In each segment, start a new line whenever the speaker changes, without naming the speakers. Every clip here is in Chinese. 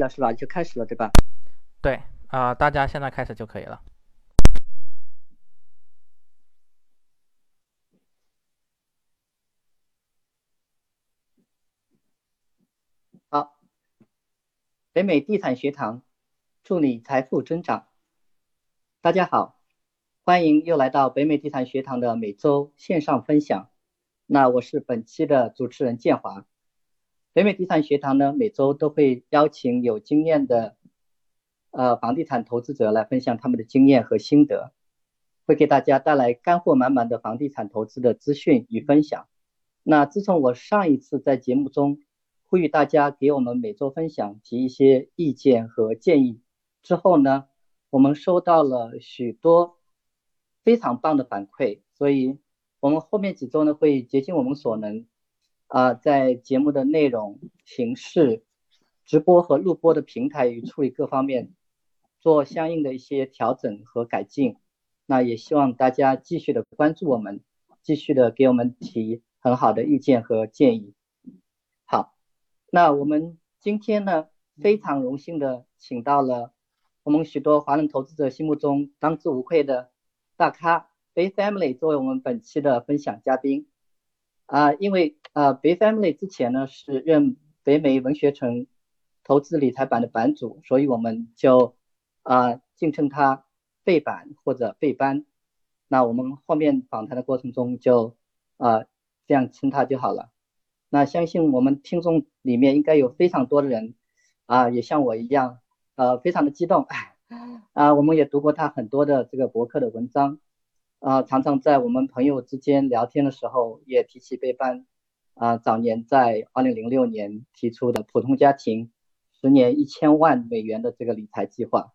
了是吧？就开始了对吧？
对啊、大家现在开始就可以了。
好，北美地产学堂，祝你财富增长。大家好，欢迎又来到北美地产学堂的每周线上分享。那我是本期的主持人建华。北美地产学堂呢，每周都会邀请有经验的呃房地产投资者来分享他们的经验和心得，会给大家带来干货满满的房地产投资的资讯与分享。那自从我上一次在节目中呼吁大家给我们每周分享提一些意见和建议之后呢，我们收到了许多非常棒的反馈，所以我们后面几周呢会竭尽我们所能。啊，在节目的内容、形式、直播和录播的平台与处理各方面做相应的一些调整和改进。那也希望大家继续的关注我们，继续的给我们提很好的意见和建议。好，那我们今天呢，非常荣幸的请到了我们许多华人投资者心目中当之无愧的大咖 Bay Family 作为我们本期的分享嘉宾。啊，因为啊，北 family 之前呢是任北美文学城投资理财版的版主，所以我们就啊敬称他贝版或者贝班。那我们后面访谈的过程中就啊这样称他就好了。那相信我们听众里面应该有非常多的人啊，也像我一样呃非常的激动 啊，我们也读过他很多的这个博客的文章。啊，常常在我们朋友之间聊天的时候，也提起贝班啊，早年在二零零六年提出的普通家庭十年一千万美元的这个理财计划。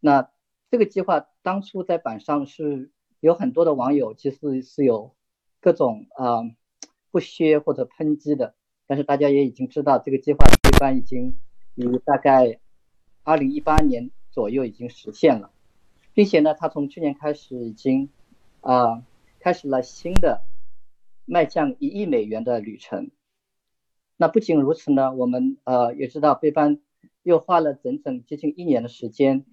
那这个计划当初在板上是有很多的网友其实是有各种啊不屑或者抨击的，但是大家也已经知道这个计划贝班已经于大概二零一八年左右已经实现了，并且呢，他从去年开始已经。啊，开始了新的迈向一亿美元的旅程。那不仅如此呢，我们呃也知道贝班又花了整整接近一年的时间，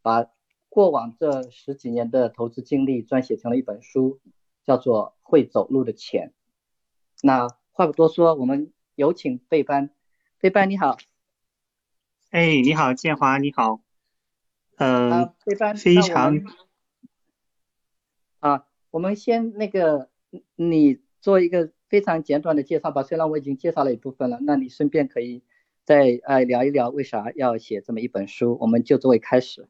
把过往这十几年的投资经历撰写成了一本书，叫做《会走路的钱》。那话不多说，我们有请贝班。贝班你好。
哎，你好，建华，你好。嗯、
啊，贝班，
非常。
我们先那个，你做一个非常简短的介绍吧。虽然我已经介绍了一部分了，那你顺便可以再呃聊一聊为啥要写这么一本书。我们就作为开始。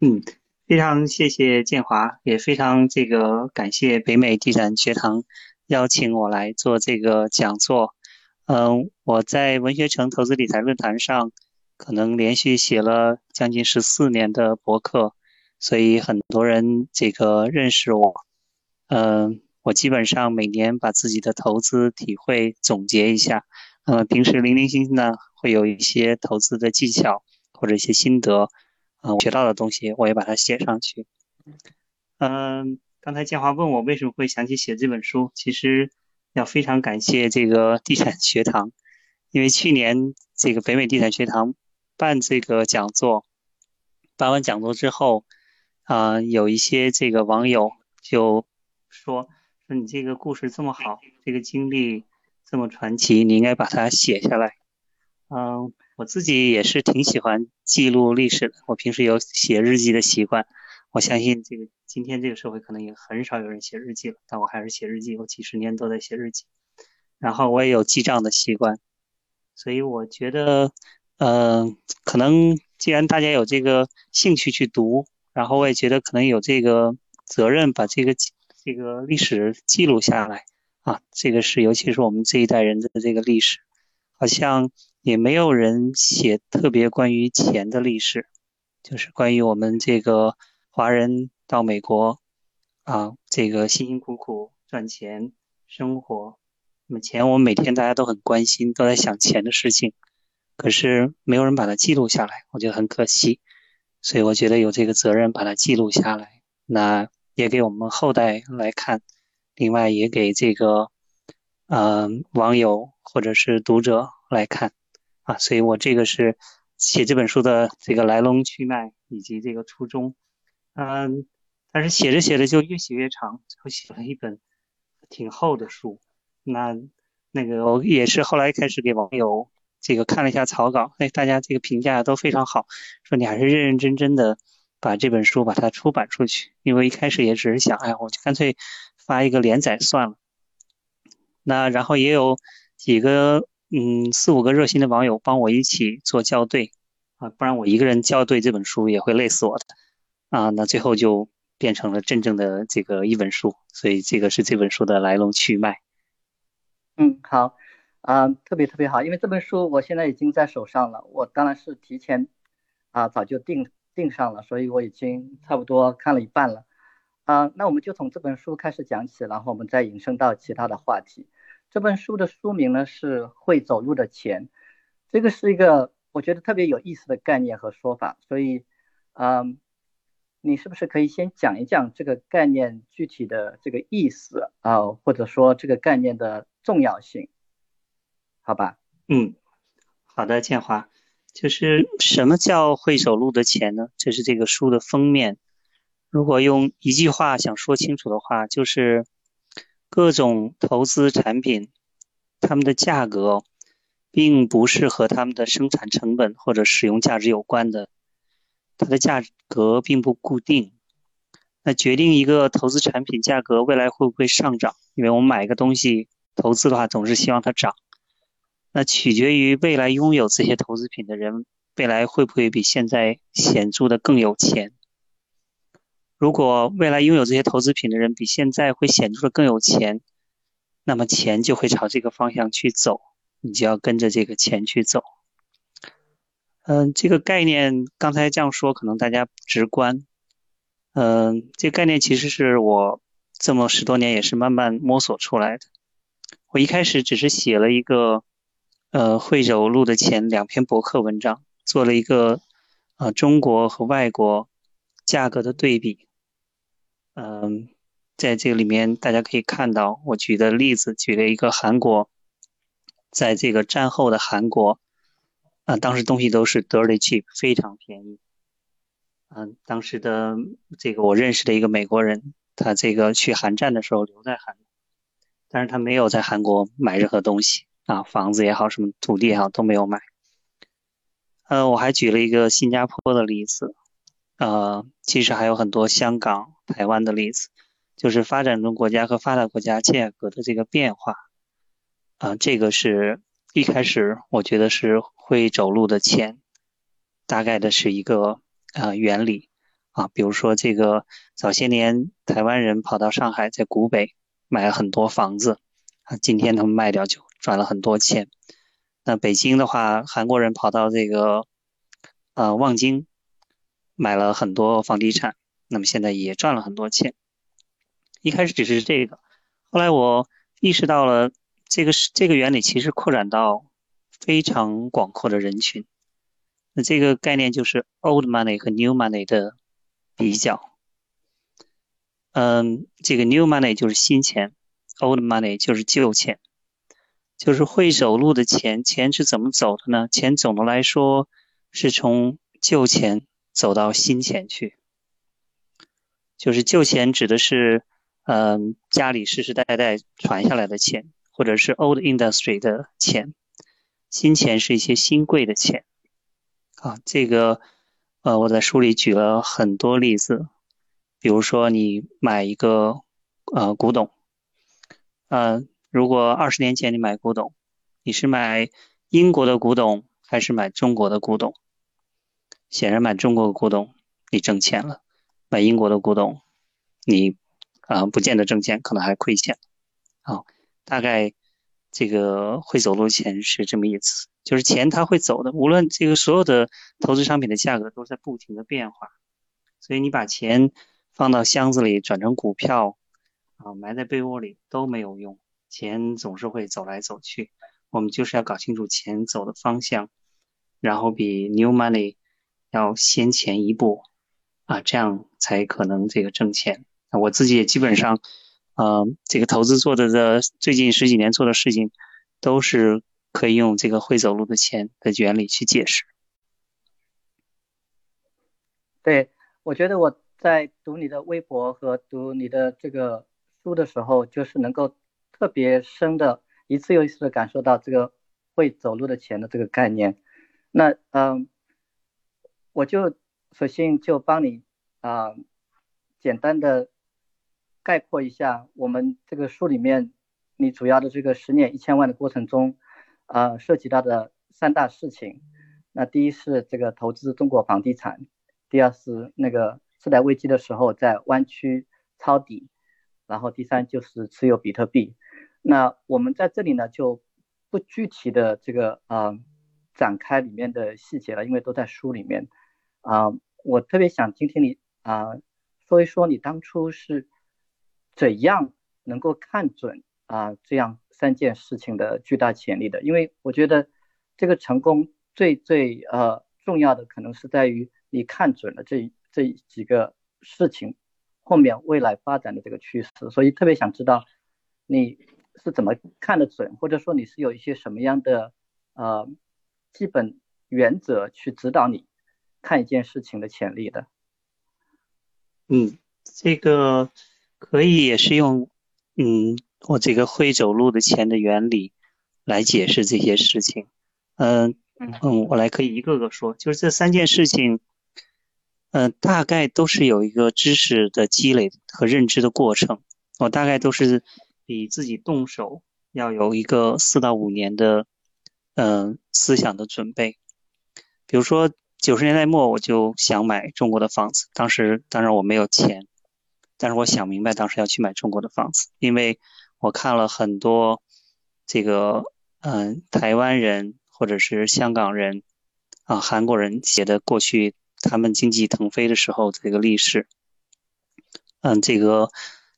嗯，非常谢谢建华，也非常这个感谢北美地产学堂邀请我来做这个讲座。嗯，我在文学城投资理财论坛上可能连续写了将近十四年的博客。所以很多人这个认识我，嗯，我基本上每年把自己的投资体会总结一下，嗯，平时零零星星呢会有一些投资的技巧或者一些心得，啊，我学到的东西我也把它写上去。嗯，刚才建华问我为什么会想起写这本书，其实要非常感谢这个地产学堂，因为去年这个北美地产学堂办这个讲座，办完讲座之后。啊、有一些这个网友就说说你这个故事这么好，这个经历这么传奇，你应该把它写下来。嗯，我自己也是挺喜欢记录历史的，我平时有写日记的习惯。我相信这个今天这个社会可能也很少有人写日记了，但我还是写日记，我几十年都在写日记。然后我也有记账的习惯，所以我觉得，呃，可能既然大家有这个兴趣去读。然后我也觉得可能有这个责任把这个这个历史记录下来啊，这个是尤其是我们这一代人的这个历史，好像也没有人写特别关于钱的历史，就是关于我们这个华人到美国啊，这个辛辛苦苦赚钱生活，那么钱我们每天大家都很关心，都在想钱的事情，可是没有人把它记录下来，我觉得很可惜。所以我觉得有这个责任把它记录下来，那也给我们后代来看，另外也给这个呃网友或者是读者来看。啊，所以我这个是写这本书的这个来龙去脉以及这个初衷，嗯，但是写着写着就越写越长，最后写了一本挺厚的书。那那个我也是后来开始给网友这个看了一下草稿，哎，大家这个评价都非常好，说你还是认认真真的把这本书把它出版出去。因为一开始也只是想，哎，我就干脆发一个连载算了。那然后也有几个嗯四五个热心的网友帮我一起做校对啊，不然我一个人校对这本书也会累死我的啊。那最后就变成了真正的这个一本书，所以这个是这本书的来龙去脉。
嗯，好啊，特别特别好，因为这本书我现在已经在手上了，我当然是提前啊早就订订上了，所以我已经差不多看了一半了啊。那我们就从这本书开始讲起，然后我们再引申到其他的话题。这本书的书名呢是《会走路的钱》，这个是一个我觉得特别有意思的概念和说法，所以，嗯，你是不是可以先讲一讲这个概念具体的这个意思啊，或者说这个概念的重要性？好吧？
嗯，好的，建华，就是什么叫会走路的钱呢？这是这个书的封面。如果用一句话想说清楚的话，就是。各种投资产品，它们的价格并不是和它们的生产成本或者使用价值有关的，它的价格并不固定。那决定一个投资产品价格未来会不会上涨？因为我们买一个东西投资的话，总是希望它涨。那取决于未来拥有这些投资品的人，未来会不会比现在显著的更有钱？如果未来拥有这些投资品的人比现在会显著的更有钱，那么钱就会朝这个方向去走，你就要跟着这个钱去走。嗯，这个概念刚才这样说可能大家不直观。嗯，这个概念其实是我这么十多年也是慢慢摸索出来的。我一开始只是写了一个呃会走路的前两篇博客文章，做了一个呃中国和外国价格的对比。嗯，在这个里面，大家可以看到，我举的例子，举了一个韩国，在这个战后的韩国，啊，当时东西都是 dirty cheap，非常便宜。嗯，当时的这个我认识的一个美国人，他这个去韩战的时候留在韩，但是他没有在韩国买任何东西啊，房子也好，什么土地也好都没有买。呃，我还举了一个新加坡的例子。呃，其实还有很多香港、台湾的例子，就是发展中国家和发达国家价格的这个变化。啊，这个是一开始我觉得是会走路的钱，大概的是一个呃原理啊。比如说这个早些年台湾人跑到上海，在古北买了很多房子啊，今天他们卖掉就赚了很多钱。那北京的话，韩国人跑到这个呃望京。买了很多房地产，那么现在也赚了很多钱。一开始只是这个，后来我意识到了这个是这个原理，其实扩展到非常广阔的人群。那这个概念就是 old money 和 new money 的比较。嗯，这个 new money 就是新钱，old money 就是旧钱，就是会走路的钱。钱是怎么走的呢？钱总的来说是从旧钱。走到新钱去，就是旧钱指的是，嗯，家里世世代代传下来的钱，或者是 old industry 的钱。新钱是一些新贵的钱。啊，这个，呃，我在书里举了很多例子，比如说你买一个，呃，古董，呃，如果二十年前你买古董，你是买英国的古董还是买中国的古董？显然买中国的古董你挣钱了，买英国的古董你啊不见得挣钱，可能还亏钱。啊，大概这个会走路的钱是这么意思，就是钱它会走的，无论这个所有的投资商品的价格都在不停的变化，所以你把钱放到箱子里转成股票啊，埋在被窝里都没有用，钱总是会走来走去。我们就是要搞清楚钱走的方向，然后比 new money。要先前一步啊，这样才可能这个挣钱。我自己也基本上，呃，这个投资做的的最近十几年做的事情，都是可以用这个会走路的钱的原理去解释。
对，我觉得我在读你的微博和读你的这个书的时候，就是能够特别深的一次又一次的感受到这个会走路的钱的这个概念。那嗯，我就索性就帮你啊，简单的概括一下我们这个书里面你主要的这个十年一千万的过程中，啊，涉及到的三大事情。那第一是这个投资中国房地产。第二是那个次贷危机的时候在湾区抄底，然后第三就是持有比特币。那我们在这里呢就不具体的这个呃展开里面的细节了，因为都在书里面。啊，我特别想听听你啊说一说你当初是怎样能够看准啊这样三件事情的巨大潜力的，因为我觉得这个成功最最呃重要的可能是在于。你看准了这这几个事情后面未来发展的这个趋势，所以特别想知道你是怎么看得准，或者说你是有一些什么样的呃基本原则去指导你看一件事情的潜力的？
嗯，这个可以也是用嗯我这个会走路的钱的原理来解释这些事情。嗯嗯，我来可以一个个说，就是这三件事情。嗯，大概都是有一个知识的积累和认知的过程。我大概都是比自己动手要有一个四到五年的嗯思想的准备。比如说九十年代末，我就想买中国的房子，当时当然我没有钱，但是我想明白当时要去买中国的房子，因为我看了很多这个嗯台湾人或者是香港人啊韩国人写的过去。他们经济腾飞的时候，这个历史，嗯，这个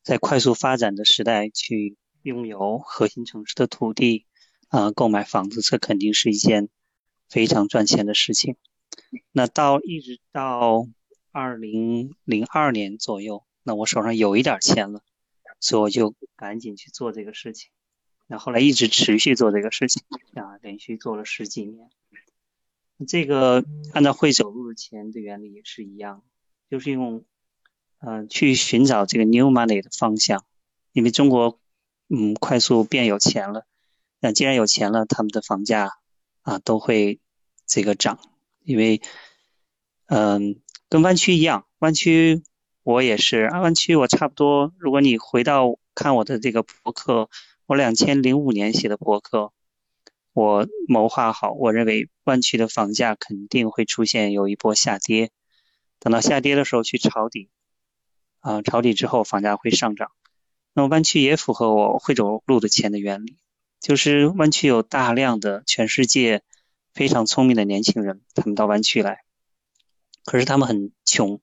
在快速发展的时代去拥有核心城市的土地，啊，购买房子，这肯定是一件非常赚钱的事情。那到一直到二零零二年左右，那我手上有一点钱了，所以我就赶紧去做这个事情。那后来一直持续做这个事情，啊，连续做了十几年。这个按照会走路的钱的原理也是一样，就是用嗯去寻找这个 new money 的方向，因为中国嗯快速变有钱了，那既然有钱了，他们的房价啊都会这个涨，因为嗯跟湾区一样，湾区我也是啊，湾区我差不多，如果你回到看我的这个博客，我两千零五年写的博客。我谋划好，我认为湾区的房价肯定会出现有一波下跌，等到下跌的时候去抄底，啊，抄底之后房价会上涨。那么湾区也符合我会走路的钱的原理，就是湾区有大量的全世界非常聪明的年轻人，他们到湾区来，可是他们很穷，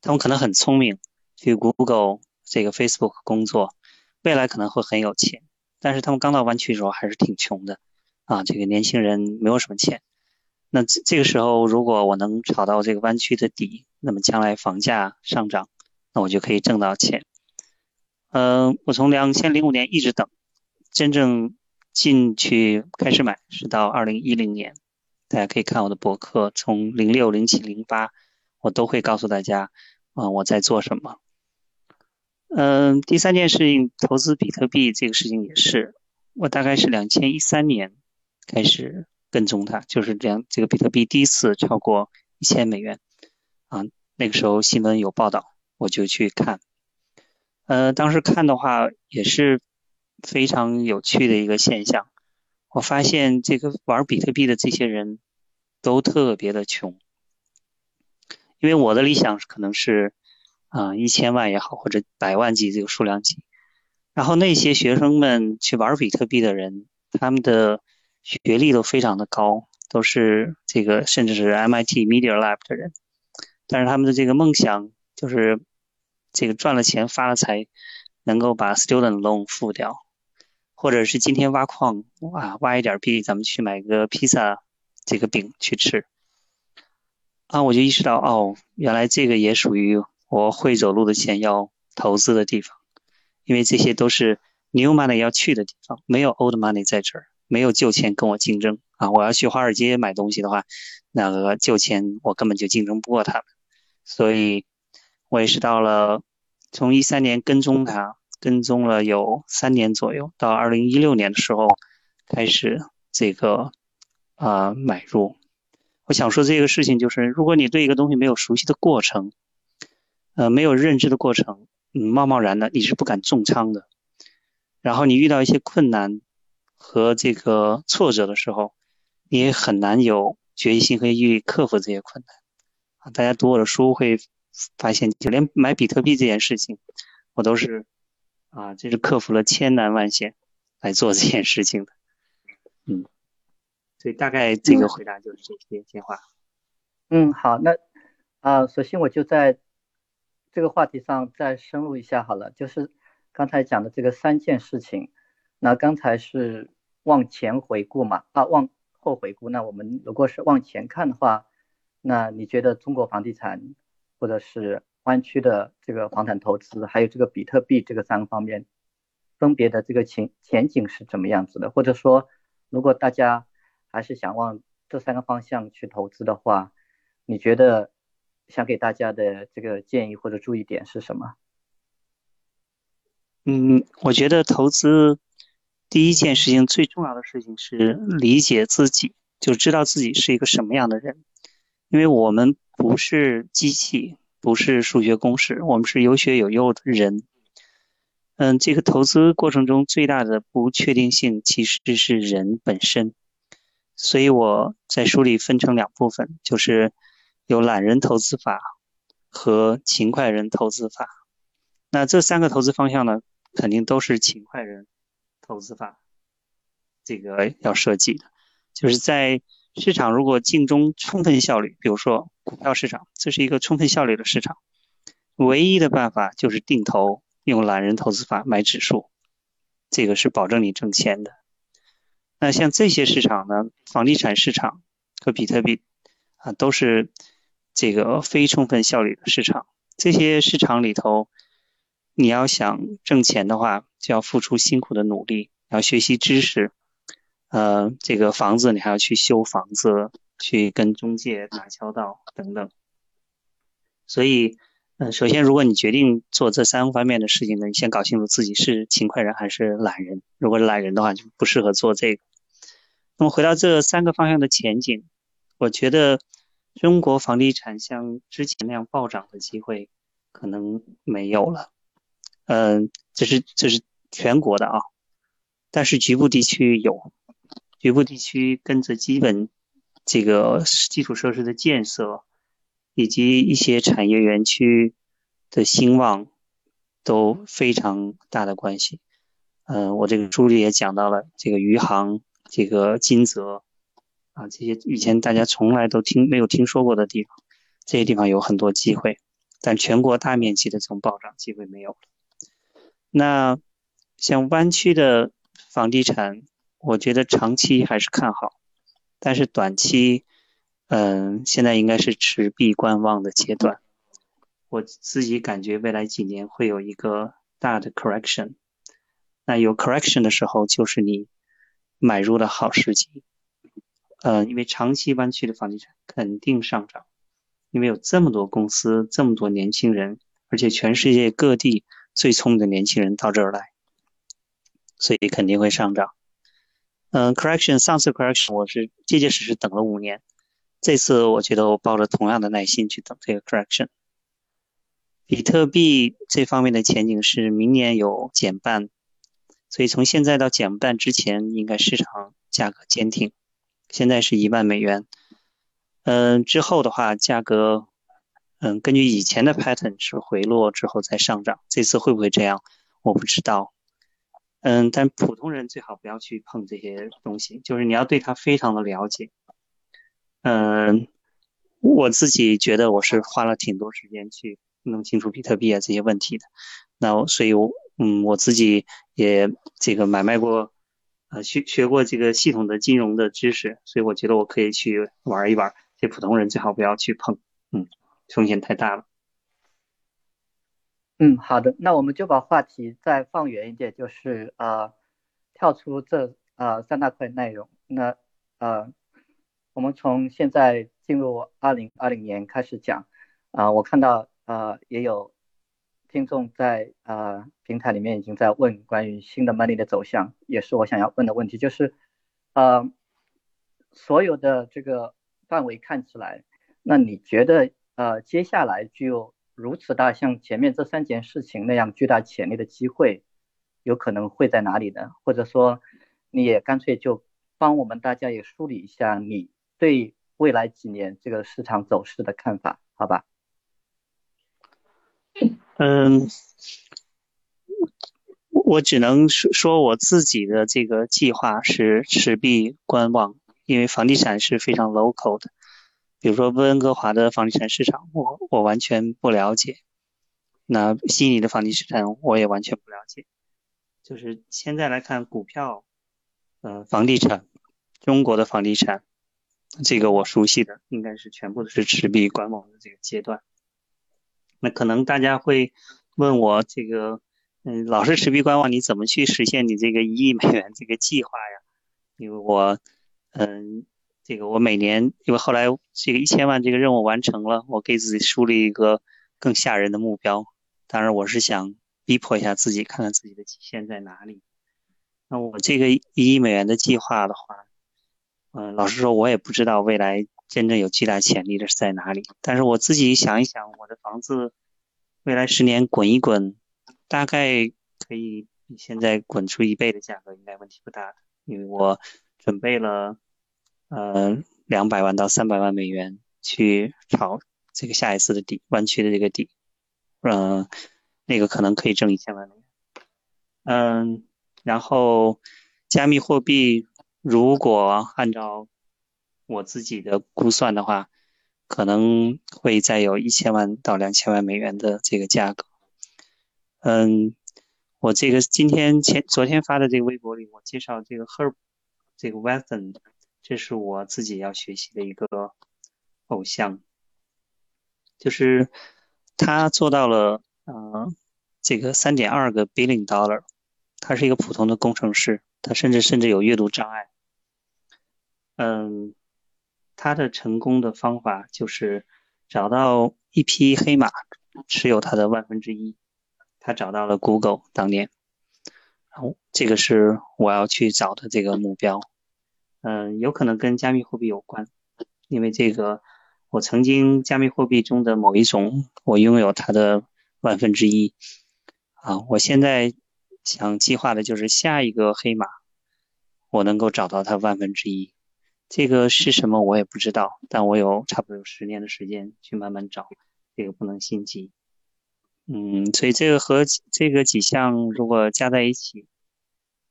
他们可能很聪明，去 Google 这个 Facebook 工作，未来可能会很有钱，但是他们刚到湾区的时候还是挺穷的。啊，这个年轻人没有什么钱，那这这个时候如果我能炒到这个湾区的底，那么将来房价上涨，那我就可以挣到钱。嗯，我从两千零五年一直等，真正进去开始买是到二零一零年。大家可以看我的博客，从零六、零七、零八，我都会告诉大家啊我在做什么。嗯，第三件事情，投资比特币这个事情也是，我大概是两千一三年。开始跟踪它，就是这样。这个比特币第一次超过一千美元啊，那个时候新闻有报道，我就去看。呃，当时看的话也是非常有趣的一个现象。我发现这个玩比特币的这些人都特别的穷，因为我的理想可能是啊一千万也好，或者百万级这个数量级。然后那些学生们去玩比特币的人，他们的学历都非常的高，都是这个甚至是 MIT Media Lab 的人，但是他们的这个梦想就是这个赚了钱发了财，能够把 student loan 付掉，或者是今天挖矿哇挖一点币，咱们去买个披萨这个饼去吃啊，我就意识到哦，原来这个也属于我会走路的钱要投资的地方，因为这些都是 new money 要去的地方，没有 old money 在这儿。没有旧钱跟我竞争啊。我要去华尔街买东西的话，那个旧钱我根本就竞争不过他们。所以，我也是到了从一三年跟踪他，跟踪了有三年左右，到二零一六年的时候开始这个啊买入。我想说这个事情就是，如果你对一个东西没有熟悉的过程，呃，没有认知的过程，嗯，贸贸然的你是不敢重仓的。然后你遇到一些困难和这个挫折的时候，你也很难有决心和毅力克服这些困难。啊，大家读我的书会发现，就连买比特币这件事情，我都是啊，就是克服了千难万险来做这件事情的。嗯。所以大概这个回答就是这些电话。
嗯，好，那啊，首先我就在这个话题上再深入一下好了，就是刚才讲的这个三件事情。那刚才是往前回顾嘛，啊，往后回顾。那我们如果是往前看的话，那你觉得中国房地产或者是湾区的这个房产投资，还有这个比特币这个三个方面，分别的这个前前景是怎么样子的？或者说，如果大家还是想往这三个方向去投资的话，你觉得想给大家的这个建议或者注意点是什么？
嗯，我觉得投资第一件事情最重要的事情是理解自己，就知道自己是一个什么样的人。因为我们不是机器，不是数学公式，我们是有血有肉的人。嗯，这个投资过程中最大的不确定性其实是人本身。所以我在书里分成两部分，就是有懒人投资法和勤快人投资法。那这三个投资方向呢，肯定都是勤快人投资法这个要设计的。就是在市场如果竞争充分效率，比如说股票市场，这是一个充分效率的市场，唯一的办法就是定投，用懒人投资法买指数，这个是保证你挣钱的。那像这些市场呢，房地产市场和比特币啊，都是这个非充分效率的市场。这些市场里头，你要想挣钱的话，就要付出辛苦的努力，要学习知识。呃，这个房子你还要去修房子，去跟中介打交道等等。所以，嗯，首先，如果你决定做这三方面的事情呢，你先搞清楚自己是勤快人还是懒人。如果是懒人的话，就不适合做这个。那么回到这三个方向的前景，我觉得中国房地产像之前那样暴涨的机会可能没有了。嗯，这是这是全国的啊，但是局部地区有，局部地区跟着基本这个基础设施的建设以及一些产业园区的兴旺都非常大的关系。嗯，我这个书里也讲到了这个余杭。这个金泽啊，这些以前大家从来都听没有听说过的地方，这些地方有很多机会，但全国大面积的这种暴涨机会没有了。那像湾区的房地产，我觉得长期还是看好，但是短期，嗯，现在应该是持币观望的阶段。我自己感觉未来几年会有一个大的 correction，那有 correction 的时候，就是你。买入的好时机，呃，因为长期湾区的房地产肯定上涨，因为有这么多公司，这么多年轻人，而且全世界各地最聪明的年轻人到这儿来，所以肯定会上涨。嗯，correction，上次 correction 我是结结实实等了五年，这次我觉得我抱着同样的耐心去等这个 correction。比特币这方面的前景是明年有减半。所以从现在到减半之前，应该市场价格坚挺。现在是一万美元，嗯，之后的话价格，嗯，根据以前的 pattern 是回落之后再上涨。这次会不会这样，我不知道。嗯，但普通人最好不要去碰这些东西，就是你要对它非常的了解。嗯，我自己觉得我是花了挺多时间去弄清楚比特币啊这些问题的。那所以，我。嗯，我自己也这个买卖过，呃，学学过这个系统的金融的知识，所以我觉得我可以去玩一玩。这普通人最好不要去碰，嗯，风险太大了。
嗯，好的，那我们就把话题再放远一点，就是呃，跳出这呃三大块内容。那呃，我们从现在进入二零二零年开始讲，啊，我看到呃也有听众在呃平台里面已经在问关于新的 money 的走向，也是我想要问的问题，就是呃所有的这个范围看起来，那你觉得呃接下来具有如此大像前面这三件事情那样巨大潜力的机会？有可能会在哪里呢？或者说，你也干脆就帮我们大家也梳理一下你对未来几年这个市场走势的看法，好吧？
嗯，我只能说说我自己的这个计划是持币观望，因为房地产是非常 local 的，比如说温哥华的房地产市场，我我完全不了解，那悉尼的房地产我也完全不了解。就是现在来看股票，呃，房地产，中国的房地产，这个我熟悉的应该是全部都是持币观望的这个阶段。那可能大家会问我这个，嗯，老是持币观望，你怎么去实现你这个一亿美元这个计划呀？因为我，嗯，这个我每年，因为后来这个一千万这个任务完成了，我给自己树立一个更吓人的目标。当然，我是想。逼迫一下自己，看看自己的极限在哪里。那我这个一亿美元的计划的话，嗯，老实说，我也不知道未来真正有巨大潜力的是在哪里。但是我自己想一想，我的房子未来十年滚一滚，大概可以比现在滚出一倍的价格，应该问题不大的。因为我准备了呃两百万到三百万美元去炒这个下一次的底，弯曲的这个底，嗯。那个可能可以挣一千万美元，嗯，然后加密货币如果按照我自己的估算的话，可能会再有一千万到两千万美元的这个价格。嗯，我这个今天前昨天发的这个微博里，我介绍这个 Herb 这个 Weston，这是我自己要学习的一个偶像，就是他做到了。嗯，这个三点二个 billion dollar，他是一个普通的工程师，他甚至甚至有阅读障碍。嗯，他的成功的方法就是找到一匹黑马，持有他的万分之一。他找到了 Google 当年，然后这个是我要去找的这个目标。嗯，有可能跟加密货币有关，因为这个我曾经加密货币中的某一种，我拥有它的。万分之一啊！我现在想计划的就是下一个黑马，我能够找到它万分之一。这个是什么我也不知道，但我有差不多有十年的时间去慢慢找，这个不能心急。嗯，所以这个和这个几项如果加在一起，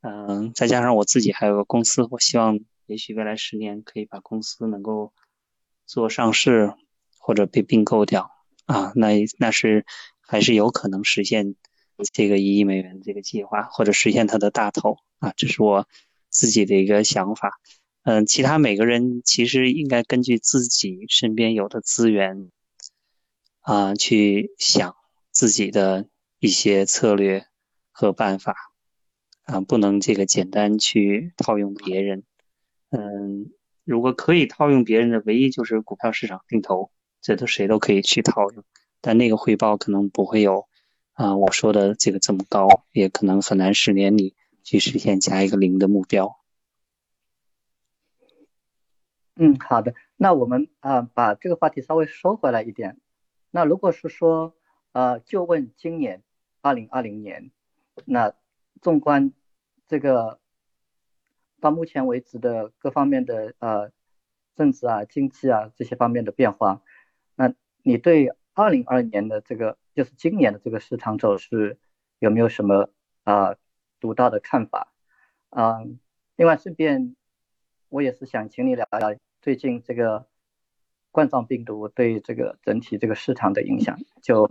嗯，再加上我自己还有个公司，我希望也许未来十年可以把公司能够做上市或者被并购掉啊，那那是。还是有可能实现这个一亿美元这个计划，或者实现它的大头啊，这是我自己的一个想法。嗯，其他每个人其实应该根据自己身边有的资源啊，去想自己的一些策略和办法啊，不能这个简单去套用别人。嗯，如果可以套用别人的，唯一就是股票市场定投，这都谁都可以去套用。但那个回报可能不会有啊，我说的这个这么高，也可能很难十年里去实现加一个零的目标。
嗯，好的，那我们啊把这个话题稍微收回来一点。那如果是说呃，就问今年二零二零年，那纵观这个到目前为止的各方面的呃政治啊、经济啊这些方面的变化，那你对？二零二年的这个就是今年的这个市场走势有没有什么啊独到的看法？啊，另外顺便我也是想请你聊聊最近这个冠状病毒对这个整体这个市场的影响，就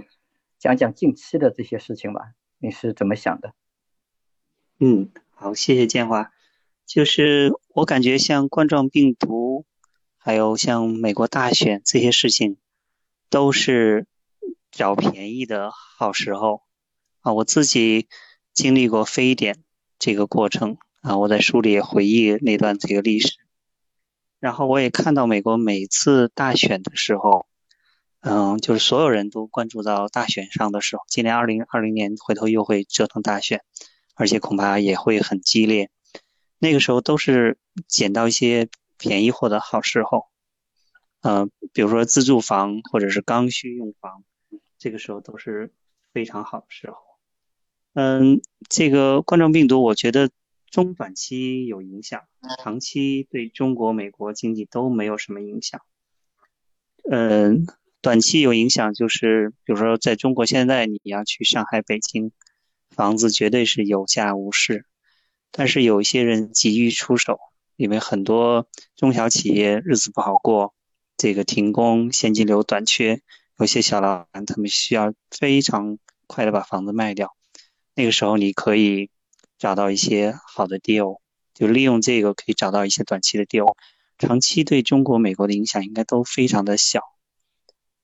讲讲近期的这些事情吧，你是怎么想的？
嗯，好，谢谢建华。就是我感觉像冠状病毒，还有像美国大选这些事情。都是找便宜的好时候啊！我自己经历过非典这个过程啊，我在书里也回忆那段这个历史。然后我也看到美国每次大选的时候，嗯，就是所有人都关注到大选上的时候，今年二零二零年回头又会折腾大选，而且恐怕也会很激烈。那个时候都是捡到一些便宜货的好时候，嗯，比如说自住房或者是刚需用房，这个时候都是非常好的时候。嗯，这个冠状病毒，我觉得中短期有影响，长期对中国、美国经济都没有什么影响。嗯，短期有影响就是，比如说在中国现在你要去上海、北京，房子绝对是有价无市。但是有一些人急于出手，因为很多中小企业日子不好过，这个停工、现金流短缺，有些小老板他们需要非常快的把房子卖掉。那个时候你可以找到一些好的 deal，就利用这个可以找到一些短期的 deal，长期对中国、美国的影响应该都非常的小。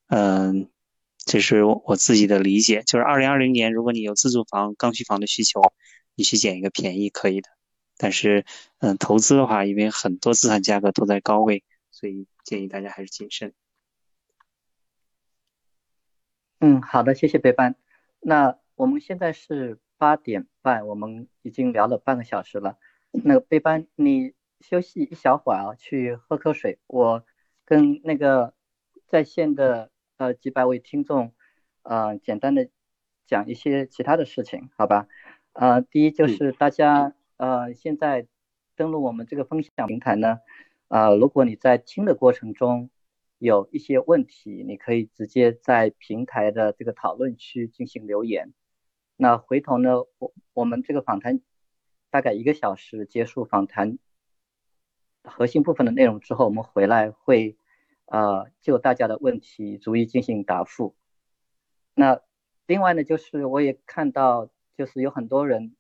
嗯，这是我自己的理解，就是二零二零年，如果你有自住房、刚需房的需求。你去捡一个便宜可以的，但是，嗯，投资的话，因为很多资产价格都在高位，所以建议大家还是谨慎。
嗯，好的，谢谢贝班。那我们现在是八点半，我们已经聊了半个小时了。那个北班，你休息一小会儿啊，去喝口水。我跟那个在线的呃几百位听众，呃，简单的讲一些其他的事情，好吧？呃，第一就是大家呃现在登录我们这个分享平台呢，呃，如果你在听的过程中有一些问题，你可以直接在平台的这个讨论区进行留言。那回头呢，我我们这个访谈大概一个小时结束访谈核心部分的内容之后，我们回来会呃就大家的问题逐一进行答复。那另外呢，就是我也看到。就是有很多人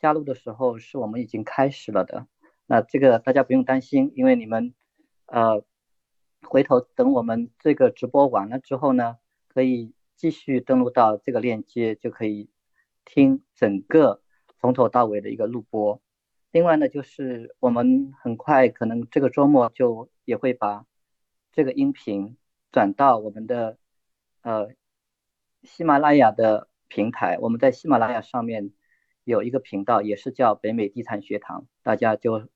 加入的时候是我们已经开始了的，那这个大家不用担心，因为你们呃回头等我们这个直播完了之后呢，可以继续登录到这个链接，就可以听整个从头到尾的一个录播。另外呢，就是我们很快可能这个周末就也会把这个音频转到我们的呃喜马拉雅的。平台，我们在喜马拉雅上面有一个频道，也是叫北美地产学堂，大家就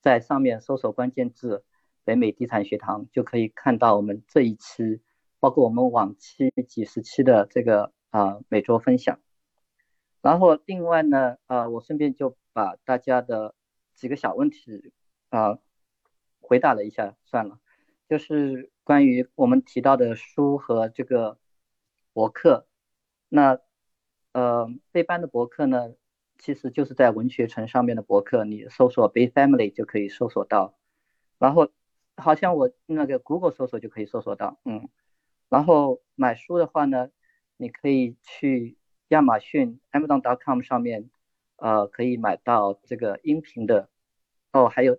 在上面搜索关键字“北美地产学堂”，就可以看到我们这一期，包括我们往期几十期的这个啊每周分享。然后另外呢，呃，我顺便就把大家的几个小问题啊回答了一下，算了，就是关于我们提到的书和这个博客。那呃，背班的博客呢，其实就是在文学城上面的博客，你搜索 Bay Family 就可以搜索到。然后好像我那个 Google 搜索就可以搜索到，嗯。然后买书的话呢，你可以去亚马逊 Amazon.com 上面，呃，可以买到这个音频的，哦，还有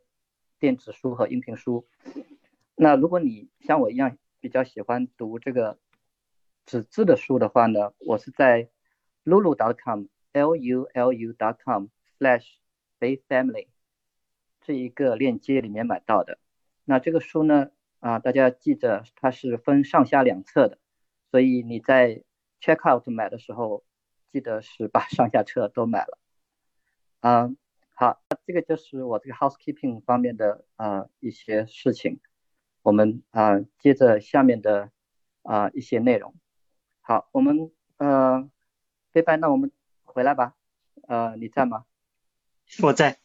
电子书和音频书。那如果你像我一样比较喜欢读这个。纸质的书的话呢，我是在 lulu.com，l-u-l-u.com/slash/bayfamily 这一个链接里面买到的。那这个书呢，啊，大家记着它是分上下两册的，所以你在 check out 买的时候，记得是把上下册都买了。嗯，好，这个就是我这个 housekeeping 方面的啊一些事情。我们啊接着下面的啊一些内容。好，我们呃，飞班，那我们回来吧。呃，你在吗？
我在。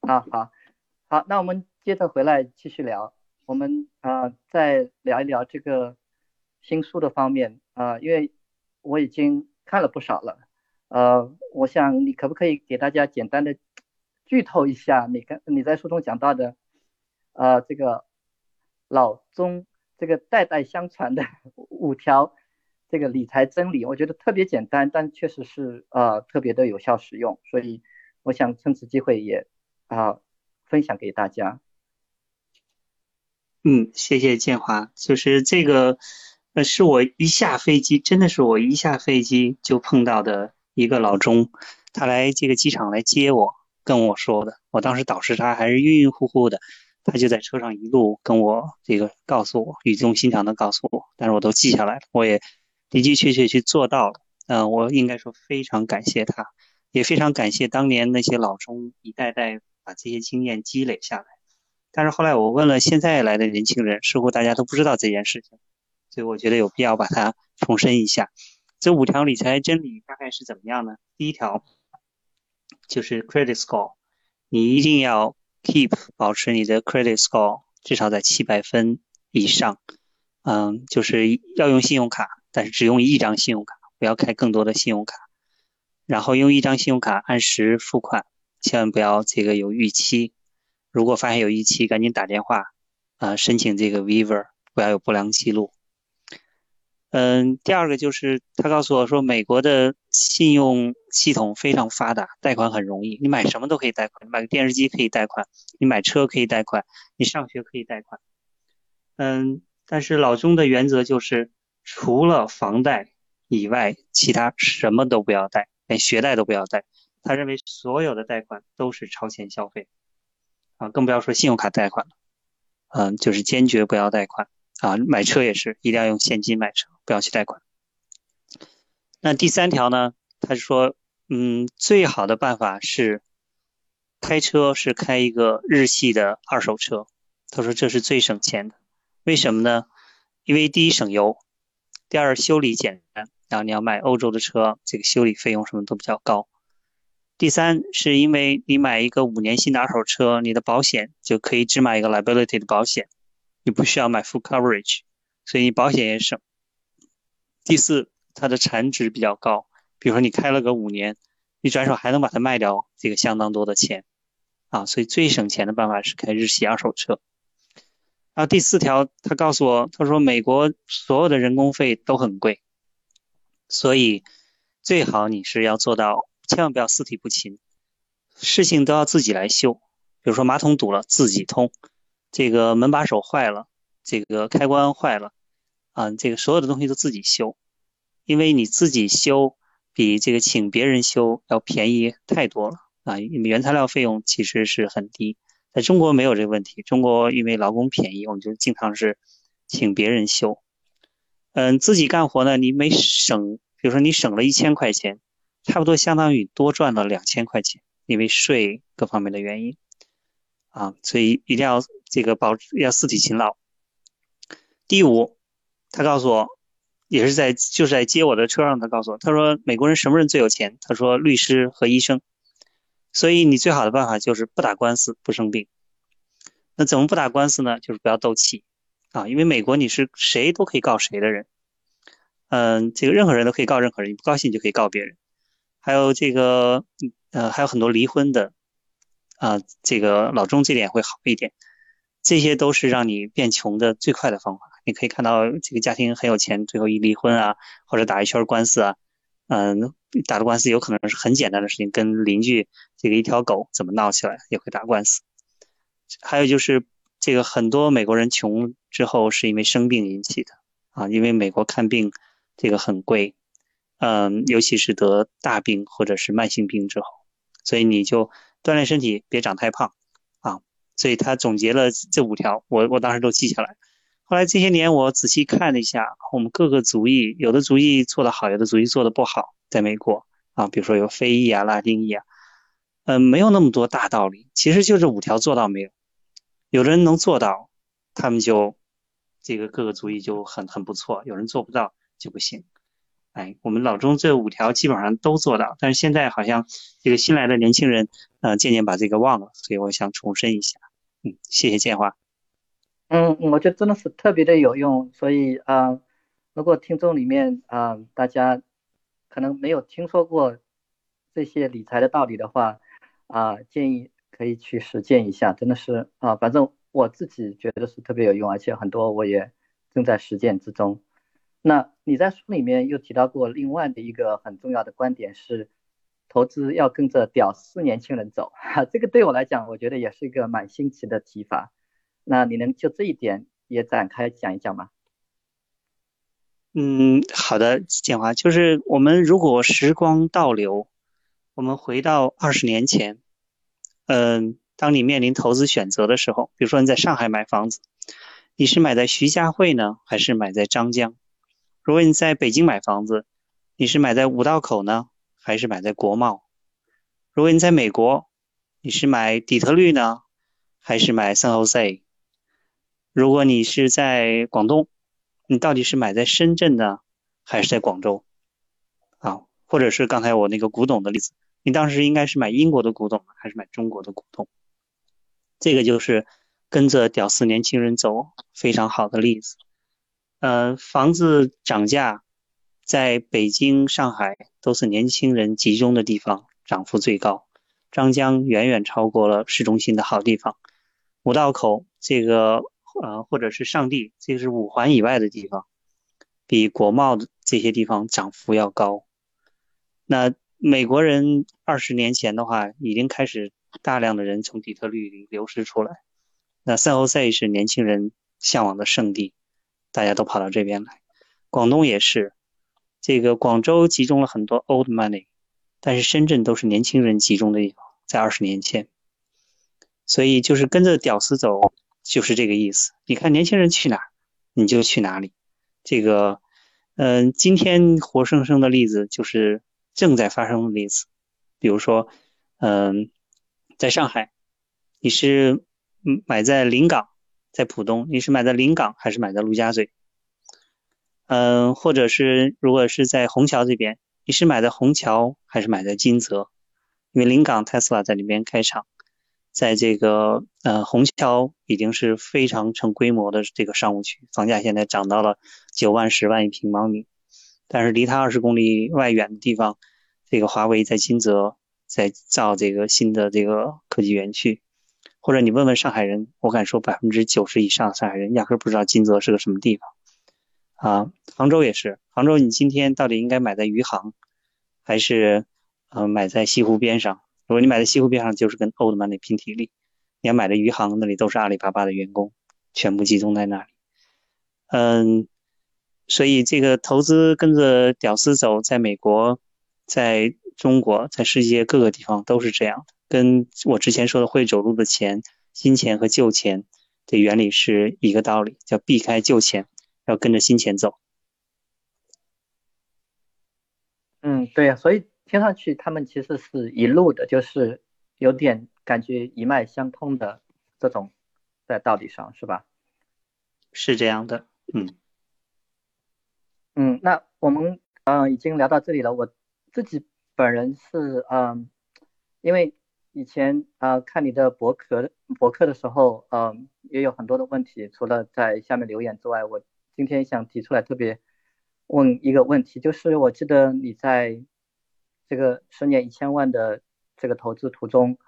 啊，好，好，那我们接着回来继续聊。我们啊，再聊一聊这个新书的方面啊，因为我已经看了不少了。呃，我想你可不可以给大家简单的剧透一下，你跟你在书中讲到的呃这个老宗这个代代相传的五条。这个理财真理，我觉得特别简单，但确实是呃特别的有效实用，所以我想趁此机会也啊分享给大家。
嗯，谢谢建华，就是这个呃是我一下飞机，真的是我一下飞机就碰到的一个老钟，他来这个机场来接我，跟我说的。我当时导师他还是晕晕乎乎的，他就在车上一路跟我这个告诉我，语重心长的告诉我，但是我都记下来了，我也的的确确去做到了。嗯，我应该说非常感谢他，也非常感谢当年那些老中一代代把这些经验积累下来。但是后来我问了现在来的年轻人，似乎大家都不知道这件事情，所以我觉得有必要把它重申一下。这五条理财真理大概是怎么样呢？第一条就是 credit score，你一定要 keep 保持你的 credit score 至少在七百分以上。嗯，就是要用信用卡，但是只用一张信用卡。不要开更多的信用卡，然后用一张信用卡按时付款，千万不要这个有逾期。如果发现有逾期，赶紧打电话啊申请这个 waiver，不要有不良记录。嗯，第二个就是他告诉我说，美国的信用系统非常发达，贷款很容易，你买什么都可以贷款，你买个电视机可以贷款，你买车可以贷款，你上学可以贷款。嗯，但是老钟的原则就是，除了房贷。以外，其他什么都不要贷，连学贷都不要贷。他认为所有的贷款都是超前消费，啊，更不要说信用卡贷款了。嗯，就是坚决不要贷款啊，买车也是一定要用现金买车，不要去贷款。那第三条呢？他说，嗯，最好的办法是开车是开一个日系的二手车。他说这是最省钱的，为什么呢？因为第一省油，第二修理简单。然后你要买欧洲的车，这个修理费用什么都比较高。第三，是因为你买一个五年新的二手车，你的保险就可以只买一个 liability 的保险，你不需要买 full coverage，所以你保险也省。第四，它的产值比较高，比如说你开了个五年，你转手还能把它卖掉，这个相当多的钱啊，所以最省钱的办法是开日系二手车。然后第四条，他告诉我，他说美国所有的人工费都很贵。所以最好你是要做到，千万不要四体不勤，事情都要自己来修。比如说马桶堵了自己通，这个门把手坏了，这个开关坏了，啊，这个所有的东西都自己修，因为你自己修比这个请别人修要便宜太多了啊，因为原材料费用其实是很低，在中国没有这个问题，中国因为劳工便宜，我们就经常是请别人修。嗯，自己干活呢，你每省，比如说你省了一千块钱，差不多相当于多赚了两千块钱，因为税各方面的原因啊，所以一定要这个保要四体勤劳。第五，他告诉我，也是在就是在接我的车上，他告诉我，他说美国人什么人最有钱？他说律师和医生。所以你最好的办法就是不打官司，不生病。那怎么不打官司呢？就是不要斗气。啊，因为美国你是谁都可以告谁的人，嗯，这个任何人都可以告任何人，你不高兴就可以告别人。还有这个，呃，还有很多离婚的，啊，这个老钟这点会好一点。这些都是让你变穷的最快的方法。你可以看到这个家庭很有钱，最后一离婚啊，或者打一圈官司啊，嗯，打的官司有可能是很简单的事情，跟邻居这个一条狗怎么闹起来也会打官司。还有就是。这个很多美国人穷之后是因为生病引起的啊，因为美国看病这个很贵，嗯，尤其是得大病或者是慢性病之后，所以你就锻炼身体，别长太胖啊。所以他总结了这五条，我我当时都记下来。后来这些年我仔细看了一下，我们各个族裔有的族裔做得好，有的族裔做得不好，在美国啊，比如说有非裔啊、拉丁裔啊，嗯，没有那么多大道理，其实就这五条做到没有。有的人能做到，他们就这个各个族裔就很很不错；有人做不到就不行。哎，我们老中这五条基本上都做到，但是现在好像这个新来的年轻人，呃，渐渐把这个忘了，所以我想重申一下。嗯，谢谢建华。
嗯，我觉得真的是特别的有用，所以啊，如果听众里面啊大家可能没有听说过这些理财的道理的话啊，建议。可以去实践一下，真的是啊，反正我自己觉得是特别有用，而且很多我也正在实践之中。那你在书里面又提到过另外的一个很重要的观点是，投资要跟着屌丝年轻人走，哈，这个对我来讲，我觉得也是一个蛮新奇的提法。那你能就这一点也展开讲一讲吗？
嗯，好的，建华，就是我们如果时光倒流，我们回到二十年前。嗯，当你面临投资选择的时候，比如说你在上海买房子，你是买在徐家汇呢，还是买在张江？如果你在北京买房子，你是买在五道口呢，还是买在国贸？如果你在美国，你是买底特律呢，还是买圣何塞？如果你是在广东，你到底是买在深圳呢，还是在广州？啊，或者是刚才我那个古董的例子，你当时应该是买英国的古董还是买中国的古董？这个就是跟着屌丝年轻人走非常好的例子。呃，房子涨价，在北京、上海都是年轻人集中的地方。涨幅最高，张江远远超过了市中心的好地方，五道口这个啊或者是上地，这个是五环以外的地方，比国贸的这些地方涨幅要高。那美国人二十年前的话，已经开始大量的人从底特律里流失出来，那圣何塞是年轻人向往的圣地，大家都跑到这边来。广东也是，这个广州集中了很多 old money。但是深圳都是年轻人集中的地方，在二十年前，所以就是跟着屌丝走，就是这个意思。你看年轻人去哪儿，你就去哪里。这个，嗯，今天活生生的例子就是正在发生的例子。比如说，嗯，在上海，你是买在临港，在浦东，你是买在临港还是买在陆家嘴？嗯，或者是如果是在虹桥这边。你是买的虹桥还是买的金泽？因为临港特斯拉在里面开厂，在这个呃虹桥已经是非常成规模的这个商务区，房价现在涨到了九万、十万一平方米。但是离它二十公里外远的地方，这个华为在金泽在造这个新的这个科技园区。或者你问问上海人，我敢说百分之九十以上上海人压根不知道金泽是个什么地方。啊，杭州也是。杭州，你今天到底应该买在余杭，还是呃买在西湖边上？如果你买的西湖边上，就是跟 Old Money 拼体力；你要买的余杭，那里都是阿里巴巴的员工，全部集中在那里。嗯，所以这个投资跟着屌丝走，在美国、在中国、在世界各个地方都是这样的。跟我之前说的会走路的钱、新钱和旧钱的原理是一个道理，叫避开旧钱。要跟着新钱走。
嗯，对呀，所以听上去他们其实是一路的，就是有点感觉一脉相通的这种，在道理上是吧？
是这样的，嗯。
嗯，那我们嗯已经聊到这里了。我自己本人是嗯，因为以前啊看你的博客博客的时候，嗯也有很多的问题，除了在下面留言之外，我。今天想提出来特别问一个问题，就是我记得你在这个十年一千万的这个投资途中，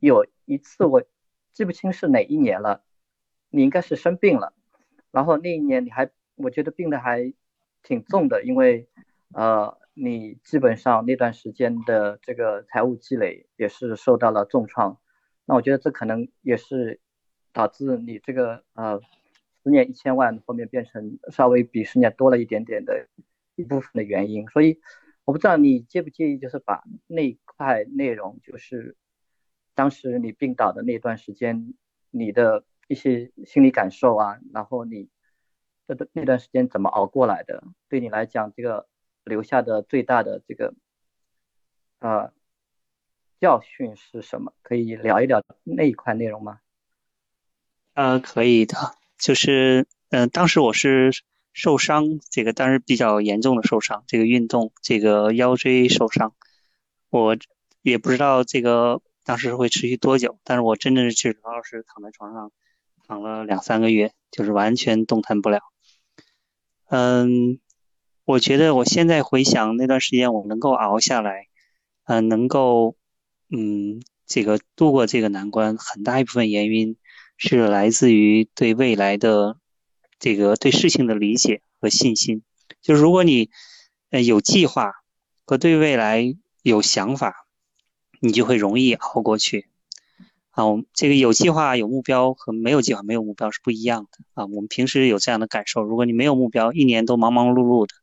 有一次我记不清是哪一年了，你应该是生病了，然后那一年你还我觉得病的还挺重的，因为呃你基本上那段时间的这个财务积累也是受到了重创，那我觉得这可能也是导致你这个呃。十年一千万，后面变成稍微比十年多了一点点的一部分的原因，所以我不知道你介不介意，就是把那块内容，就是当时你病倒的那段时间，你的一些心理感受啊，然后你这段那段时间怎么熬过来的，对你来讲，这个留下的最大的这个呃教训是什么？可以聊一聊那一块内容吗？
呃，可以的。就是，嗯，当时我是受伤，这个当时比较严重的受伤，这个运动，这个腰椎受伤，我也不知道这个当时会持续多久，但是我真正是去主要是躺在床上躺了两三个月，就是完全动弹不了。嗯，我觉得我现在回想那段时间，我能够熬下来，嗯，能够，嗯，这个度过这个难关，很大一部分原因。是来自于对未来的这个对事情的理解和信心。就是如果你呃有计划和对未来有想法，你就会容易熬过去。啊，我们这个有计划有目标和没有计划没有目标是不一样的啊。我们平时有这样的感受：如果你没有目标，一年都忙忙碌碌的，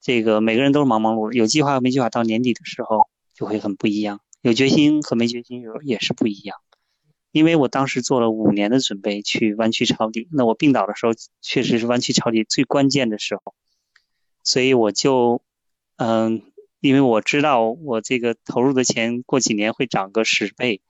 这个每个人都是忙忙碌碌；有计划和没计划，到年底的时候就会很不一样。有决心和没决心有也是不一样。因为我当时做了五年的准备去弯曲抄底，那我病倒的时候确实是弯曲抄底最关键的时候，所以我就，嗯，因为我知道我这个投入的钱过几年会涨个十倍，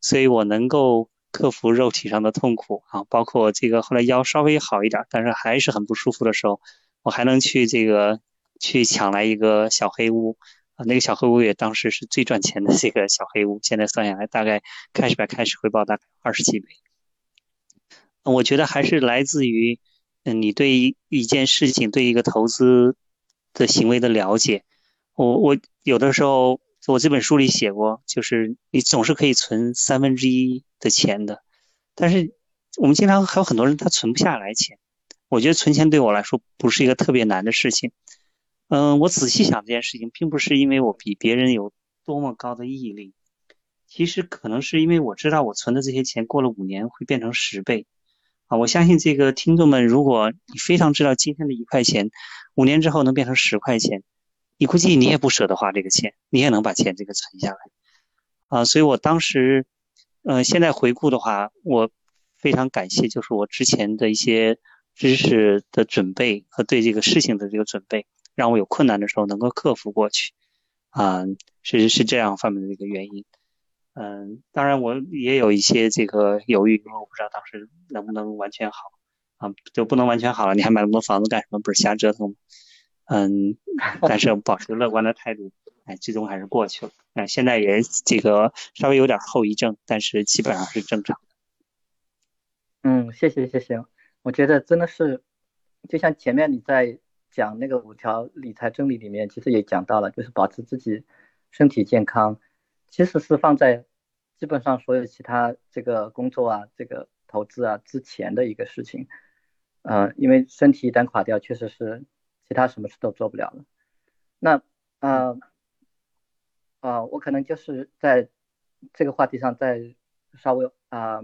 所以我能够克服肉体上的痛苦啊，包括这个后来腰稍微好一点，但是还是很不舒服的时候，我还能去这个去抢来一个小黑屋。那个小黑屋也当时是最赚钱的这个小黑屋，现在算下来大概开始吧开始回报大概二十几倍。我觉得还是来自于，嗯，你对一件事情、对一个投资的行为的了解。我我有的时候我这本书里写过，就是你总是可以存三分之一的钱的，但是我们经常还有很多人他存不下来钱。我觉得存钱对我来说不是一个特别难的事情。嗯，我仔细想这件事情，并不是因为我比别人有多么高的毅力，其实可能是因为我知道我存的这些钱过了五年会变成十倍啊！我相信这个听众们，如果你非常知道今天的一块钱，五年之后能变成十块钱，你估计你也不舍得花这个钱，你也能把钱这个存下来啊！所以我当时，呃，现在回顾的话，我非常感谢，就是我之前的一些知识的准备和对这个事情的这个准备。让我有困难的时候能够克服过去，啊，是是这样方面的一个原因，嗯，当然我也有一些这个犹豫，因为我不知道当时能不能完全好，啊，就不能完全好了，你还买那么多房子干什么？不是瞎折腾吗？嗯，但是保持乐观的态度，哎，最终还是过去了，哎，现在也这个稍微有点后遗症，但是基本上是正常的。
嗯，谢谢谢谢，我觉得真的是，就像前面你在。讲那个五条理财真理里面，其实也讲到了，就是保持自己身体健康，其实是放在基本上所有其他这个工作啊、这个投资啊之前的一个事情。呃，因为身体一旦垮掉，确实是其他什么事都做不了了。那呃呃，我可能就是在这个话题上再稍微啊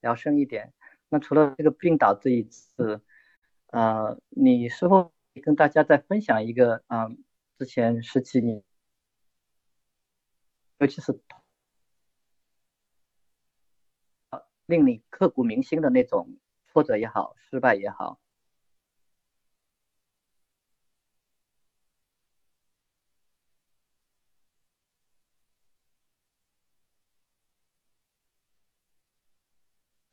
聊深一点。那除了这个病倒这一次，呃，你是否？跟大家再分享一个，嗯，之前十几年，尤其是令你刻骨铭心的那种挫折也好，失败也好。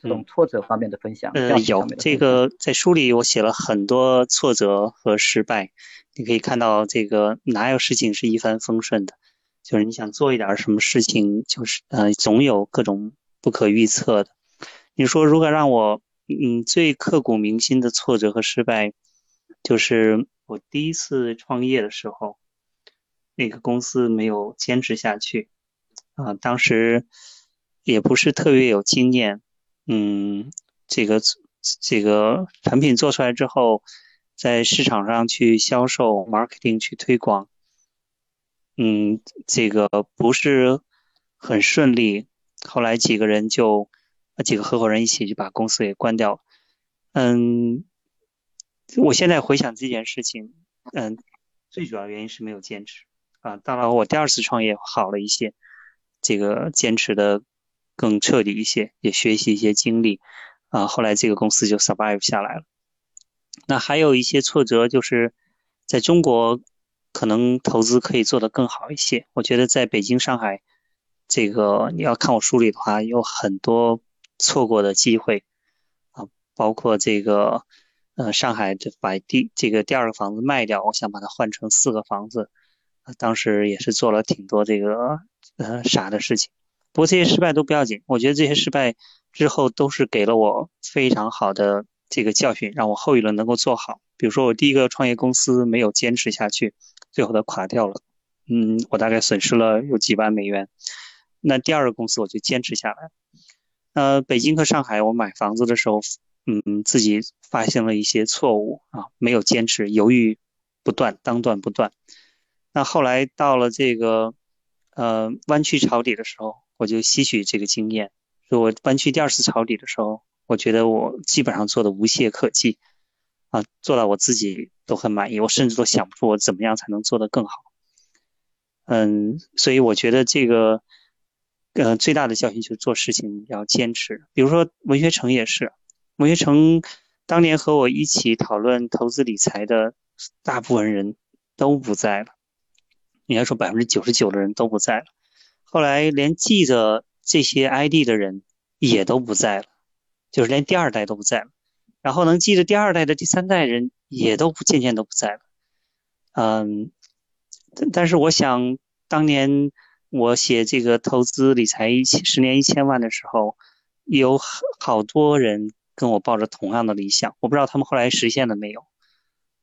这种挫折方面的分享，
呃，有这个在书里我写了很多挫折和失败，你可以看到这个哪有事情是一帆风顺的，就是你想做一点什么事情，就是呃总有各种不可预测的。你说如果让我嗯最刻骨铭心的挫折和失败，就是我第一次创业的时候，那个公司没有坚持下去，啊，当时也不是特别有经验。嗯，这个这个产品做出来之后，在市场上去销售、marketing 去推广，嗯，这个不是很顺利。后来几个人就几个合伙人一起就把公司给关掉了。嗯，我现在回想这件事情，嗯，最主要原因是没有坚持啊。到了我第二次创业好了一些，这个坚持的。更彻底一些，也学习一些经历，啊，后来这个公司就 survive 下来了。那还有一些挫折，就是在中国可能投资可以做得更好一些。我觉得在北京、上海，这个你要看我书里的话，有很多错过的机会啊，包括这个呃上海这把第这个第二个房子卖掉，我想把它换成四个房子，当时也是做了挺多这个呃傻的事情。不过这些失败都不要紧，我觉得这些失败之后都是给了我非常好的这个教训，让我后一轮能够做好。比如说我第一个创业公司没有坚持下去，最后它垮掉了，嗯，我大概损失了有几万美元。那第二个公司我就坚持下来。呃，北京和上海我买房子的时候，嗯，自己发现了一些错误啊，没有坚持，犹豫不断，当断不断。那后来到了这个呃弯曲抄底的时候。我就吸取这个经验，所以我搬去第二次抄底的时候，我觉得我基本上做的无懈可击，啊，做到我自己都很满意，我甚至都想不出我怎么样才能做得更好。嗯，所以我觉得这个，呃，最大的教训就是做事情要坚持。比如说文学城也是，文学城当年和我一起讨论投资理财的大部分人都不在了，应该说百分之九十九的人都不在了。后来连记着这些 ID 的人也都不在了，就是连第二代都不在了。然后能记着第二代的第三代人也都不渐渐都不在了。嗯，但是我想当年我写这个投资理财一千十年一千万的时候，有好多人跟我抱着同样的理想，我不知道他们后来实现了没有。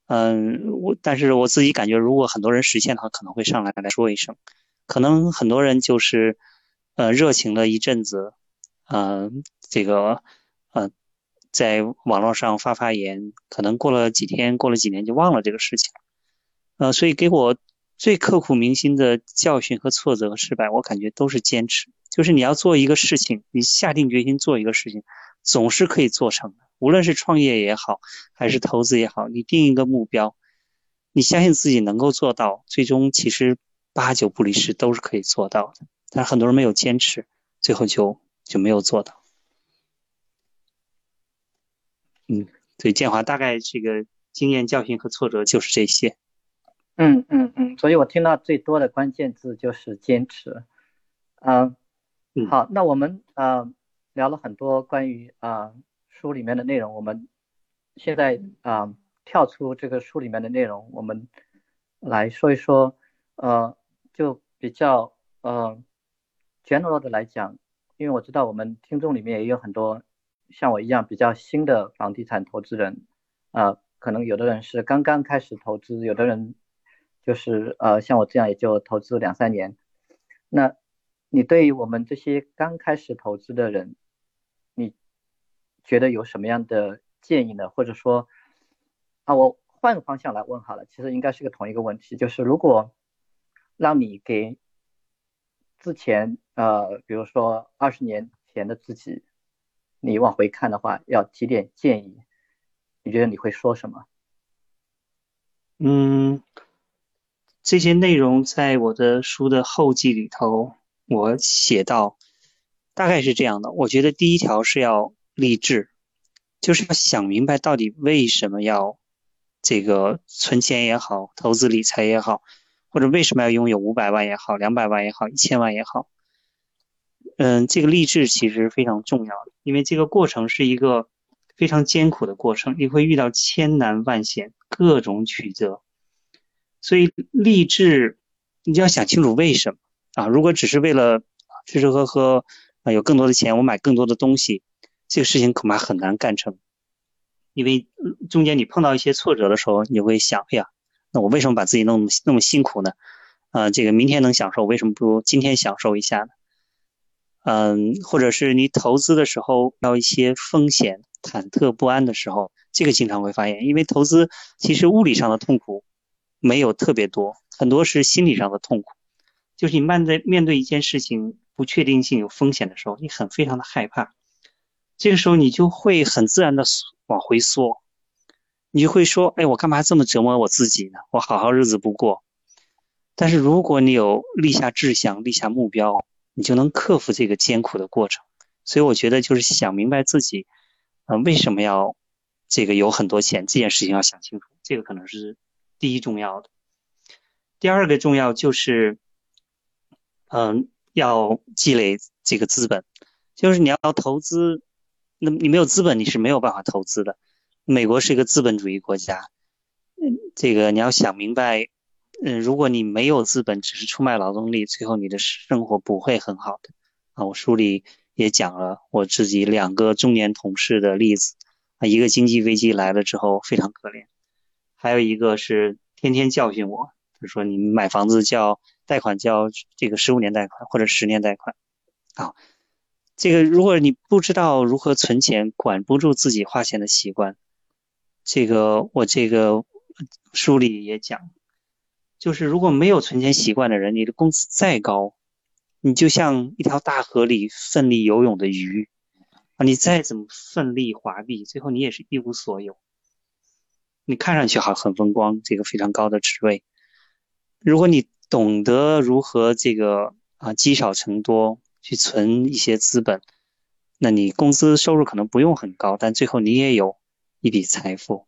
嗯，我但是我自己感觉，如果很多人实现的话，可能会上来来说一声。可能很多人就是呃热情了一阵子，嗯，这个呃。在网络上发发言，可能过了几天，过了几年就忘了这个事情，呃，所以给我最刻骨铭心的教训和挫折和失败，我感觉都是坚持。就是你要做一个事情，你下定决心做一个事情，总是可以做成的。无论是创业也好，还是投资也好，你定一个目标，你相信自己能够做到，最终其实八九不离十都是可以做到的。但很多人没有坚持，最后就就没有做到。嗯，所以建华大概这个经验教训和挫折就是这些。
嗯嗯嗯，所以我听到最多的关键字就是坚持。嗯，好，那我们呃聊了很多关于啊书里面的内容，我们现在啊跳出这个书里面的内容，我们来说一说呃就比较呃 general 的来讲，因为我知道我们听众里面也有很多。像我一样比较新的房地产投资人，啊，可能有的人是刚刚开始投资，有的人就是呃像我这样也就投资两三年。那你对于我们这些刚开始投资的人，你觉得有什么样的建议呢？或者说，啊，我换个方向来问好了，其实应该是个同一个问题，就是如果让你给之前呃，比如说二十年前的自己。你往回看的话，要提点建议，你觉得你会说什么？
嗯，这些内容在我的书的后记里头，我写到，大概是这样的。我觉得第一条是要励志，就是要想明白到底为什么要这个存钱也好，投资理财也好，或者为什么要拥有五百万也好，两百万也好，一千万也好。嗯，这个励志其实非常重要的，因为这个过程是一个非常艰苦的过程，你会遇到千难万险，各种曲折，所以励志你就要想清楚为什么啊？如果只是为了吃吃喝喝啊，有更多的钱，我买更多的东西，这个事情恐怕很难干成，因为中间你碰到一些挫折的时候，你会想，哎呀，那我为什么把自己弄那么辛苦呢？啊，这个明天能享受，为什么不今天享受一下呢？嗯，或者是你投资的时候要一些风险，忐忑不安的时候，这个经常会发现，因为投资其实物理上的痛苦没有特别多，很多是心理上的痛苦，就是你面对面对一件事情不确定性有风险的时候，你很非常的害怕，这个时候你就会很自然的往回缩，你就会说，哎，我干嘛这么折磨我自己呢？我好好日子不过。但是如果你有立下志向，立下目标。你就能克服这个艰苦的过程，所以我觉得就是想明白自己，呃，为什么要这个有很多钱，这件事情要想清楚，这个可能是第一重要的。第二个重要就是，嗯，要积累这个资本，就是你要投资，那你没有资本你是没有办法投资的。美国是一个资本主义国家，嗯，这个你要想明白。嗯，如果你没有资本，只是出卖劳动力，最后你的生活不会很好的啊。我书里也讲了我自己两个中年同事的例子啊，一个经济危机来了之后非常可怜，还有一个是天天教训我，他说你买房子叫贷款交这个十五年贷款或者十年贷款啊，这个如果你不知道如何存钱，管不住自己花钱的习惯，这个我这个书里也讲。就是如果没有存钱习惯的人，你的工资再高，你就像一条大河里奋力游泳的鱼啊！你再怎么奋力划臂，最后你也是一无所有。你看上去好很风光，这个非常高的职位，如果你懂得如何这个啊积少成多，去存一些资本，那你工资收入可能不用很高，但最后你也有一笔财富。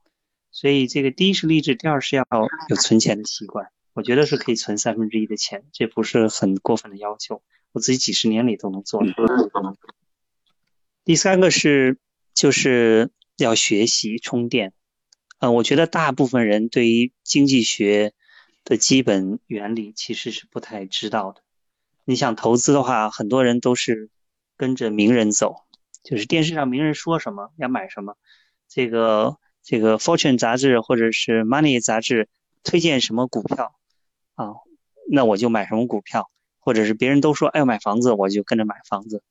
所以这个第一是励志，第二是要有存钱的习惯。我觉得是可以存三分之一的钱，这不是很过分的要求，我自己几十年里都能做到。第三个是就是要学习充电，嗯，我觉得大部分人对于经济学的基本原理其实是不太知道的。你想投资的话，很多人都是跟着名人走，就是电视上名人说什么要买什么，这个这个 Fortune 杂志或者是 Money 杂志推荐什么股票。啊，那我就买什么股票，或者是别人都说哎要买房子，我就跟着买房子，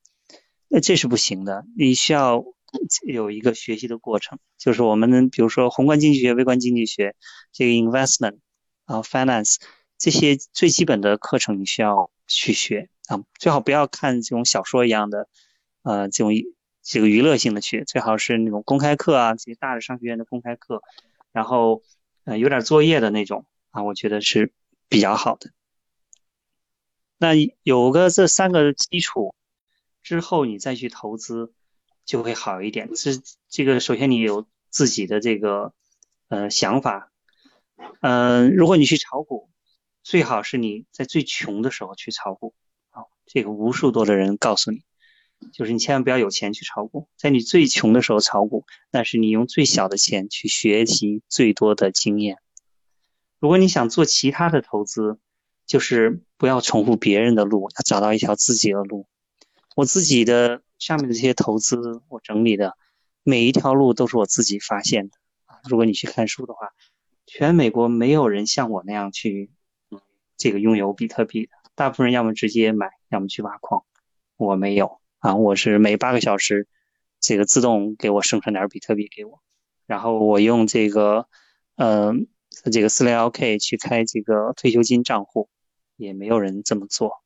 那这是不行的。你需要有一个学习的过程，就是我们比如说宏观经济学、微观经济学，这个 investment 啊 finance 这些最基本的课程你需要去学啊，最好不要看这种小说一样的，呃，这种这个娱乐性的去，最好是那种公开课啊，这些大的商学院的公开课，然后呃有点作业的那种啊，我觉得是。比较好的，那有个这三个基础之后，你再去投资就会好一点。是这个，首先你有自己的这个呃想法，嗯，如果你去炒股，最好是你在最穷的时候去炒股。啊，这个无数多的人告诉你，就是你千万不要有钱去炒股，在你最穷的时候炒股，那是你用最小的钱去学习最多的经验。如果你想做其他的投资，就是不要重复别人的路，要找到一条自己的路。我自己的上面的这些投资，我整理的每一条路都是我自己发现的啊。如果你去看书的话，全美国没有人像我那样去这个拥有比特币的，大部分人要么直接买，要么去挖矿。我没有啊，我是每八个小时这个自动给我生成点比特币给我，然后我用这个嗯。这个四零幺 K 去开这个退休金账户，也没有人这么做。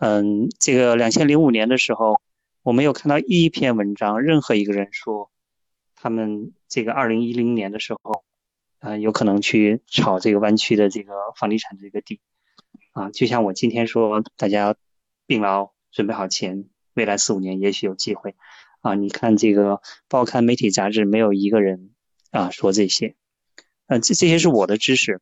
嗯，这个两千零五年的时候，我没有看到一篇文章，任何一个人说他们这个二零一零年的时候，啊，有可能去炒这个湾区的这个房地产这个地。啊，就像我今天说，大家病牢准备好钱，未来四五年也许有机会。啊，你看这个报刊、媒体、杂志，没有一个人啊说这些。嗯，这这些是我的知识，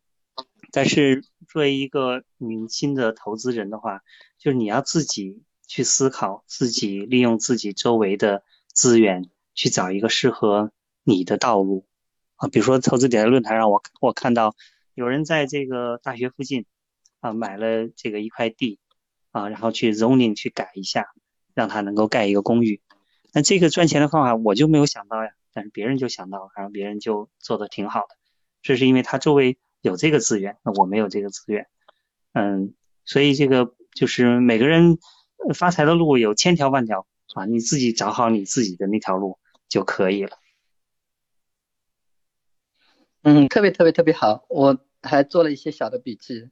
但是作为一个明星的投资人的话，就是你要自己去思考，自己利用自己周围的资源去找一个适合你的道路啊。比如说，投资点在论坛上，我我看到有人在这个大学附近啊买了这个一块地啊，然后去 zoning 去改一下，让他能够盖一个公寓。那这个赚钱的方法我就没有想到呀，但是别人就想到了，然后别人就做的挺好的。这是因为他周围有这个资源，那我没有这个资源，嗯，所以这个就是每个人发财的路有千条万条啊，你自己找好你自己的那条路就可以了。
嗯，特别特别特别好，我还做了一些小的笔记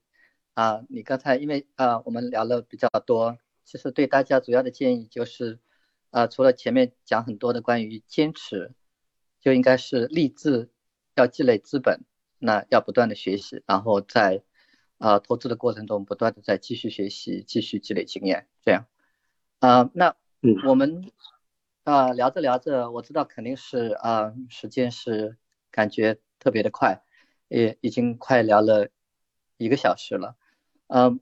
啊。你刚才因为啊我们聊了比较多，其实对大家主要的建议就是啊，除了前面讲很多的关于坚持，就应该是立志。要积累资本，那要不断的学习，然后在呃投资的过程中不断的在继续学习，继续积累经验，这样啊，那我们啊聊着聊着，我知道肯定是啊时间是感觉特别的快，也已经快聊了一个小时了，嗯，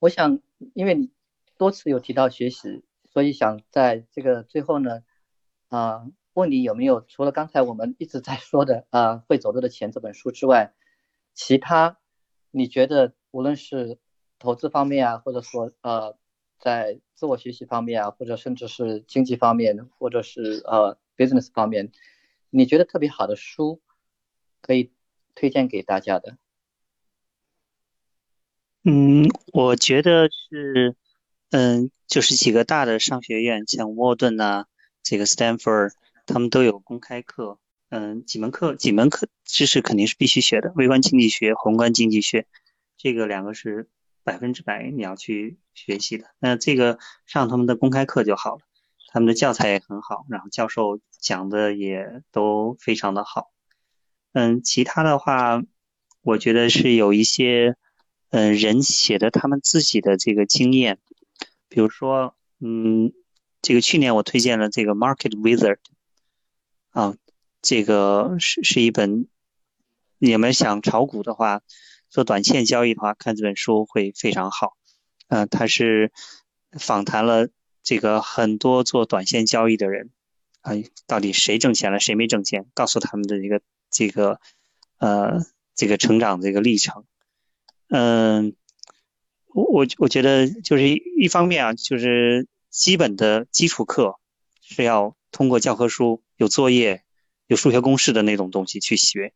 我想因为你多次有提到学习，所以想在这个最后呢啊。问你有没有除了刚才我们一直在说的啊《会走路的钱》这本书之外，其他你觉得无论是投资方面啊，或者说呃在自我学习方面啊，或者甚至是经济方面，或者是呃 business 方面，你觉得特别好的书可以推荐给大家的？
嗯，我觉得是嗯，就是几个大的商学院，像沃顿呐，这个 Stanford。他们都有公开课，嗯，几门课几门课知识肯定是必须学的，微观经济学、宏观经济学，这个两个是百分之百你要去学习的。那这个上他们的公开课就好了，他们的教材也很好，然后教授讲的也都非常的好。嗯，其他的话，我觉得是有一些嗯人写的他们自己的这个经验，比如说，嗯，这个去年我推荐了这个 Market Wizard，啊，这个是是一本，你们想炒股的话，做短线交易的话，看这本书会非常好。嗯，他是访谈了这个很多做短线交易的人，啊，到底谁挣钱了，谁没挣钱，告诉他们的一个这个呃这个成长这个历程。嗯，我我我觉得就是一方面啊，就是基本的基础课是要通过教科书有作业、有数学公式的那种东西去学，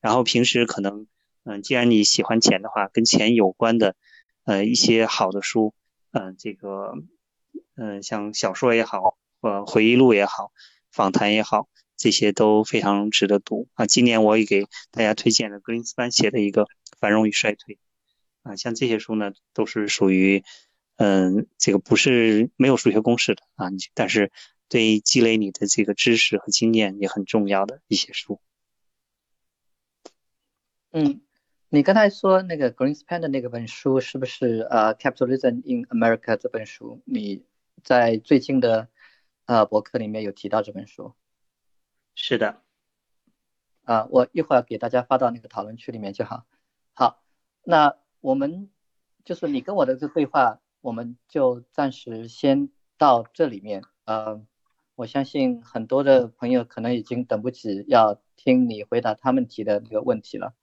然后平时可能嗯，既然你喜欢钱的话，跟钱有关的。呃，一些好的书，嗯，这个，嗯，像小说也好，呃，回忆录也好，访谈也好，这些都非常值得读啊。今年我也给大家推荐了格林斯潘写的一个《繁荣与衰退》啊，像这些书呢，都是属于，嗯，这个不是没有数学公式的啊，但是对积累你的这个知识和经验也很重要的一些书。
嗯。你刚才说那个 Greenspan 的那个本书是不是呃 Capitalism in America 这本书？你在最近的呃博客里面有提到这本书？
是的，
啊，我一会儿给大家发到那个讨论区里面就好。好，那我们就是你跟我的这对话，我们就暂时先到这里面。呃，我相信很多的朋友可能已经等不及要听你回答他们提的那个问题了。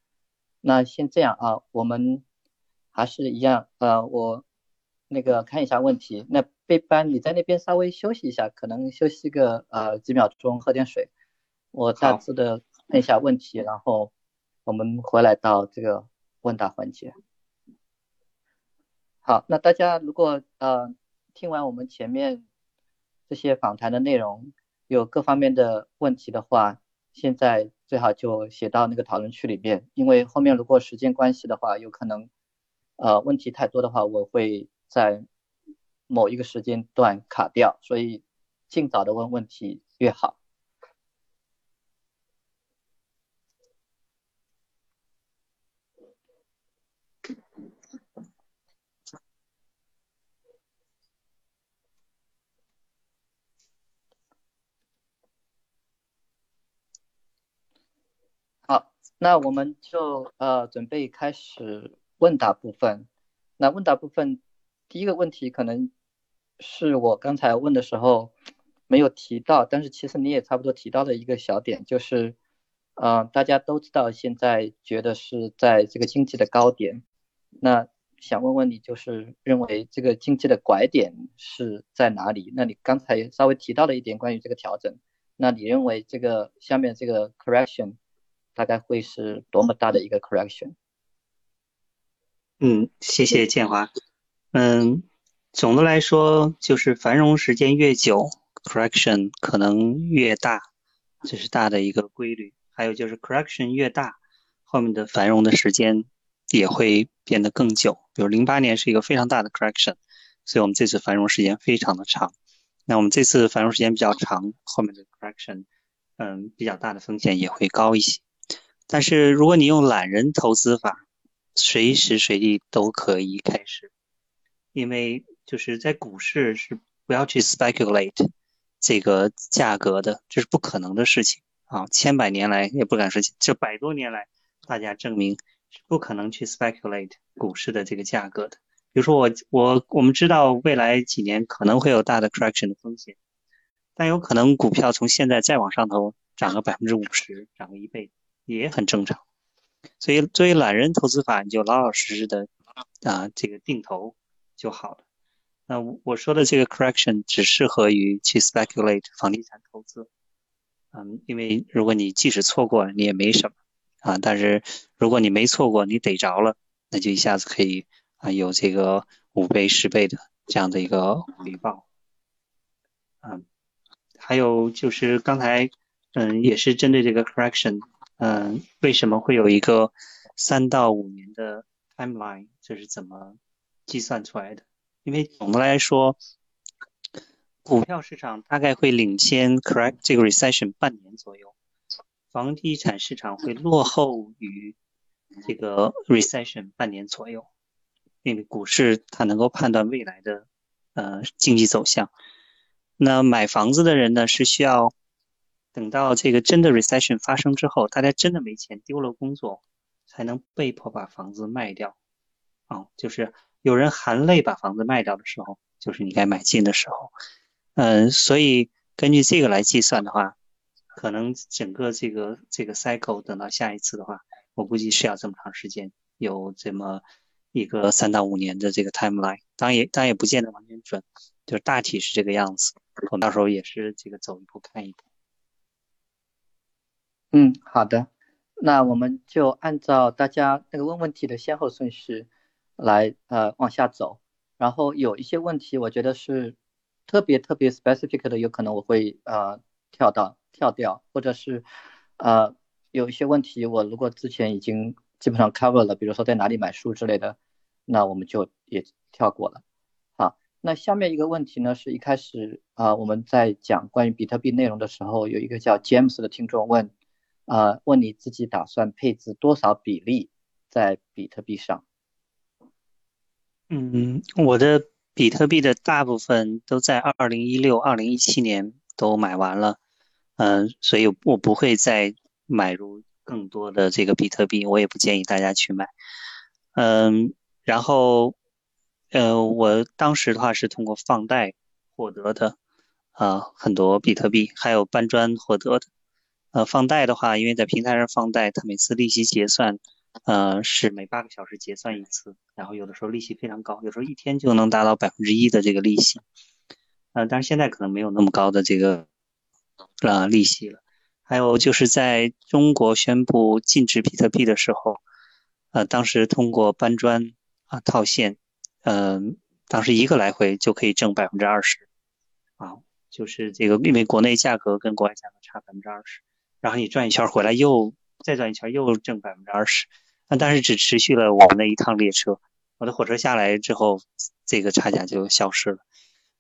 那先这样啊，我们还是一样，呃，我那个看一下问题。那贝班，你在那边稍微休息一下，可能休息个呃几秒钟，喝点水。我大致的看一下问题，然后我们回来到这个问答环节。好，那大家如果呃听完我们前面这些访谈的内容，有各方面的问题的话，现在。最好就写到那个讨论区里面，因为后面如果时间关系的话，有可能，呃，问题太多的话，我会在某一个时间段卡掉，所以尽早的问问题越好。那我们就呃准备开始问答部分。那问答部分第一个问题可能是我刚才问的时候没有提到，但是其实你也差不多提到了一个小点，就是呃大家都知道现在觉得是在这个经济的高点，那想问问你，就是认为这个经济的拐点是在哪里？那你刚才稍微提到了一点关于这个调整，那你认为这个下面这个 correction？大概会是多么大的一个 correction？
嗯，谢谢建华。嗯，总的来说，就是繁荣时间越久，correction 可能越大，这是大的一个规律。还有就是 correction 越大，后面的繁荣的时间也会变得更久。比如零八年是一个非常大的 correction，所以我们这次繁荣时间非常的长。那我们这次繁荣时间比较长，后面的 correction，嗯，比较大的风险也会高一些。但是如果你用懒人投资法，随时随地都可以开始，因为就是在股市是不要去 speculate 这个价格的，这是不可能的事情啊！千百年来也不敢说，这百多年来大家证明是不可能去 speculate 股市的这个价格的。比如说我我我们知道未来几年可能会有大的 correction 的风险，但有可能股票从现在再往上头涨个百分之五十，涨个一倍。也很正常，所以作为懒人投资法，你就老老实实的啊，这个定投就好了。那我说的这个 correction 只适合于去 speculate 房地产投资，嗯，因为如果你即使错过，你也没什么啊。但是如果你没错过，你逮着了，那就一下子可以啊有这个五倍、十倍的这样的一个回报。嗯，还有就是刚才嗯也是针对这个 correction。嗯，为什么会有一个三到五年的 timeline？这是怎么计算出来的？因为总的来说，股票市场大概会领先 correct 这个 recession 半年左右，房地产市场会落后于这个 recession 半年左右，因为股市它能够判断未来的呃经济走向。那买房子的人呢，是需要等到这个真的 recession 发生之后，大家真的没钱，丢了工作，才能被迫把房子卖掉。啊，就是有人含泪把房子卖掉的时候，就是你该买进的时候。嗯，所以根据这个来计算的话，可能整个这个这个 cycle 等到下一次的话，我估计是要这么长时间，有这么一个三到五年的这个 timeline。当然也当然也不见得完全准，就是大体是这个样子。我到时候也是这个走一步看一步。
嗯，好的，那我们就按照大家那个问问题的先后顺序来呃往下走，然后有一些问题我觉得是特别特别 specific 的，有可能我会呃跳到跳掉，或者是呃有一些问题我如果之前已经基本上 cover 了，比如说在哪里买书之类的，那我们就也跳过了。好那下面一个问题呢，是一开始啊，我们在讲关于比特币内容的时候，有一个叫 James 的听众问，啊，问你自己打算配置多少比例在比特币上？
嗯，我的比特币的大部分都在二零一六、二零一七年都买完了，嗯，所以我不会再买入更多的这个比特币，我也不建议大家去买，嗯，然后。呃，我当时的话是通过放贷获得的，啊，很多比特币，还有搬砖获得的。呃，放贷的话，因为在平台上放贷，它每次利息结算，呃，是每八个小时结算一次，然后有的时候利息非常高，有时候一天就能达到百分之一的这个利息。呃，但是现在可能没有那么高的这个呃利息了。还有就是在中国宣布禁止比特币的时候，呃，当时通过搬砖啊套现。嗯，当时一个来回就可以挣百分之二十，啊，就是这个，因为国内价格跟国外价格差百分之二十，然后你转一圈回来又再转一圈又挣百分之二十，那但是只持续了我们那一趟列车，我的火车下来之后，这个差价就消失了，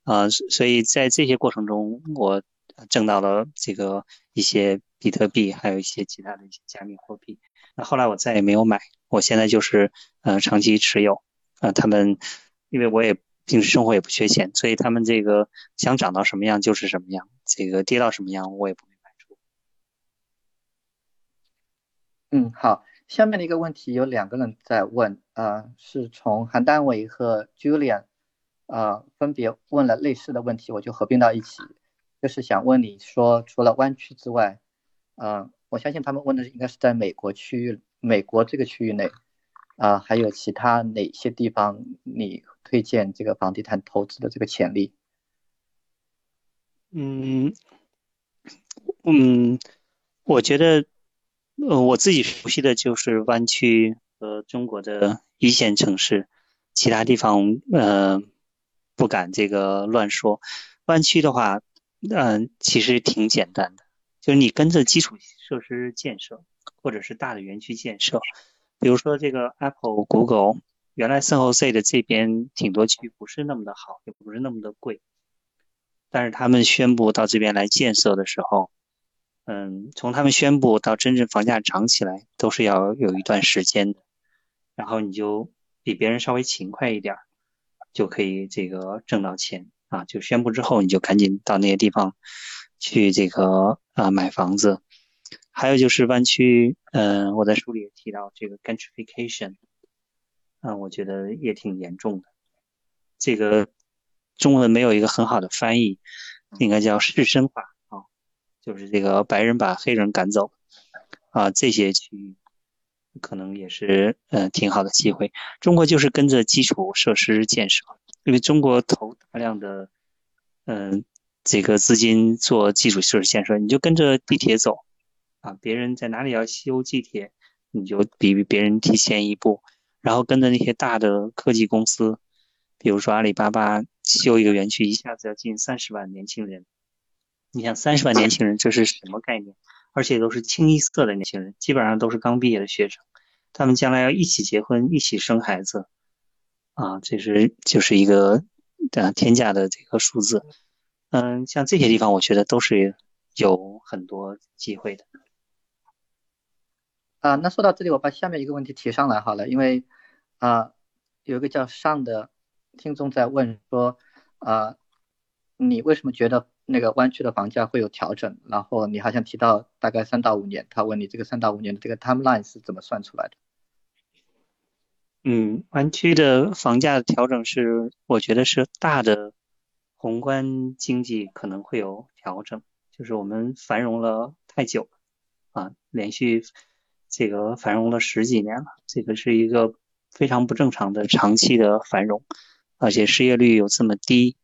啊，所以在这些过程中，我挣到了这个一些比特币，还有一些其他的一些加密货币，那后来我再也没有买，我现在就是呃长期持有。啊，他们因为我也平时生活也不缺钱，所以他们这个想涨到什么样就是什么样，这个跌到什么样我也不卖出。
嗯，好，下面的一个问题有两个人在问，呃，是从韩丹伟和 Julian，呃，分别问了类似的问题，我就合并到一起，就是想问你说，除了湾区之外，呃，我相信他们问的应该是在美国区域，美国这个区域内。啊，还有其他哪些地方你推荐这个房地产投资的这个潜力？
嗯嗯，我觉得，呃，我自己熟悉的就是湾区和中国的一线城市，其他地方呃不敢这个乱说。湾区的话，嗯，其实挺简单的，就是你跟着基础设施建设，或者是大的园区建设。比如说这个 Apple、Google，原来 San Jose 的这边挺多区不是那么的好，也不是那么的贵，但是他们宣布到这边来建设的时候，嗯，从他们宣布到真正房价涨起来，都是要有一段时间的。然后你就比别人稍微勤快一点，就可以这个挣到钱啊。就宣布之后，你就赶紧到那些地方去这个啊买房子。还有就是湾区，嗯，我在书里也提到这个 gentrification，嗯，我觉得也挺严重的。这个中文没有一个很好的翻译，应该叫士绅化，就是这个白人把黑人赶走啊，这些区域可能也是嗯挺好的机会。中国就是跟着基础设施建设，因为中国投大量的嗯这个资金做基础设施建设，你就跟着地铁走。啊，别人在哪里要修地铁，你就比别人提前一步，然后跟着那些大的科技公司，比如说阿里巴巴修一个园区，一下子要进三十万年轻人。你想三十万年轻人这是什么概念？而且都是清一色的年轻人，基本上都是刚毕业的学生，他们将来要一起结婚，一起生孩子，啊，这是就是一个呃天价的这个数字。嗯，像这些地方，我觉得都是有很多机会的。
啊，那说到这里，我把下面一个问题提上来好了，因为啊，有一个叫上的听众在问说，啊，你为什么觉得那个湾区的房价会有调整？然后你好像提到大概三到五年，他问你这个三到五年的这个 timeline 是怎么算出来的？
嗯，湾区的房价的调整是，我觉得是大的宏观经济可能会有调整，就是我们繁荣了太久啊，连续。这个繁荣了十几年了，这个是一个非常不正常的长期的繁荣，而且失业率有这么低，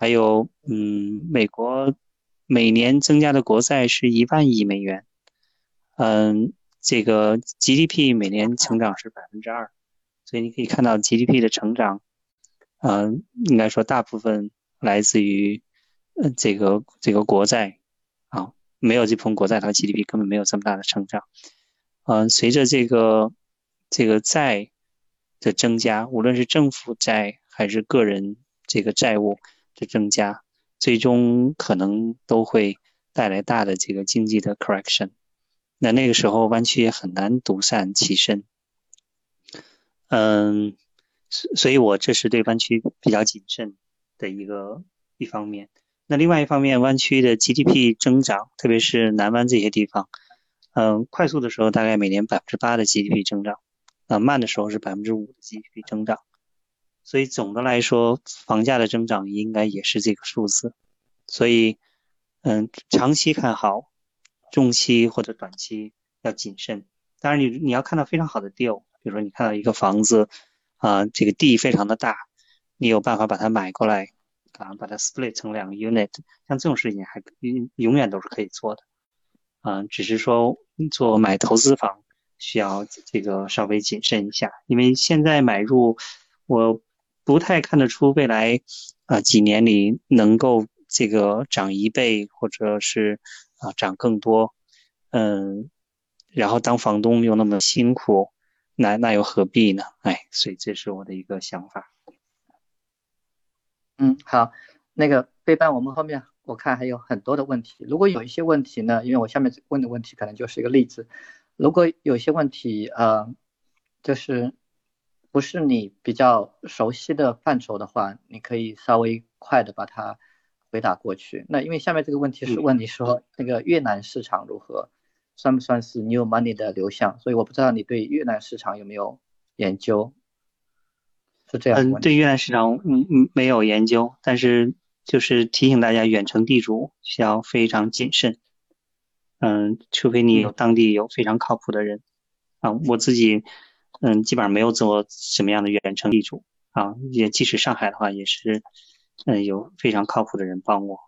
还有，嗯，美国每年增加的国债是一万亿美元，嗯，这个 GDP 每年成长是百分之二，所以你可以看到 GDP 的成长，嗯，应该说大部分来自于，嗯，这个这个国债，啊，没有这部分国债，它的 GDP 根本没有这么大的成长。嗯，随着这个这个债的增加，无论是政府债还是个人这个债务的增加，最终可能都会带来大的这个经济的 correction。那那个时候湾区也很难独善其身。嗯，所所以，我这是对湾区比较谨慎的一个一方面。那另外一方面，湾区的 GDP 增长，特别是南湾这些地方。嗯，快速的时候大概每年百分之八的 GDP 增长，啊，慢的时候是百分之五的 GDP 增长，所以总的来说，房价的增长应该也是这个数字。所以，嗯，长期看好，中期或者短期要谨慎。当然，你你要看到非常好的 deal，比如说你看到一个房子，啊，这个地非常的大，你有办法把它买过来，啊，把它 split 成两个 unit，像这种事情还永永远都是可以做的。嗯，只是说做买投资房需要这个稍微谨慎一下，因为现在买入，我不太看得出未来啊几年里能够这个涨一倍或者是啊涨更多，嗯，然后当房东又那么辛苦，那那又何必呢？哎，所以这是我的一个想法。
嗯，好，那个背班我们后面。我看还有很多的问题，如果有一些问题呢，因为我下面问的问题可能就是一个例子，如果有些问题呃，就是不是你比较熟悉的范畴的话，你可以稍微快的把它回答过去。那因为下面这个问题是问你说那个越南市场如何，算不算是 new money 的流向？所以我不知道你对越南市场有没有研究？是这样。
嗯，对越南市场嗯嗯没有研究，但是。就是提醒大家，远程地主需要非常谨慎。嗯，除非你有当地有非常靠谱的人啊。我自己嗯，基本上没有做什么样的远程地主啊。也即使上海的话，也是嗯有非常靠谱的人帮我。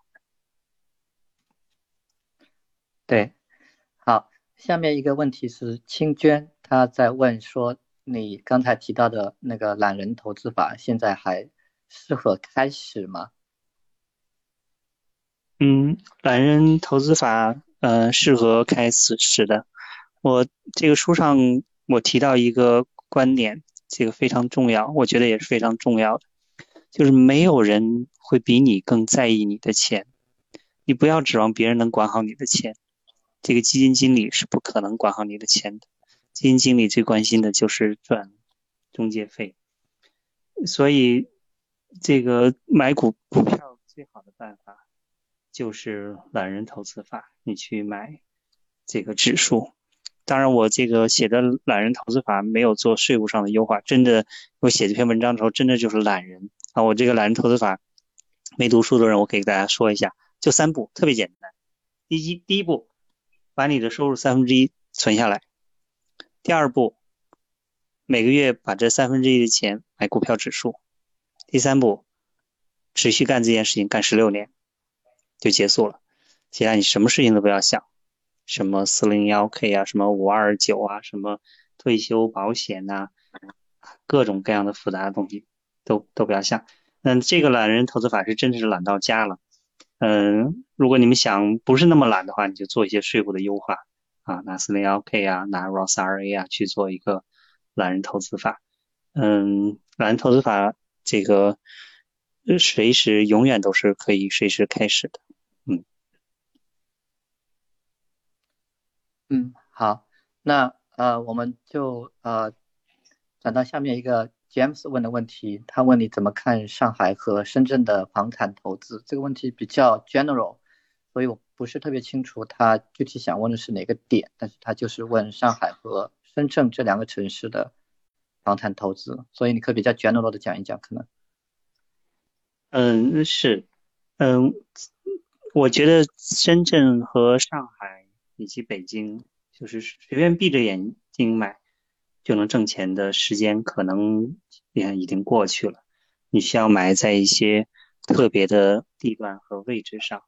对，好，下面一个问题是清娟她在问说，你刚才提到的那个懒人投资法，现在还适合开始吗？
嗯，懒人投资法，呃，适合开始是的。我这个书上我提到一个观点，这个非常重要，我觉得也是非常重要的，就是没有人会比你更在意你的钱，你不要指望别人能管好你的钱，这个基金经理是不可能管好你的钱的，基金经理最关心的就是赚中介费，所以这个买股股票最好的办法。就是懒人投资法，你去买这个指数。当然，我这个写的懒人投资法没有做税务上的优化。真的，我写这篇文章的时候，真的就是懒人啊！我这个懒人投资法，没读书的人，我可以给大家说一下，就三步，特别简单。第一，第一步，把你的收入三分之一存下来；第二步，每个月把这三分之一的钱买股票指数；第三步，持续干这件事情，干十六年。就结束了，其他你什么事情都不要想，什么四零幺 K 啊，什么五二九啊，什么退休保险呐，各种各样的复杂的东西都都不要想。那这个懒人投资法是真的是懒到家了。嗯，如果你们想不是那么懒的话，你就做一些税务的优化啊，拿四零幺 K 啊，拿 Roth IRA 啊去做一个懒人投资法。嗯，懒人投资法这个随时永远都是可以随时开始的。
嗯，嗯好，那呃，我们就呃转到下面一个 James 问的问题，他问你怎么看上海和深圳的房产投资？这个问题比较 general，所以我不是特别清楚他具体想问的是哪个点，但是他就是问上海和深圳这两个城市的房产投资，所以你可以比较 general 的讲一讲，可能。
嗯，是，嗯，我觉得深圳和上海以及北京，就是随便闭着眼睛买就能挣钱的时间，可能也已经过去了。你需要买在一些特别的地段和位置上。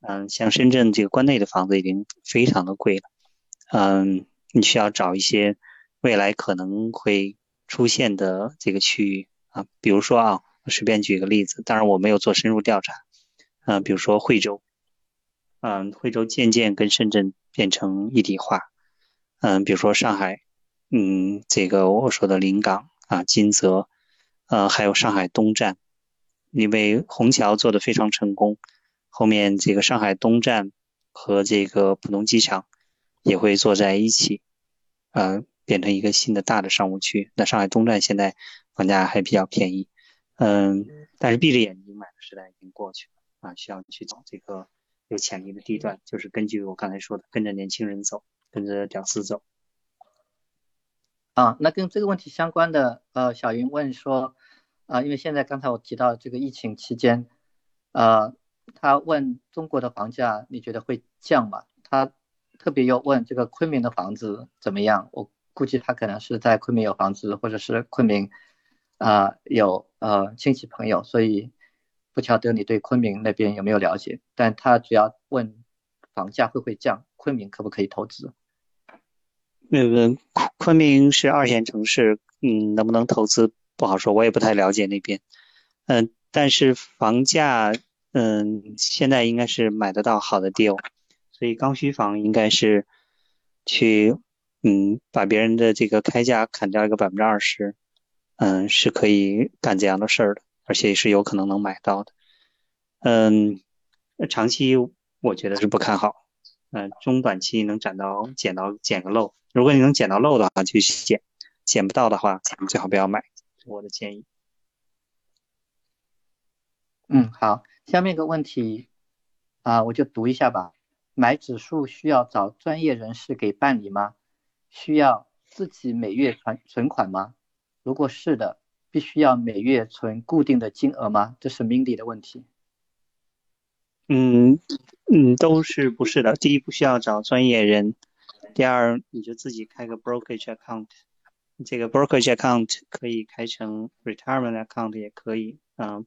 嗯，像深圳这个关内的房子已经非常的贵了。嗯，你需要找一些未来可能会出现的这个区域啊，比如说啊。我随便举个例子，当然我没有做深入调查，嗯，比如说惠州，嗯，惠州渐渐跟深圳变成一体化，嗯，比如说上海，嗯，这个我说的临港啊、金泽，呃，还有上海东站，因为虹桥做的非常成功，后面这个上海东站和这个浦东机场也会坐在一起，呃，变成一个新的大的商务区。那上海东站现在房价还比较便宜。嗯，但是闭着眼睛买的时代已经过去了啊，需要去找这个有潜力的地段，就是根据我刚才说的，跟着年轻人走，跟着屌丝走。
啊，那跟这个问题相关的，呃，小云问说，啊，因为现在刚才我提到这个疫情期间，呃，他问中国的房价你觉得会降吗？他特别又问这个昆明的房子怎么样？我估计他可能是在昆明有房子，或者是昆明。啊，有呃亲戚朋友，所以不晓得你对昆明那边有没有了解？但他主要问房价会不会降，昆明可不可以投资？
那个昆明是二线城市，嗯，能不能投资不好说，我也不太了解那边。嗯，但是房价，嗯，现在应该是买得到好的 deal，所以刚需房应该是去，嗯，把别人的这个开价砍掉一个百分之二十。嗯，是可以干这样的事儿的，而且也是有可能能买到的。嗯，长期我觉得是不看好。嗯，中短期能捡到捡到捡个漏，如果你能捡到漏的话就去捡，捡不到的话最好不要买，我的建议。
嗯，好，下面一个问题啊，我就读一下吧。买指数需要找专业人士给办理吗？需要自己每月存存款吗？如果是的，必须要每月存固定的金额吗？这是 Mindy 的问题。
嗯嗯，都是不是的。第一，不需要找专业人；第二，你就自己开个 brokerage account。这个 brokerage account 可以开成 retirement account 也可以，嗯，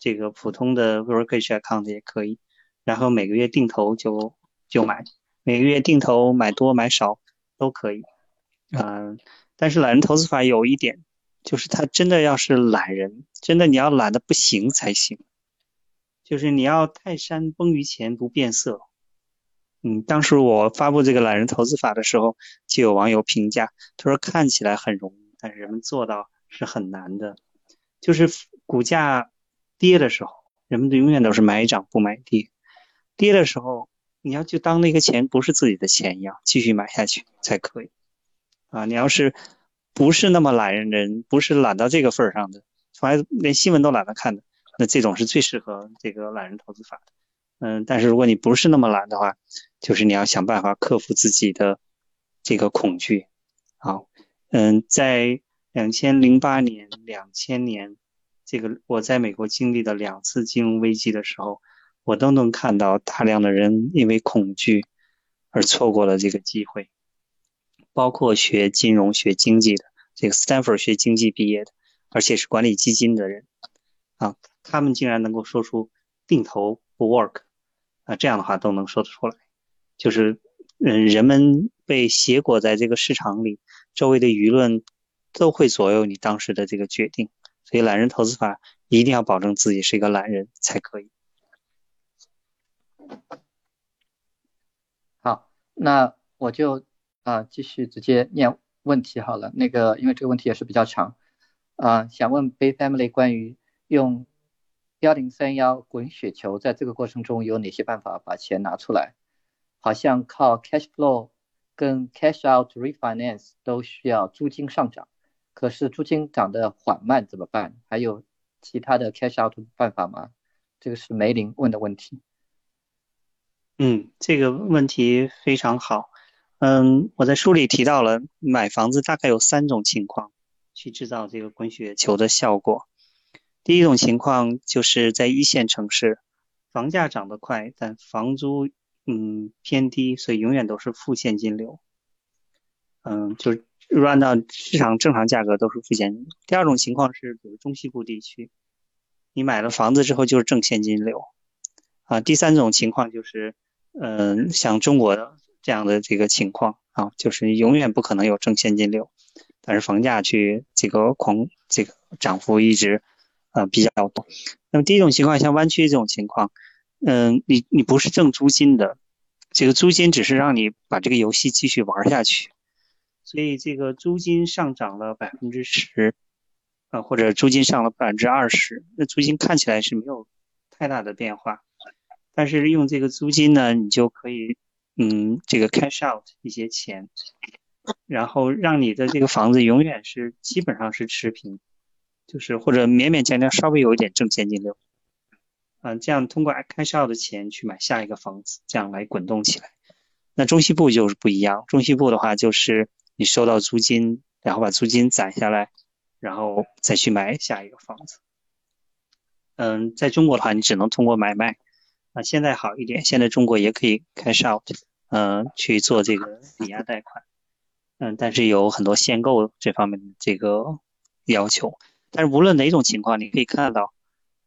这个普通的 brokerage account 也可以。然后每个月定投就就买，每个月定投买多买少都可以，嗯。但是懒人投资法有一点，就是他真的要是懒人，真的你要懒的不行才行。就是你要泰山崩于前不变色。嗯，当时我发布这个懒人投资法的时候，就有网友评价，他说看起来很容易，但是人们做到是很难的。就是股价跌的时候，人们永远都是买涨不买跌。跌的时候，你要就当那个钱不是自己的钱一样，继续买下去才可以。啊，你要是不是那么懒人人，不是懒到这个份儿上的，从来连新闻都懒得看的，那这种是最适合这个懒人投资法的。嗯，但是如果你不是那么懒的话，就是你要想办法克服自己的这个恐惧。好，嗯，在两千零八年、两千年，这个我在美国经历的两次金融危机的时候，我都能看到大量的人因为恐惧而错过了这个机会。包括学金融学经济的，这个 Stanford 学经济毕业的，而且是管理基金的人，啊，他们竟然能够说出定投不 work，啊，这样的话都能说得出来，就是，嗯，人们被挟裹在这个市场里，周围的舆论都会左右你当时的这个决定，所以懒人投资法一定要保证自己是一个懒人才可以。
好，那我就。啊，继续直接念问题好了。那个，因为这个问题也是比较长，啊，想问 Bay Family 关于用幺零三幺滚雪球，在这个过程中有哪些办法把钱拿出来？好像靠 cash flow 跟 cash out refinance 都需要租金上涨，可是租金涨得缓慢怎么办？还有其他的 cash out 办法吗？这个是梅林问的问题。
嗯，这个问题非常好。嗯，我在书里提到了买房子大概有三种情况去制造这个滚雪球的效果。第一种情况就是在一线城市，房价涨得快，但房租嗯偏低，所以永远都是负现金流。嗯，就是按照市场正常价格都是负现金。第二种情况是，比如中西部地区，你买了房子之后就是正现金流。啊，第三种情况就是，嗯，像中国的。这样的这个情况啊，就是永远不可能有正现金流，但是房价去这个狂这个涨幅一直呃比较多。那么第一种情况像湾区这种情况，嗯，你你不是挣租金的，这个租金只是让你把这个游戏继续玩下去，所以这个租金上涨了百分之十啊，或者租金上了百分之二十，那租金看起来是没有太大的变化，但是用这个租金呢，你就可以。嗯，这个 cash out 一些钱，然后让你的这个房子永远是基本上是持平，就是或者勉勉强强稍微有一点正现金流，嗯，这样通过 cash out 的钱去买下一个房子，这样来滚动起来。那中西部就是不一样，中西部的话就是你收到租金，然后把租金攒下来，然后再去买下一个房子。嗯，在中国的话，你只能通过买卖。啊，现在好一点，现在中国也可以 cash out。嗯，去做这个抵押贷款，嗯，但是有很多限购这方面的这个要求。但是无论哪种情况，你可以看到，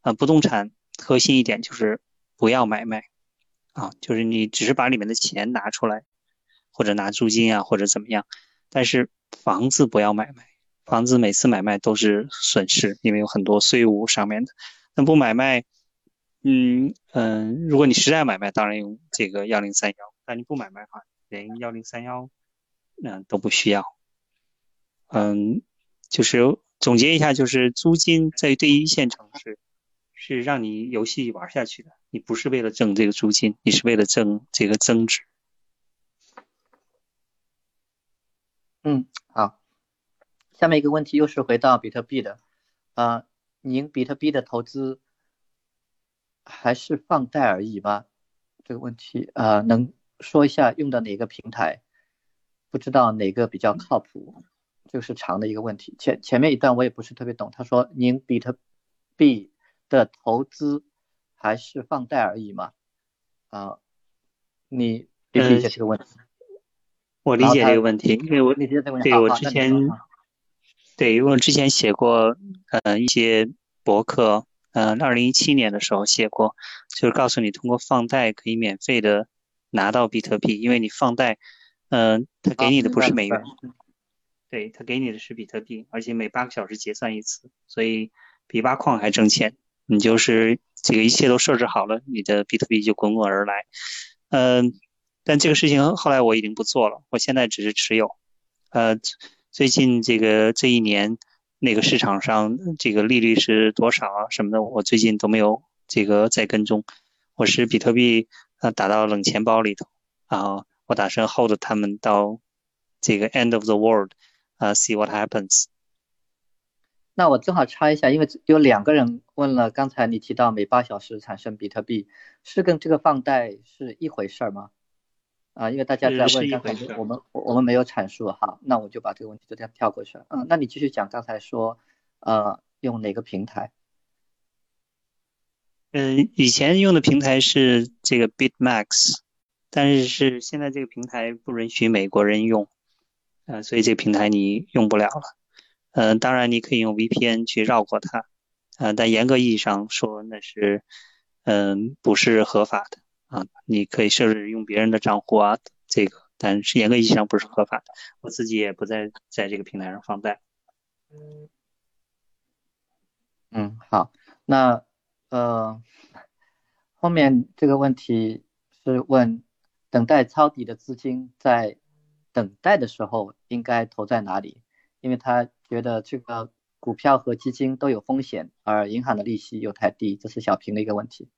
啊，不动产核心一点就是不要买卖，啊，就是你只是把里面的钱拿出来，或者拿租金啊，或者怎么样。但是房子不要买卖，房子每次买卖都是损失，因为有很多税务上面的。那不买卖，嗯嗯，如果你实在买卖，当然用这个幺零三幺。但你不买卖的话，连幺零三幺，嗯都不需要。嗯，就是总结一下，就是租金在对于一线城市是让你游戏玩下去的，你不是为了挣这个租金，你是为了挣这个增值。
嗯，好。下面一个问题又是回到比特币的，啊，您比特币的投资还是放贷而已吗？这个问题啊，能。说一下用的哪个平台，不知道哪个比较靠谱，这个是长的一个问题。前前面一段我也不是特别懂。他说您比特币的投资还是放贷而已吗？啊，你理不理解这个问题？
我理解这个问题，因为我
理解这个问
题。对我之前，对，因为我之前写过呃一些博客，嗯，二零一七年的时候写过，就是告诉你通过放贷可以免费的。拿到比特币，因为你放贷，嗯，他给你的不是美元，对他给你的是比特币，而且每八个小时结算一次，所以比挖矿还挣钱。你就是这个一切都设置好了，你的比特币就滚滚而来。嗯，但这个事情后来我已经不做了，我现在只是持有。呃，最近这个这一年那个市场上这个利率是多少啊什么的，我最近都没有这个在跟踪。我是比特币。啊，打到冷钱包里头，然后我打算 hold 他们到这个 end of the world，啊，see what happens。
那我正好插一下，因为有两个人问了，刚才你提到每八小时产生比特币，是跟这个放贷是一回事吗？啊，因为大家在问，刚才我们我们没有阐述哈，那我就把这个问题就这样跳过去了。嗯，那你继续讲，刚才说呃用哪个平台？
嗯，以前用的平台是这个 BitMax，但是是现在这个平台不允许美国人用，呃，所以这个平台你用不了了。嗯，当然你可以用 VPN 去绕过它，呃，但严格意义上说那是嗯不是合法的啊。你可以设置用别人的账户啊，这个，但是严格意义上不是合法的。我自己也不在在这个平台上放贷。
嗯，好，那。呃，后面这个问题是问，等待抄底的资金在等待的时候应该投在哪里？因为他觉得这个股票和基金都有风险，而银行的利息又太低，这是小平的一个问题。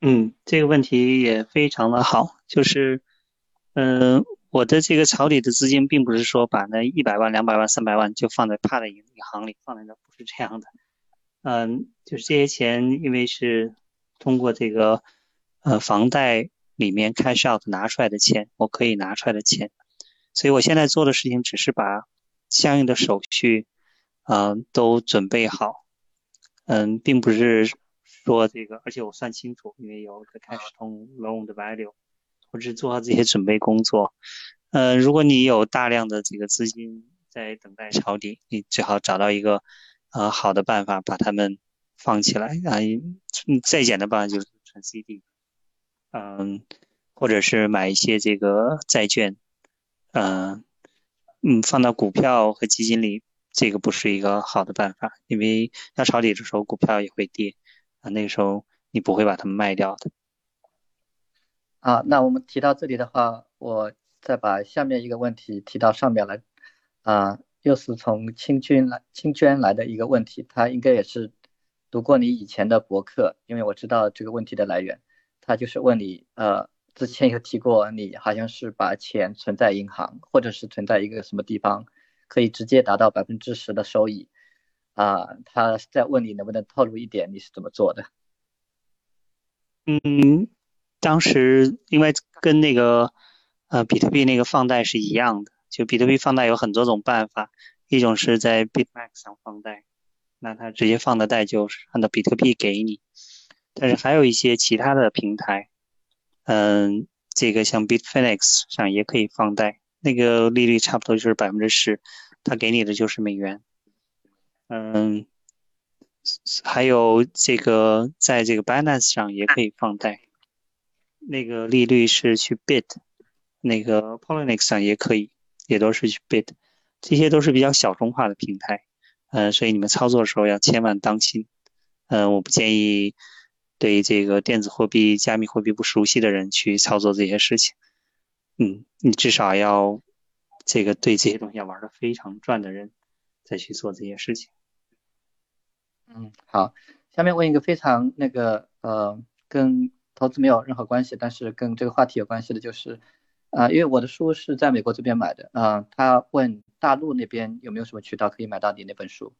嗯，这个问题也非常的好，就是，嗯，我的这个抄底的资金，并不是说把那一百万、两百万、三百万就放在怕的银银行里，放在那不是这样的。嗯，就是这些钱，因为是通过这个呃房贷里面 cash out 拿出来的钱，我可以拿出来的钱，所以我现在做的事情只是把相应的手续，嗯，都准备好。嗯，并不是说这个，而且我算清楚，因为有个 cash 通 loan 的 value。或者做好这些准备工作，呃，如果你有大量的这个资金在等待抄底，你最好找到一个呃好的办法把它们放起来啊。再简单办法就是存 CD，嗯，或者是买一些这个债券，嗯嗯，放到股票和基金里，这个不是一个好的办法，因为要抄底的时候股票也会跌啊，那个时候你不会把它们卖掉的。
啊，那我们提到这里的话，我再把下面一个问题提到上面来。啊，又是从青君来青娟来的一个问题，他应该也是读过你以前的博客，因为我知道这个问题的来源。他就是问你，呃，之前有提过你好像是把钱存在银行，或者是存在一个什么地方，可以直接达到百分之十的收益。啊，他在问你能不能透露一点你是怎么做的？
嗯。当时因为跟那个呃比特币那个放贷是一样的，就比特币放贷有很多种办法，一种是在 Bitmax 上放贷，那它直接放的贷就是按照比特币给你，但是还有一些其他的平台，嗯，这个像 Bitfinex 上也可以放贷，那个利率差不多就是百分之十，他给你的就是美元，嗯，还有这个在这个 Binance 上也可以放贷。那个利率是去 bid，那个 Poloniex 上也可以，也都是去 bid，这些都是比较小众化的平台，嗯，所以你们操作的时候要千万当心，嗯，我不建议对这个电子货币、加密货币不熟悉的人去操作这些事情，嗯，你至少要这个对这些东西要玩的非常转的人再去做这些事情。
嗯，好，下面问一个非常那个呃跟。投资没有任何关系，但是跟这个话题有关系的就是，啊，因为我的书是在美国这边买的，啊，他问大陆那边有没有什么渠道可以买到你那本书？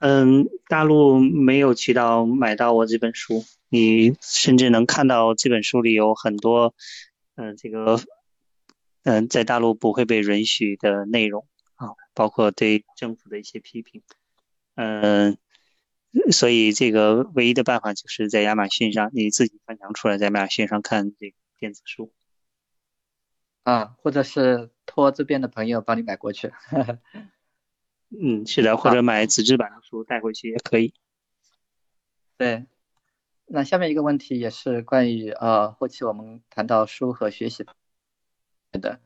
嗯，大陆没有渠道买到我这本书，你甚至能看到这本书里有很多，嗯，这个，嗯，在大陆不会被允许的内容啊，包括对政府的一些批评，嗯。所以这个唯一的办法就是在亚马逊上你自己翻墙出来，在亚马逊上看这个电子书
啊，或者是托这边的朋友帮你买过去。
嗯，是的，或者买纸质版的书带回去也可以。
对，那下面一个问题也是关于呃后期我们谈到书和学习的，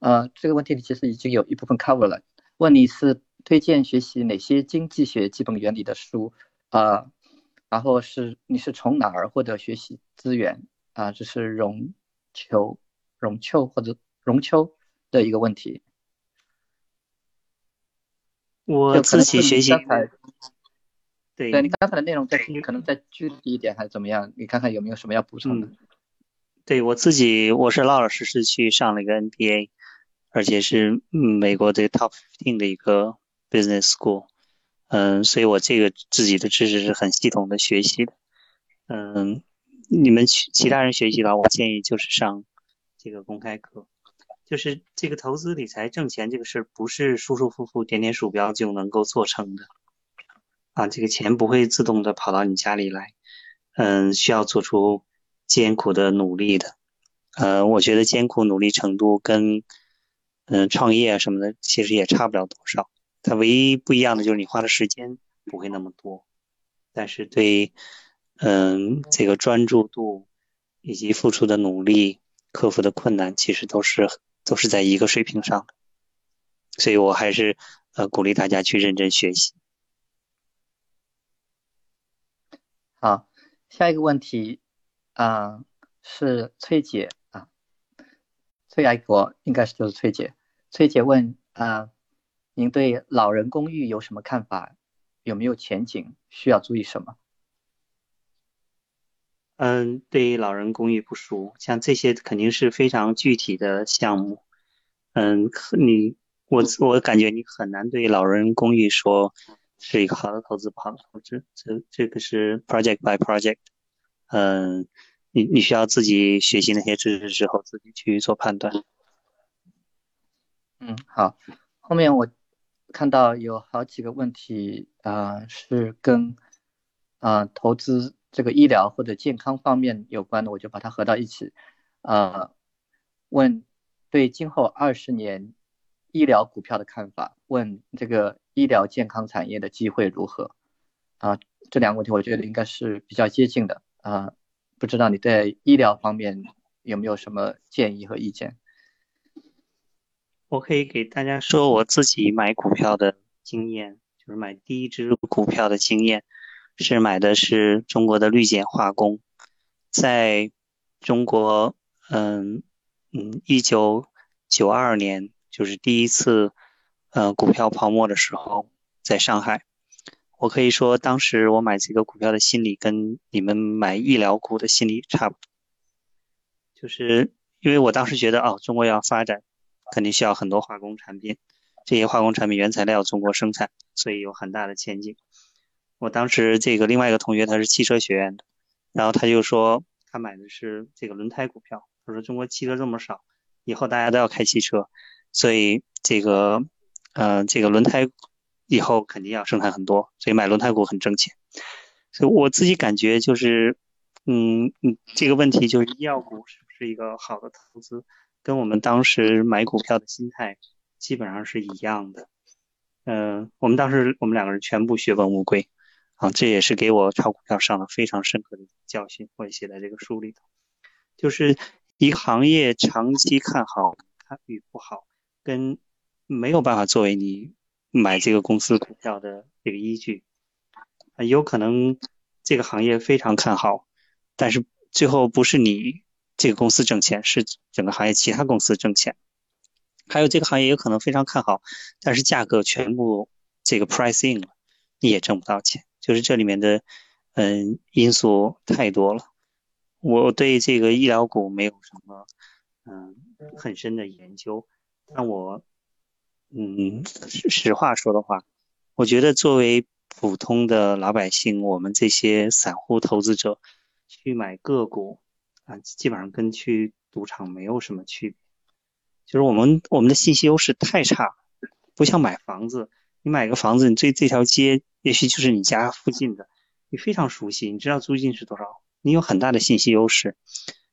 呃这个问题里其实已经有一部分 cover 了，问你是。推荐学习哪些经济学基本原理的书啊？然后是你是从哪儿获得学习资源啊？这是荣秋、荣秋或者荣秋的一个问题。
我自己学习。
对，对你刚才的内容再可能再具体一点还是怎么样？你看看有没有什么要补充的？
对我自己，我是老老实实去上了一个 NBA，而且是美国的 Top Fifteen 的一个。Business School，嗯，所以我这个自己的知识是很系统的学习的，嗯，你们其其他人学习的话，我建议就是上这个公开课，就是这个投资理财挣钱这个事儿不是舒舒服服点点鼠标就能够做成的，啊，这个钱不会自动的跑到你家里来，嗯，需要做出艰苦的努力的，呃，我觉得艰苦努力程度跟嗯创业什么的其实也差不了多少。它唯一不一样的就是你花的时间不会那么多，但是对，嗯，这个专注度以及付出的努力、克服的困难，其实都是都是在一个水平上的，所以我还是呃鼓励大家去认真学习。
好，下一个问题啊是崔姐啊，崔爱国应该是就是崔姐，崔姐问啊。您对老人公寓有什么看法？有没有前景？需要注意什么？
嗯，对老人公寓不熟，像这些肯定是非常具体的项目。嗯，你我我感觉你很难对老人公寓说是一个好的投资，不好的投资。这这个是 project by project。嗯，你你需要自己学习那些知识之后，自己去做判断。
嗯，好。后面我看到有好几个问题啊，是跟啊投资这个医疗或者健康方面有关的，我就把它合到一起。啊，问。对今后二十年医疗股票的看法，问这个医疗健康产业的机会如何？啊，这两个问题我觉得应该是比较接近的啊。不知道你在医疗方面有没有什么建议和意见？
我可以给大家说我自己买股票的经验，就是买第一只股票的经验是买的是中国的绿碱化工，在中国，嗯。嗯，一九九二年就是第一次，呃，股票泡沫的时候，在上海，我可以说当时我买这个股票的心理跟你们买医疗股的心理差不多，就是因为我当时觉得哦，中国要发展，肯定需要很多化工产品，这些化工产品原材料中国生产，所以有很大的前景。我当时这个另外一个同学他是汽车学院的，然后他就说他买的是这个轮胎股票。他说：“中国汽车这么少，以后大家都要开汽车，所以这个，呃，这个轮胎以后肯定要生产很多，所以买轮胎股很挣钱。所以我自己感觉就是，嗯嗯，这个问题就是医药股是不是一个好的投资，跟我们当时买股票的心态基本上是一样的。嗯，我们当时我们两个人全部血本无归，啊，这也是给我炒股票上了非常深刻的教训，我也写在这个书里头，就是。”一个行业长期看好看与不好，跟没有办法作为你买这个公司股票的这个依据。有可能这个行业非常看好，但是最后不是你这个公司挣钱，是整个行业其他公司挣钱。还有这个行业有可能非常看好，但是价格全部这个 price in 了，你也挣不到钱。就是这里面的嗯因素太多了。我对这个医疗股没有什么嗯很深的研究，但我嗯实话说的话，我觉得作为普通的老百姓，我们这些散户投资者去买个股啊，基本上跟去赌场没有什么区别。就是我们我们的信息优势太差，不像买房子，你买个房子，你这这条街也许就是你家附近的，你非常熟悉，你知道租金是多少。你有很大的信息优势，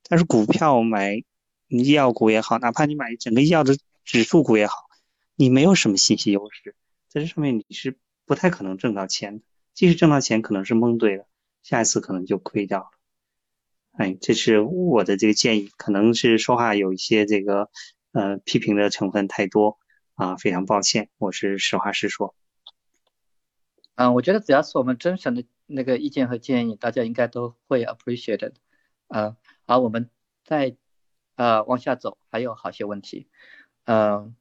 但是股票买医药股也好，哪怕你买整个医药的指数股也好，你没有什么信息优势，在这上面你是不太可能挣到钱的。即使挣到钱，可能是蒙对了，下一次可能就亏掉了。哎，这是我的这个建议，可能是说话有一些这个呃批评的成分太多啊，非常抱歉，我是实话实说。
嗯，我觉得只要是我们真诚的。那个意见和建议，大家应该都会 appreciate 的，嗯，好，我们再呃往下走，还有好些问题，嗯，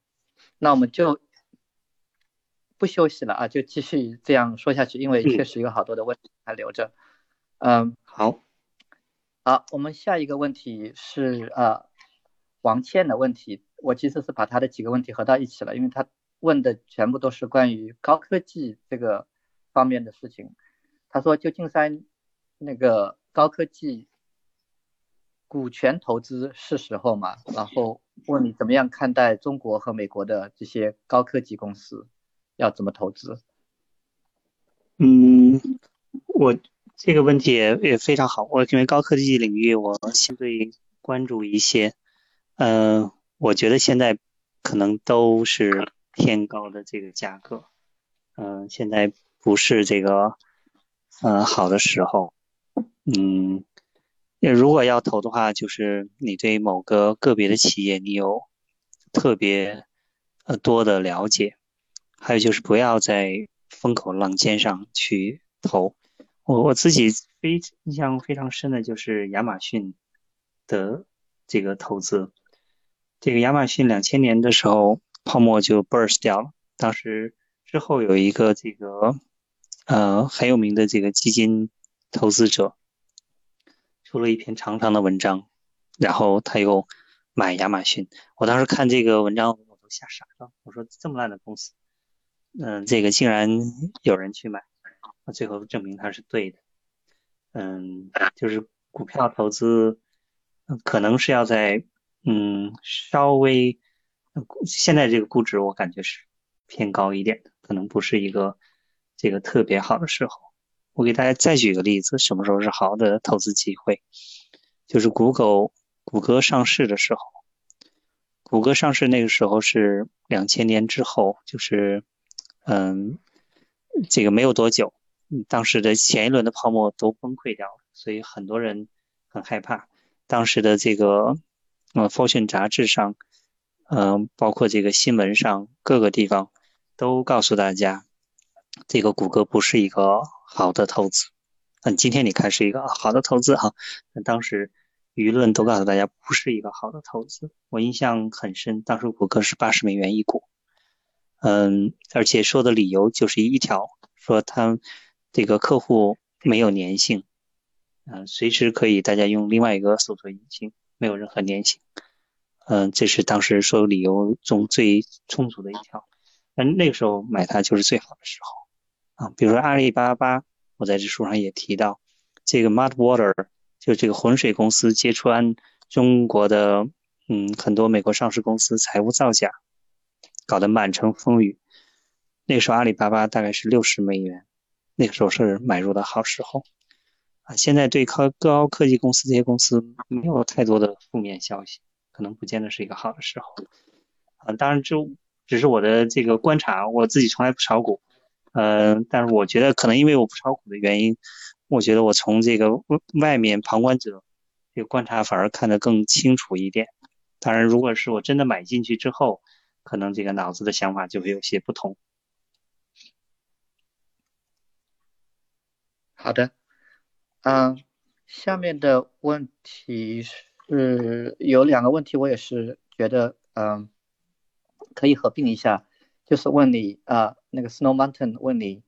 那我们就不休息了啊，就继续这样说下去，因为确实有好多的问题还留着，嗯，
好，
好，我们下一个问题是呃王倩的问题，我其实是把他的几个问题合到一起了，因为他问的全部都是关于高科技这个方面的事情。他说：“旧金山那个高科技股权投资是时候吗？然后问你怎么样看待中国和美国的这些高科技公司，要怎么投资？”
嗯，我这个问题也也非常好。我因为高科技领域我相对关注一些，嗯，我觉得现在可能都是偏高的这个价格，嗯，现在不是这个。嗯，好的时候，嗯，如果要投的话，就是你对某个个别的企业你有特别呃多的了解，还有就是不要在风口浪尖上去投。我我自己非印象非常深的就是亚马逊的这个投资，这个亚马逊两千年的时候泡沫就 burst 掉了，当时之后有一个这个。呃，很有名的这个基金投资者出了一篇长长的文章，然后他又买亚马逊。我当时看这个文章，我都吓傻了。我说这么烂的公司，嗯，这个竟然有人去买，那最后证明他是对的。嗯，就是股票投资，可能是要在嗯稍微现在这个估值，我感觉是偏高一点的，可能不是一个这个特别好的时候。我给大家再举个例子，什么时候是好的投资机会？就是谷歌，谷歌上市的时候，谷歌上市那个时候是两千年之后，就是嗯，这个没有多久，当时的前一轮的泡沫都崩溃掉了，所以很多人很害怕。当时的这个呃，Fortune 杂志上，嗯，包括这个新闻上，各个地方都告诉大家，这个谷歌不是一个。好的投资，嗯，今天你看是一个好的投资哈。那当时舆论都告诉大家不是一个好的投资，我印象很深，当时谷歌是八十美元一股，嗯，而且说的理由就是一条，说他这个客户没有粘性，嗯，随时可以大家用另外一个搜索引擎，没有任何粘性，嗯，这是当时所有理由中最充足的一条，但那个时候买它就是最好的时候。啊，比如说阿里巴巴，我在这书上也提到，这个 Mud Water 就这个浑水公司揭穿中国的嗯很多美国上市公司财务造假，搞得满城风雨。那个时候阿里巴巴大概是六十美元，那个时候是买入的好时候。啊，现在对高高科技公司这些公司没有太多的负面消息，可能不见得是一个好的时候。啊，当然这只是我的这个观察，我自己从来不炒股。嗯，但是我觉得可能因为我不炒股的原因，我觉得我从这个外外面旁观者这个观察反而看得更清楚一点。当然，如果是我真的买进去之后，可能这个脑子的想法就会有些不同。
好的，嗯，下面的问题是有两个问题，我也是觉得嗯可以合并一下。就是问你啊，那个 Snow Mountain 问你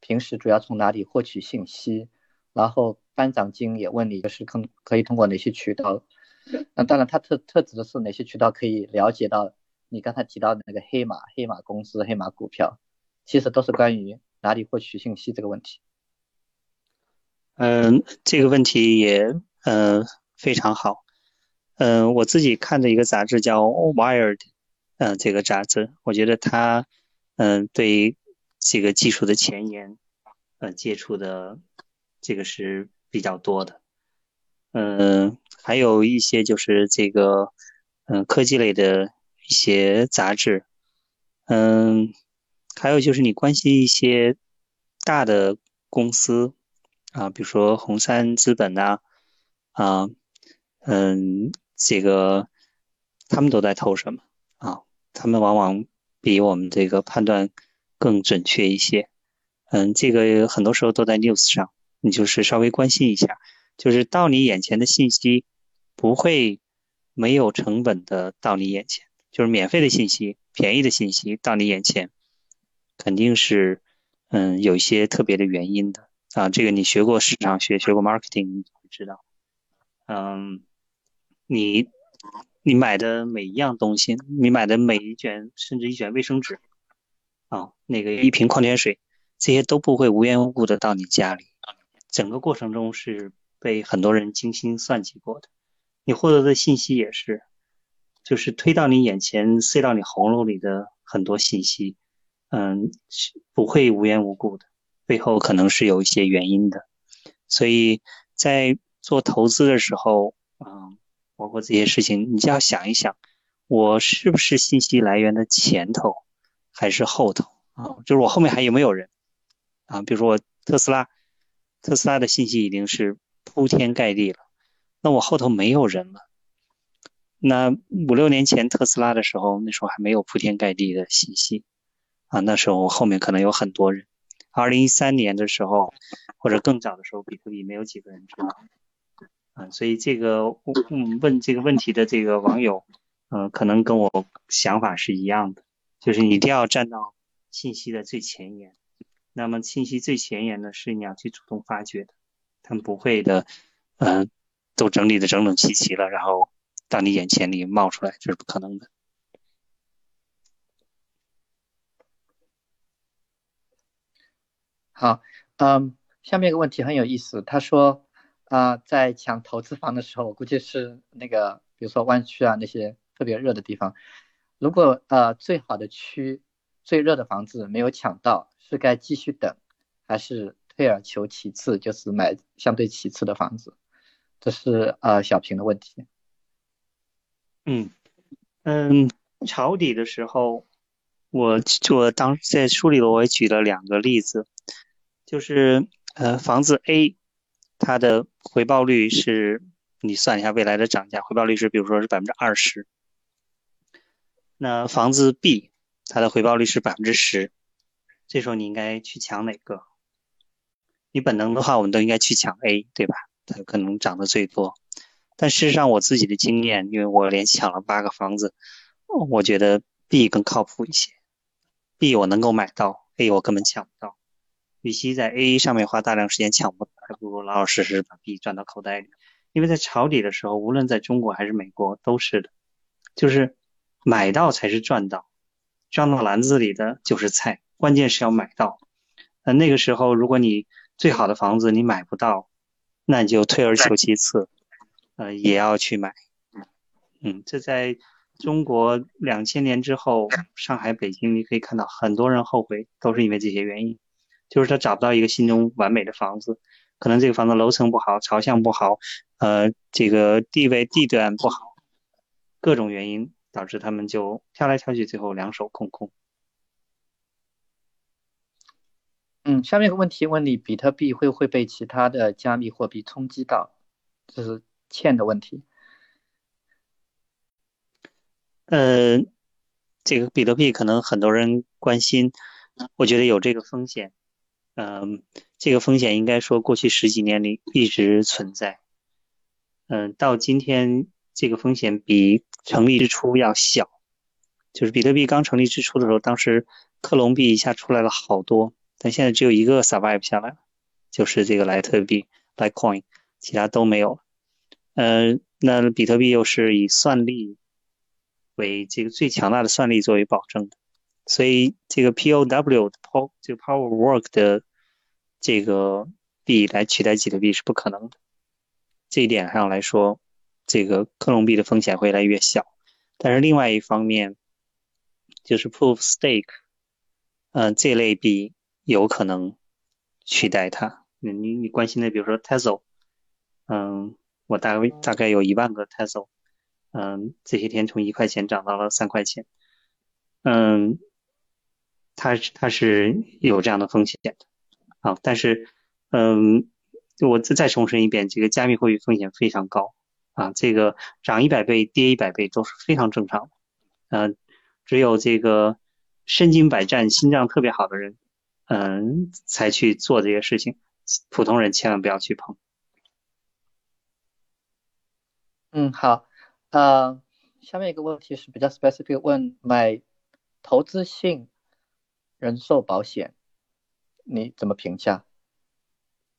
平时主要从哪里获取信息，然后班长金也问你就是可可以通过哪些渠道？那当然，他特特指的是哪些渠道可以了解到你刚才提到的那个黑马、黑马公司、黑马股票，其实都是关于哪里获取信息这个问题。
嗯，这个问题也嗯非常好。嗯，我自己看的一个杂志叫 Wired。嗯，这个杂志，我觉得它，嗯，对这个技术的前沿，呃，接触的这个是比较多的。嗯，还有一些就是这个，嗯，科技类的一些杂志。嗯，还有就是你关心一些大的公司啊，比如说红杉资本呐，啊，嗯，这个他们都在投什么啊？他们往往比我们这个判断更准确一些。嗯，这个很多时候都在 news 上，你就是稍微关心一下，就是到你眼前的信息不会没有成本的到你眼前，就是免费的信息、便宜的信息到你眼前，肯定是嗯有一些特别的原因的啊。这个你学过市场学、学过 marketing，你就会知道。嗯，你。你买的每一样东西，你买的每一卷，甚至一卷卫生纸，啊，那个一瓶矿泉水，这些都不会无缘无故的到你家里，整个过程中是被很多人精心算计过的。你获得的信息也是，就是推到你眼前、塞到你喉咙里的很多信息，嗯，不会无缘无故的，背后可能是有一些原因的。所以在做投资的时候，嗯。包括这些事情，你就要想一想，我是不是信息来源的前头还是后头啊？就是我后面还有没有人啊？比如说特斯拉，特斯拉的信息已经是铺天盖地了，那我后头没有人了。那五六年前特斯拉的时候，那时候还没有铺天盖地的信息啊，那时候后面可能有很多人。二零一三年的时候，或者更早的时候，比特币没有几个人知道。啊，所以这个嗯问这个问题的这个网友，嗯，可能跟我想法是一样的，就是你一定要站到信息的最前沿。那么信息最前沿呢是你要去主动发掘的，他们不会的，嗯，都整理的整整齐齐了，然后到你眼前里冒出来，这是不可能的。
好，嗯，下面一个问题很有意思，他说啊，在抢投资房的时候，我估计是那个，比如说湾区啊那些特别热的地方，如果呃最好的区、最热的房子没有抢到，是该继续等，还是退而求其次，就是买相对其次的房子？这是呃小平的问题。
嗯嗯，抄底的时候，我我当在书里我也举了两个例子。就是呃，房子 A，它的回报率是，你算一下未来的涨价，回报率是，比如说是百分之二十。那房子 B，它的回报率是百分之十，这时候你应该去抢哪个？你本能的话，我们都应该去抢 A，对吧？它可能涨得最多。但事实上，我自己的经验，因为我连抢了八个房子，我觉得 B 更靠谱一些。B 我能够买到，A 我根本抢不到。与其在 A 上面花大量时间抢不，还不如老老实实把 B 赚到口袋里。因为在抄底的时候，无论在中国还是美国都是的，就是买到才是赚到，装到篮子里的就是菜，关键是要买到。呃，那个时候如果你最好的房子你买不到，那你就退而求其次，呃，也要去买。嗯，这在中国两千年之后，上海、北京你可以看到很多人后悔，都是因为这些原因。就是他找不到一个心中完美的房子，可能这个房子楼层不好，朝向不好，呃，这个地位地段不好，各种原因导致他们就挑来挑去，最后两手空空。
嗯，下面一个问题问你，比特币会不会被其他的加密货币冲击到？这是欠的问题。
呃，这个比特币可能很多人关心，我觉得有这个风险。嗯，这个风险应该说过去十几年里一直存在。嗯，到今天这个风险比成立之初要小。就是比特币刚成立之初的时候，当时克隆币一下出来了好多，但现在只有一个 survive 下来了，就是这个莱特币 Litecoin，其他都没有了。嗯，那比特币又是以算力为这个最强大的算力作为保证的。所以这个 POW Pow 这个 Power Work 的这个币来取代比特币是不可能的。这一点上来说，这个克隆币的风险会越来越小。但是另外一方面，就是 Proof Stake，嗯，这类币有可能取代它。你你关心的，比如说 Tesla，嗯，我大概大概有一万个 Tesla，嗯，这些天从一块钱涨到了三块钱，嗯。它是它是有这样的风险的啊，但是嗯，我再再重申一遍，这个加密货币风险非常高啊，这个涨一百倍跌一百倍都是非常正常的，嗯，只有这个身经百战、心脏特别好的人，嗯，才去做这些事情，普通人千万不要去碰。
嗯，好，呃，下面一个问题是比较 specific，问买投资性。人寿保险，你怎么评价？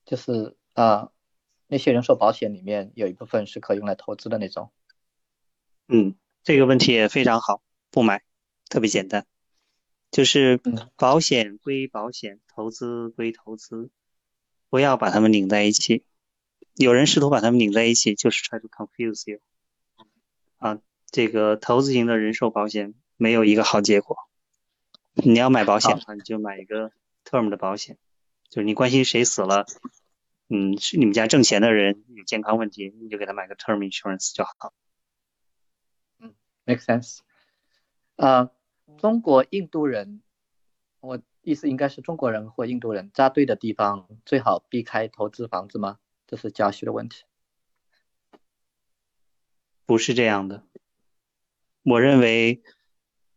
就是啊，那些人寿保险里面有一部分是可用来投资的那种。
嗯，这个问题也非常好，不买，特别简单，就是保险归保险，投资归投资，不要把它们拧在一起。有人试图把它们拧在一起，就是 try to confuse you。啊，这个投资型的人寿保险没有一个好结果。你要买保险的话，你就买一个 term 的保险，就是你关心谁死了，嗯，是你们家挣钱的人有健康问题，你就给他买个 term insurance 就好。
嗯，make sense。呃，中国印度人，我意思应该是中国人或印度人扎堆的地方最好避开投资房子吗？这是加息的问题。
不是这样的，我认为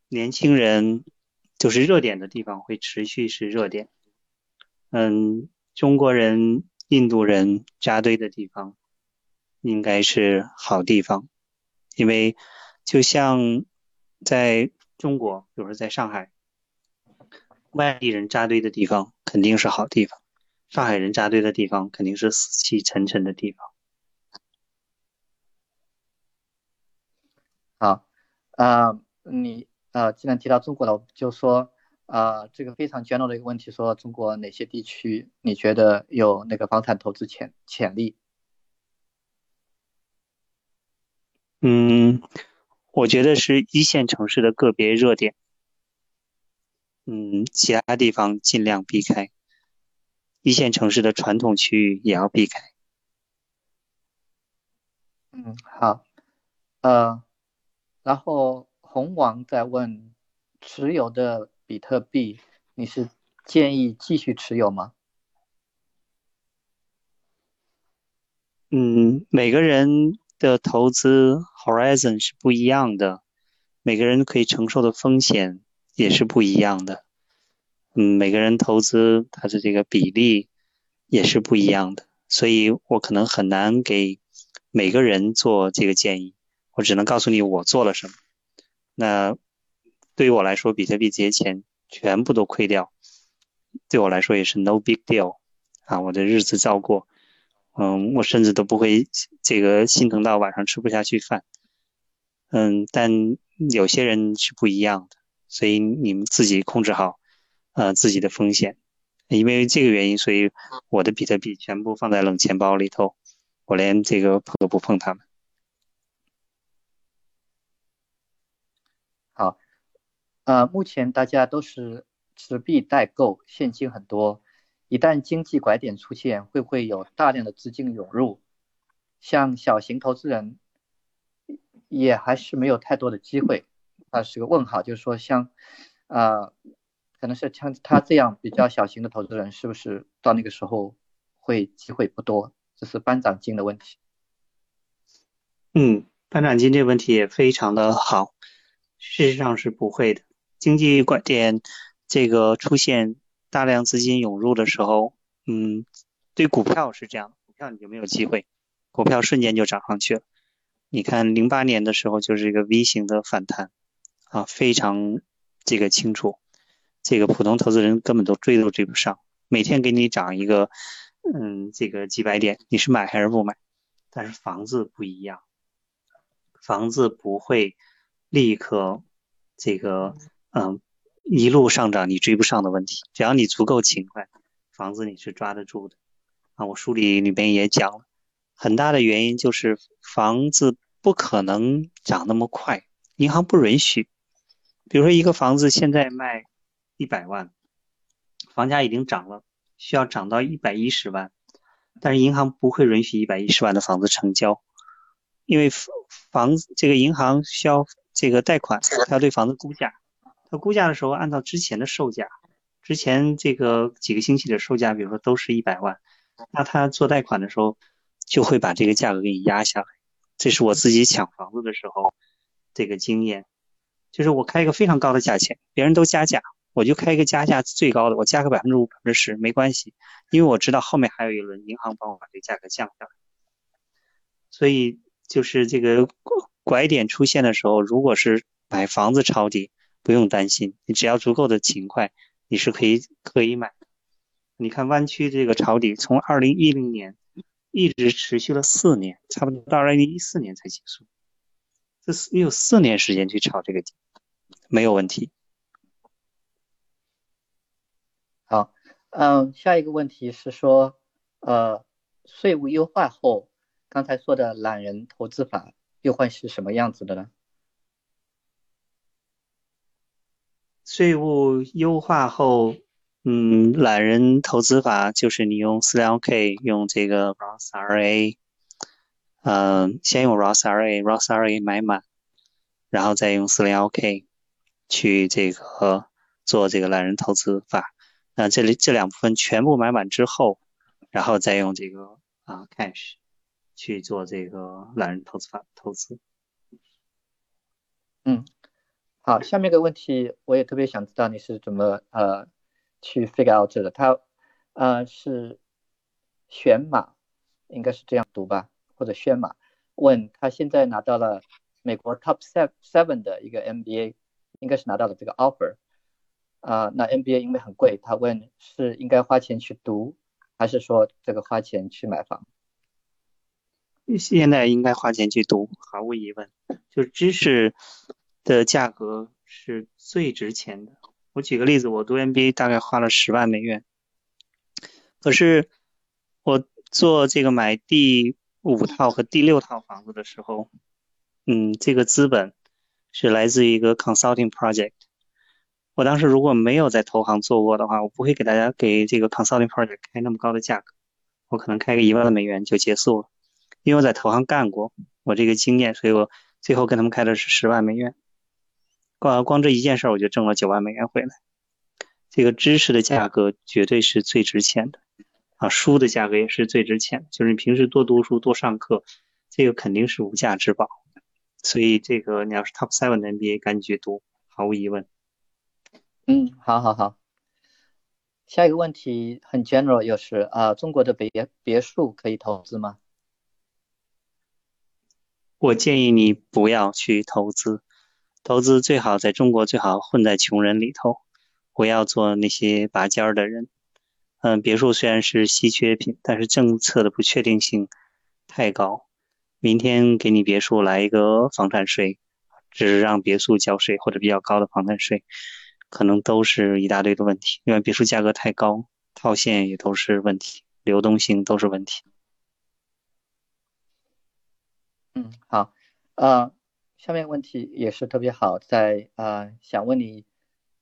年轻人。就是热点的地方会持续是热点。嗯中国人印度人扎堆的地方应该是好地方。因为就像在中国比如说在上海外地人扎堆的地方肯定是好地方上海人扎堆的地方肯定是死气沉沉的地方好
啊你呃，既然提到中国了，我就说啊，这个非常 general 的一个问题，说中国哪些地区你觉得有那个房产投资潜潜力？
嗯，我觉得是一线城市的个别热点，嗯，其他地方尽量避开。一线城市的传统区域也要避开。
嗯，好，呃，然后红王在问，持有的比特币，你是建议继续持有吗？
嗯，每个人的投资 horizon 是不一样的，每个人可以承受的风险也是不一样的。嗯，每个人投资他的这个比例也是不一样的，所以我可能很难给每个人做这个建议，我只能告诉你我做了什么。那对于我来说，比特币这些钱全部都亏掉，对我来说也是 no big deal 啊，我的日子照过，嗯，我甚至都不会这个心疼到晚上吃不下去饭。嗯，但有些人是不一样的，所以你们自己控制好。呃，自己的风险，因为这个原因，所以我的比特币全部放在冷钱包里头，我连这个碰都不碰它们。
呃，目前大家都是持币待购，现金很多，一旦经济拐点出现，会不会有大量的资金涌入？像小型投资人也还是没有太多的机会，啊，是个问号，就是说像，啊。可能是像他这样比较小型的投资人，是不是到那个时候会机会不多？这是班长金的问题。
嗯，班长金这个问题也非常的好。事实上是不会的。经济拐点这个出现大量资金涌入的时候，嗯，对股票是这样，股票你就没有机会，股票瞬间就涨上去了。你看零八年的时候就是一个 V 型的反弹啊，非常这个清楚。这个普通投资人根本都追都追不上，每天给你涨一个，嗯，这个几百点，你是买还是不买？但是房子不一样，房子不会立刻这个，嗯，一路上涨你追不上的问题，只要你足够勤快，房子你是抓得住的。啊，我书里里边也讲了，很大的原因就是房子不可能涨那么快，银行不允许。比如说一个房子现在卖。一百万，房价已经涨了，需要涨到一百一十万，但是银行不会允许一百一十万的房子成交，因为房子这个银行需要这个贷款，他要对房子估价，他估价的时候按照之前的售价，之前这个几个星期的售价，比如说都是一百万，那他做贷款的时候就会把这个价格给你压下来，这是我自己抢房子的时候这个经验，就是我开一个非常高的价钱，别人都加价。我就开一个加价最高的，我加个百分之五、百分之十没关系，因为我知道后面还有一轮银行帮我把这个价格降下来。所以就是这个拐点出现的时候，如果是买房子抄底，不用担心，你只要足够的勤快，你是可以可以买的。你看湾区这个抄底，从二零一零年一直持续了四年，差不多到二零一四年才结束，这是你有四年时间去抄这个底，没有问题。
好，嗯，下一个问题是说，呃，税务优化后，刚才说的懒人投资法又会是什么样子的呢？
税务优化后，嗯，懒人投资法就是你用四零 K 用这个 Roth IRA，嗯，先用 Roth IRA，Roth IRA 买满，然后再用四零 K 去这个做这个懒人投资法。那这里这两部分全部买满之后，然后再用这个啊 cash 去做这个懒人投资法投资。
嗯，好，下面一个问题我也特别想知道你是怎么呃去 figure out 这的，它呃是选码，应该是这样读吧，或者宣码？问他现在拿到了美国 top seven seven 的一个 MBA，应该是拿到了这个 offer。啊，那 MBA 因为很贵，他问是应该花钱去读，还是说这个花钱去买房？
现在应该花钱去读，毫无疑问，就知识的价格是最值钱的。我举个例子，我读 MBA 大概花了十万美元，可是我做这个买第五套和第六套房子的时候，嗯，这个资本是来自一个 consulting project。我当时如果没有在投行做过的话，我不会给大家给这个 consulting project 开那么高的价格，我可能开个一万美元就结束了。因为我在投行干过，我这个经验，所以我最后跟他们开的是十万美元。光光这一件事，我就挣了九万美元回来。这个知识的价格绝对是最值钱的啊，书的价格也是最值钱。就是你平时多读书、多上课，这个肯定是无价之宝。所以这个你要是 top seven 的 MBA，赶紧去读，毫无疑问。
嗯，好，好，好。下一个问题很 general，又是啊，中国的别别墅可以投资吗？
我建议你不要去投资，投资最好在中国最好混在穷人里头，不要做那些拔尖儿的人。嗯，别墅虽然是稀缺品，但是政策的不确定性太高。明天给你别墅来一个房产税，只是让别墅交税或者比较高的房产税。可能都是一大堆的问题，因为别墅价格太高，套现也都是问题，流动性都是问题。
嗯，好，呃，下面问题也是特别好，在啊，想问你，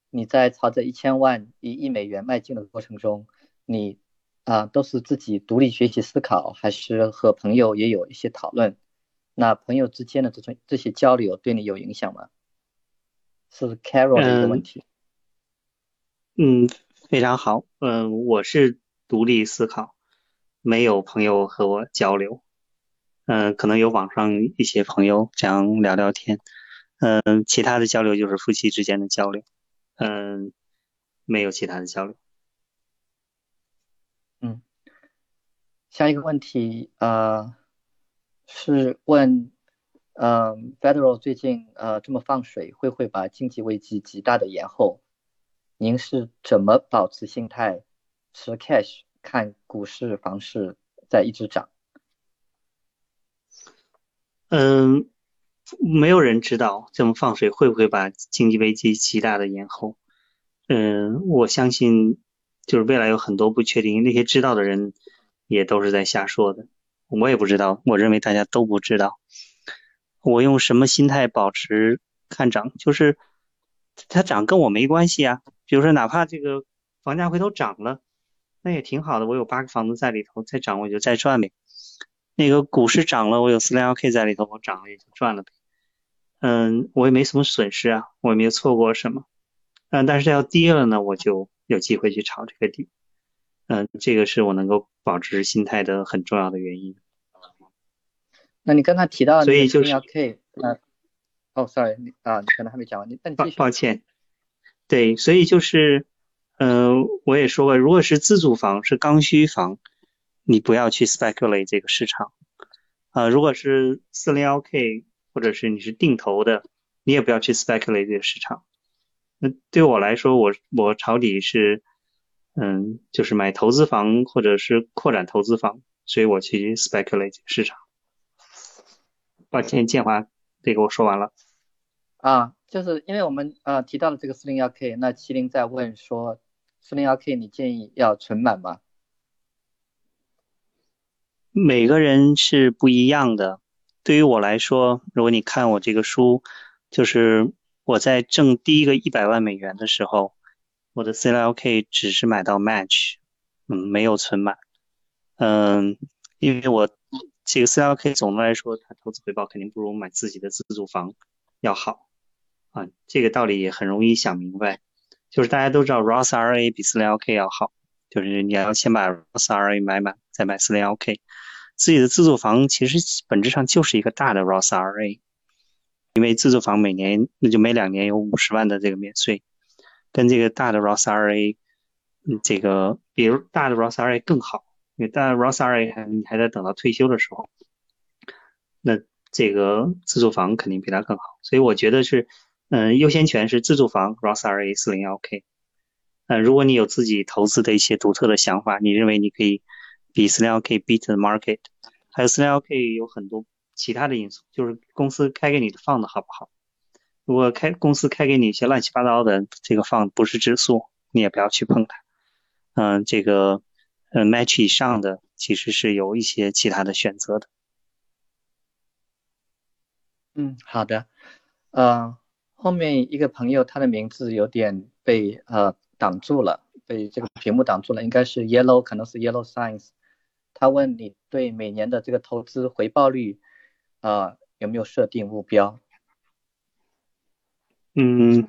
你在朝着一千万、一亿美元迈进的过程中，你啊都是自己独立学习思考，还是和朋友也有一些讨论？那朋友之间的这种这些交流对你有影响吗？是 Carol 的一个问题。
嗯，非常好。嗯，我是独立思考，没有朋友和我交流。嗯，可能有网上一些朋友这样聊聊天。嗯，其他的交流就是夫妻之间的交流。嗯，没有其他的交流。
嗯，下一个问题呃是问，嗯，Federal 最近呃这么放水，会不会把经济危机极大的延后？您是怎么保持心态持 cash 看股市、房市在一直涨？
嗯，没有人知道这么放水会不会把经济危机极大的延后。嗯，我相信就是未来有很多不确定，那些知道的人也都是在瞎说的。我也不知道，我认为大家都不知道。我用什么心态保持看涨？就是它涨跟我没关系啊。比如说，哪怕这个房价回头涨了，那也挺好的。我有八个房子在里头，再涨我就再赚呗。那个股市涨了，我有四零幺 K 在里头，我涨了也就赚了呗。嗯，我也没什么损失啊，我也没有错过什么。嗯，但是要跌了呢，我就有机会去炒这个底。嗯，这个是我能够保持心态的很重要的原因。
那你刚才提到
所以就是
K，那哦，sorry，你啊，你可能还没讲完，你那你。
抱歉。对，所以就是，嗯，我也说过，如果是自住房，是刚需房，你不要去 speculate 这个市场，啊，如果是四零幺 K 或者是你是定投的，你也不要去 speculate 这个市场。那对我来说，我我抄底是，嗯，就是买投资房或者是扩展投资房，所以我去 speculate 市场。抱歉，建华，这个我说完了。
啊。就是因为我们呃提到了这个四零幺 K，那麒麟在问说，四零幺 K 你建议要存满吗？
每个人是不一样的。对于我来说，如果你看我这个书，就是我在挣第一个一百万美元的时候，我的 C L K 只是买到 match，嗯，没有存满。嗯，因为我这个 C L K 总的来说，它投资回报肯定不如买自己的自住房要好。啊，这个道理也很容易想明白，就是大家都知道 Roth RA 比 C L K 要好，就是你要先把 ROS RA 买满，再买 4.0K。自己的自住房其实本质上就是一个大的 ROS RA，因为自住房每年那就每两年有五十万的这个免税，跟这个大的 ROS RA，嗯，这个比如大的 ROS RA 更好，因为大 ROS RA 还你还得等到退休的时候，那这个自住房肯定比它更好，所以我觉得是，嗯、优先权是自住房 ROS RA 四零幺 K，嗯，如果你有自己投资的一些独特的想法，你认为你可以比 Snail K beat the market。还有 Snail K 有很多其他的因素，就是公司开给你的放的好不好。如果开，公司开给你一些乱七八糟的，这个放不是指数，你也不要去碰它。嗯，这个 match 以上的其实是有一些其他的选择的。
嗯，好的。嗯，后面一个朋友，他的名字有点被呃。挡住了，被这个屏幕挡住了，应该是 Yellow，可能是 Yellow signs。他问你对每年的这个投资回报率啊有没有设定目标？
嗯，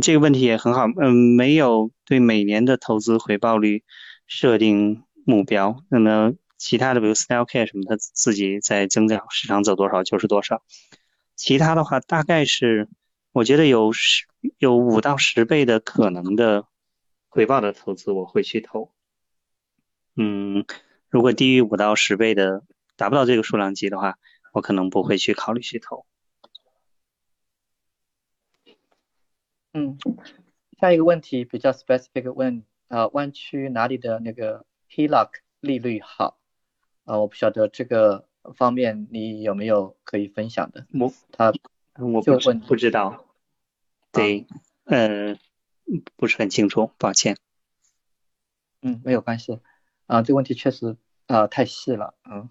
这个问题也很好。嗯，没有对每年的投资回报率设定目标。那么其他的，比如 Style Care 什么，它自己在增长，市场走多少就是多少。其他的话，大概是我觉得有十有五到十倍的可能的回报的投资，我会去投。嗯，如果低于五到十倍的，达不到这个数量级的话，我可能不会去考虑去投。
嗯，下一个问题比较 specific，问啊，湾区哪里的那个 HELOC 利率好？啊，我不晓得这个方面你有没有可以分享的？
我
他
我不
问
不知道，对，呃，不是很清楚，抱歉。
嗯，没有关系，啊，这个问题确实啊太细了，嗯，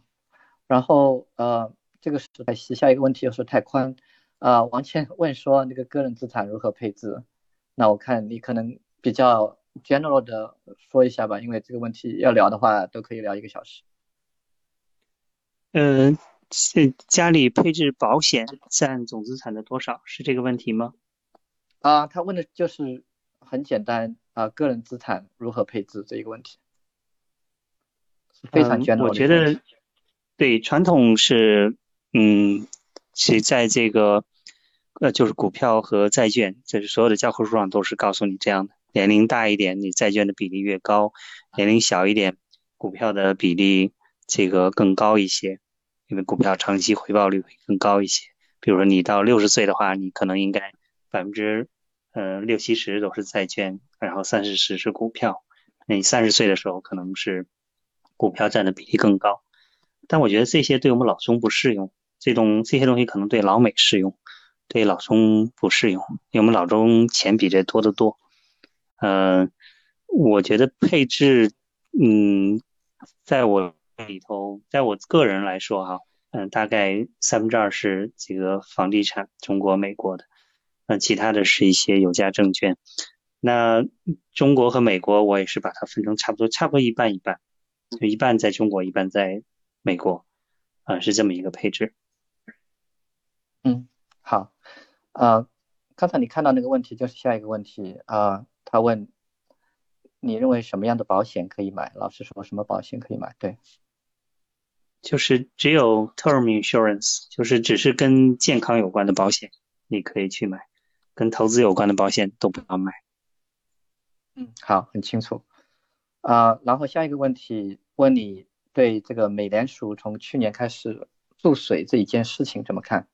然后呃，这个是太细，下一个问题又是太宽。啊，王倩 问说那个个人资产如何配置？那我看你可能比较 general 的说一下吧，因为这个问题要聊的话都可以聊一个小时。
嗯，是家里配置保险占总资产的多少？是这个问题吗？
啊，他问的就是很简单啊，个人资产如何配置这一个问题，非常 general。
我觉得对传统是嗯。其在这个，呃，就是股票和债券，就是所有的教科书上都是告诉你这样的。年龄大一点，你债券的比例越高；年龄小一点，股票的比例这个更高一些，因为股票长期回报率会更高一些。比如说你到六十岁的话，你可能应该百分之呃六七十都是债券，然后三四十是股票。那你三十岁的时候可能是股票占的比例更高，但我觉得这些对我们老中不适用。这种这些东西可能对老美适用，对老中不适用，因为我们老中钱比这多得多。嗯，我觉得配置，嗯，在我里头，在我个人来说哈，嗯，大概三分之二是这个房地产，中国、美国的，那其他的是一些有价证券。那中国和美国，我也是把它分成差不多，差不多一半一半，就一半在中国，一半在美国，啊，是这么一个配置。
嗯，好，呃，刚才你看到那个问题就是下一个问题啊，他问你认为什么样的保险可以买？老师说什么保险可以买？对，
就是只有 term insurance，就是只是跟健康有关的保险，你可以去买，跟投资有关的保险都不要买。
嗯，好，很清楚。啊，然后下一个问题问你对这个美联储从去年开始注水这一件事情怎么看？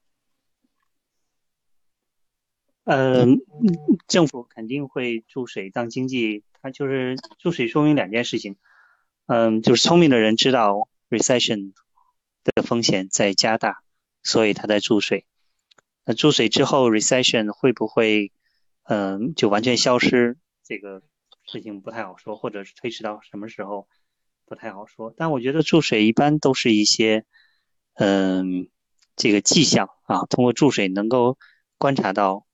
嗯，政府肯定会注水，当经济它就是注水，说明两件事情。嗯，就是聪明的人知道 recession 的风险在加大，所以它在注水。那注水之后，recession 会不会嗯就完全消失？这个事情不太好说，或者是推迟到什么时候不太好说。但我觉得注水一般都是一些嗯这个迹象啊，通过注水能够观察到。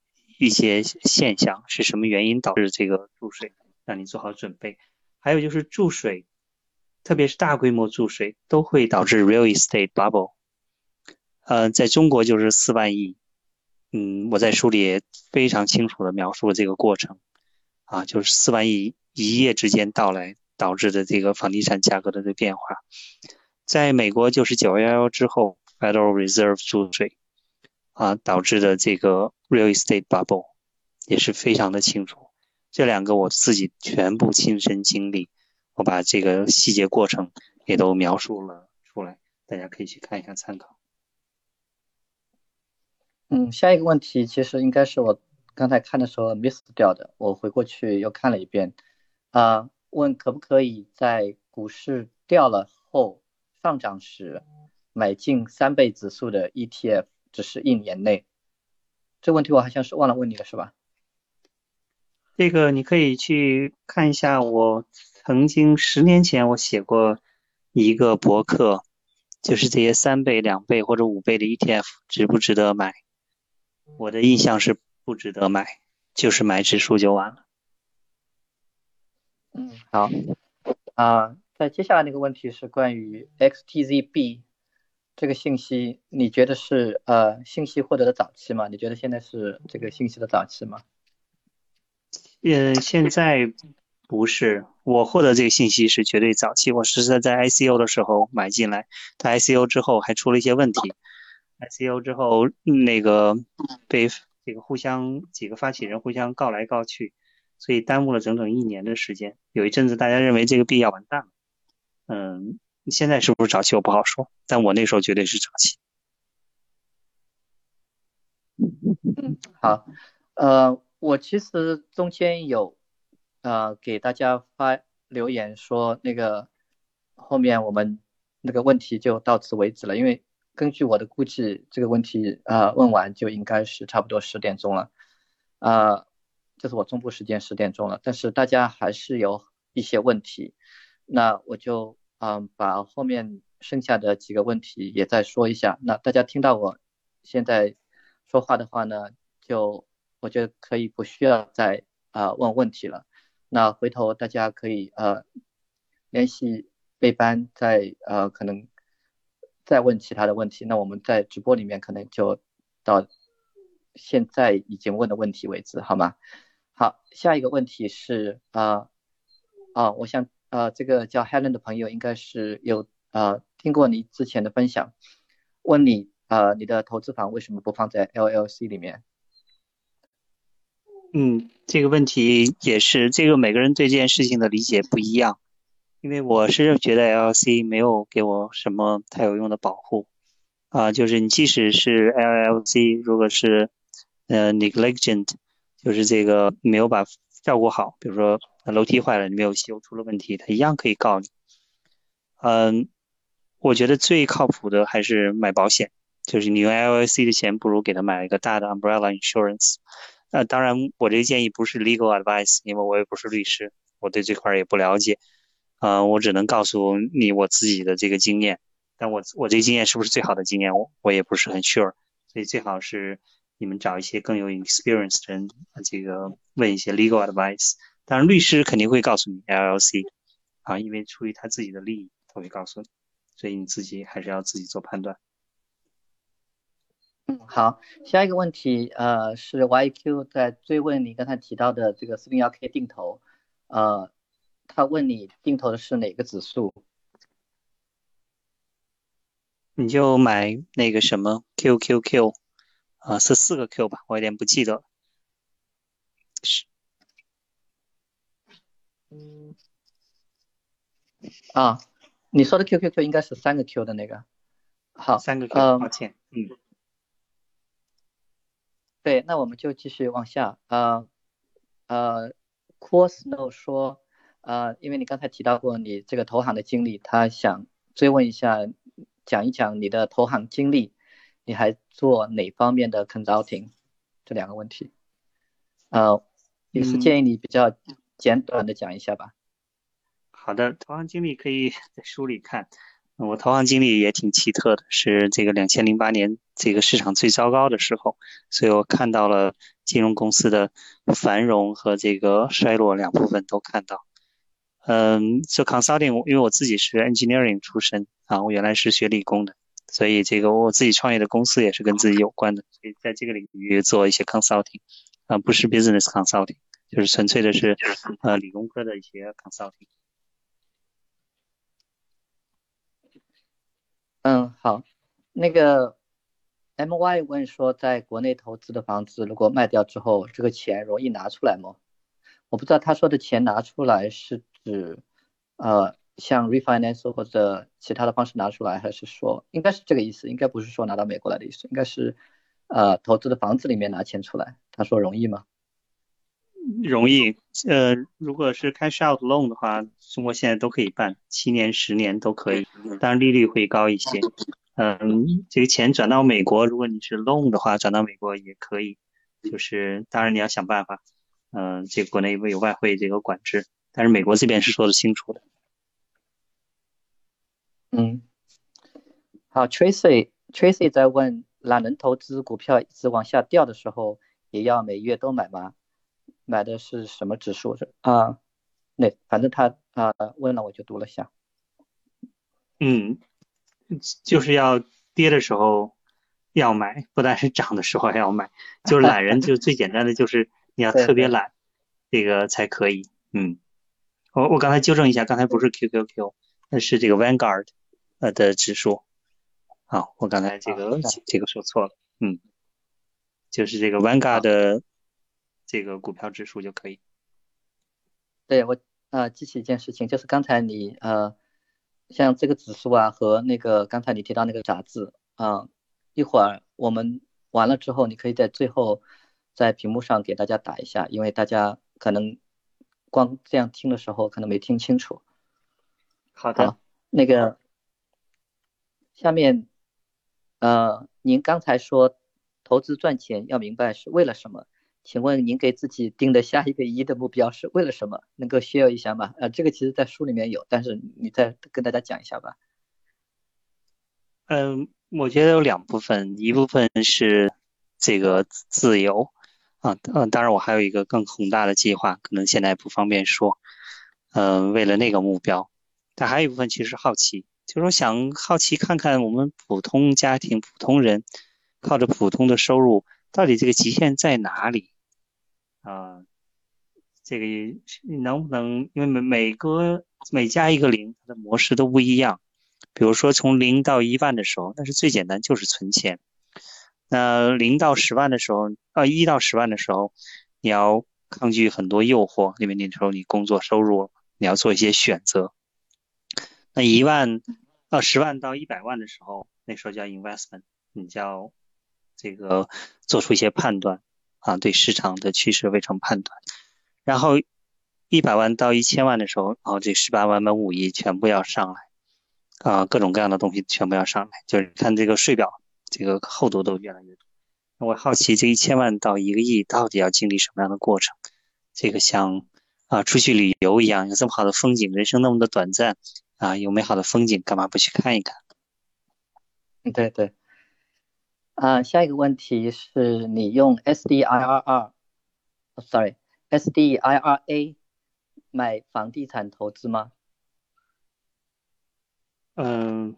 一些现象是什么原因导致这个注水？让你做好准备。还有就是注水，特别是大规模注水，都会导致 real estate bubble。呃，在中国就是四万亿。嗯，我在书里也非常清楚的描述了这个过程。啊，就是四万亿一夜之间到来导致的这个房地产价格的这变化。在美国就是九幺幺之后，Federal Reserve 注水。啊，导致的这个 real estate bubble 也是非常的清楚。这两个我自己全部亲身经历，我把这个细节过程也都描述了出来，大家可以去看一下参考。
嗯，下一个问题其实应该是我刚才看的时候 miss 掉的，我回过去又看了一遍。啊，问可不可以在股市掉了后上涨时买进三倍指数的 ETF？只是一年内，这问题我好像是忘了问你了，是吧？
这个你可以去看一下，我曾经十年前我写过一个博客，就是这些三倍、两倍或者五倍的 ETF 值不值得买？我的印象是不值得买，就是买指数就完了。
嗯，好，啊，在接下来那个问题是关于 XTZB 这个信息，你觉得是呃信息获得的早期吗？你觉得现在是这个信息的早期吗？
呃，现在不是，我获得这个信息是绝对早期，我是在在 ICO 的时候买进来，它 ICO 之后还出了一些问题，ICO 之后那个被这个互相几个发起人互相告来告去。所以耽误了整整一年的时间。有一阵子大家认为这个币要完蛋了，嗯，现在是不是早期我不好说，但我那时候绝对是早期。
好，呃，我其实中间有呃给大家发留言说那个后面我们那个问题就到此为止了，因为根据我的估计，这个问题啊问完就应该是差不多十点钟了，啊。这是我中部时间十点钟了，但是大家还是有一些问题，那我就嗯把后面剩下的几个问题也再说一下。那大家听到我现在说话的话呢，就我觉得可以不需要再啊问问题了。那回头大家可以呃联系备班，再呃可能再问其他的问题。那我们在直播里面可能就到现在已经问的问题为止，好吗？好，下一个问题是啊啊，我想啊，这个叫 Helen 的朋友应该是有啊听过你之前的分享，问你啊，你的投资房为什么不放在 LLC 里面？
嗯，这个问题也是，这个每个人对这件事情的理解不一样，因为我是觉得 LLC 没有给我什么太有用的保护啊，就是你即使是 LLC，如果是呃 negligent。就是这个没有把照顾好，比如说楼梯坏了你没有修，出了问题，他一样可以告你。嗯，我觉得最靠谱的还是买保险，就是你用 LLC 的钱，不如给他买一个大的 umbrella insurance。那当然，我这个建议不是 legal advice，因为我也不是律师，我对这块也不了解。啊，我只能告诉你我自己的这个经验，但我我这个经验是不是最好的经验，我我也不是很 sure，所以最好是。你们找一些更有 experience 的人，这个问一些 legal advice。当然，律师肯定会告诉你 LLC 啊，因为出于他自己的利益，他会告诉你，所以你自己还是要自己做判断。
嗯，好，下一个问题，呃，是 YQ 在追问你刚才提到的这个四零幺 K 定投，呃，他问你定投的是哪个指数？
你就买那个什么 QQQ。啊，是四个 Q 吧，我有点不记得。是，
嗯，啊，你说的 QQQ 应该是三个 Q 的那个。好，
三个 Q，抱歉，嗯。
对，那我们就继续往下。呃，呃，Course 说，呃，因为你刚才提到过你这个投行的经历，他想追问一下，讲一讲你的投行经历。你还做哪方面的 consulting？这两个问题，呃，也是建议你比较简短的讲一下吧。
好的，投行经历可以 在书里看。我投行经历也挺奇特的，是这个两千零八年这个市场最糟糕的时候，所以我看到了金融公司的繁荣和这个衰落两部分都看到。嗯，做 consulting，因为我自己是 engineering 出身啊，我原来是学理工的。所以这个我自己创业的公司也是跟自己有关的，所以在这个领域做一些 consulting，啊，不是 business consulting，就是纯粹的是呃理工科的一些 consulting。
嗯，好，那个 my 问说，在国内投资的房子如果卖掉之后，这个钱容易拿出来吗？我不知道他说的钱拿出来是指呃。像 refinance 或者其他的方式拿出来，还是说应该是这个意思？应该不是说拿到美国来的意思，应该是呃投资的房子里面拿钱出来。他说容易吗？
容易。呃，如果是 cash out loan 的话，中国现在都可以办，七年、十年都可以，当然利率会高一些。嗯，这个钱转到美国，如果你是 loan 的话，转到美国也可以。就是当然你要想办法，嗯，这个国内有外汇这个管制，但是美国这边是说得清楚的。
嗯，好，Tracy Tracy 在问，懒人投资股票一直往下掉的时候，也要每月都买吗？买的是什么指数？是啊，那反正他啊问了，我就读了下。
嗯，就是要跌的时候要买，不但是涨的时候还要买。就是懒人，就最简单的就是 你要特别懒，这个才可以。嗯，我我刚才纠正一下，刚才不是 QQQ，那是这个 Vanguard。呃的指数，啊，我刚才这个这个说错了，嗯，就是这个 Vanguard 的这个股票指数就可以。
对我啊，记起一件事情，就是刚才你呃，像这个指数啊和那个刚才你提到那个杂志啊，一会儿我们完了之后，你可以在最后在屏幕上给大家打一下，因为大家可能光这样听的时候可能没听清楚。
好的，
那个。下面，呃，您刚才说投资赚钱要明白是为了什么？请问您给自己定的下一个一的目标是为了什么？能够 share 一下吗？呃，这个其实在书里面有，但是你再跟大家讲一下吧。
嗯，我觉得有两部分，一部分是这个自由啊，嗯，当然我还有一个更宏大的计划，可能现在不方便说。嗯，为了那个目标，但还有一部分其实是好奇。就是说想好奇看看我们普通家庭、普通人靠着普通的收入，到底这个极限在哪里？啊，这个能不能因为每每个每加一个零，它的模式都不一样。比如说从零到一万的时候，那是最简单，就是存钱。那零到十万的时候，啊，一到十万的时候，你要抗拒很多诱惑，因为那时候你工作收入，你要做一些选择。那一万到十万到一百万的时候，那时候叫 investment，你叫这个做出一些判断啊，对市场的趋势非常判断。然后一百万到一千万的时候，然后这十八万满五亿全部要上来啊，各种各样的东西全部要上来，就是看这个税表，这个厚度都越来越多。我好奇这一千万到一个亿到底要经历什么样的过程？这个像啊出去旅游一样，有这么好的风景，人生那么的短暂。啊，有美好的风景，干嘛不去看一看？
对对。啊，下一个问题是你用 SDIRR，sorry，SDIRA 买房地产投资吗？
嗯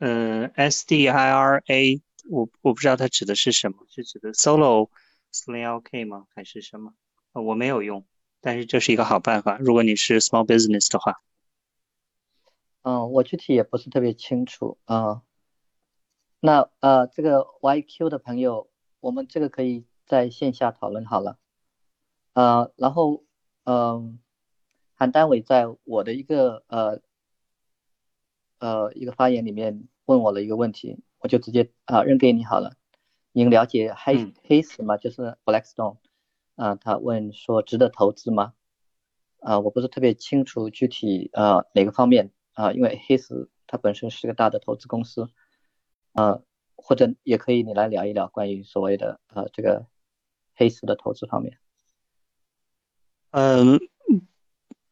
嗯，SDIRA，我我不知道它指的是什么，是指的 Solo 四零幺 K 吗？还是什么？我没有用，但是这是一个好办法，如果你是 small business 的话。
嗯，我具体也不是特别清楚啊。那呃，这个 YQ 的朋友，我们这个可以在线下讨论好了。呃，然后嗯，韩丹伟在我的一个呃呃一个发言里面问我了一个问题，我就直接啊扔给你好了。您了解黑黑石吗？就是 Blackstone 啊，他问说值得投资吗？啊，我不是特别清楚具体呃哪个方面。啊，因为黑石它本身是个大的投资公司，呃，或者也可以你来聊一聊关于所谓的呃这个黑石的投资方面。
嗯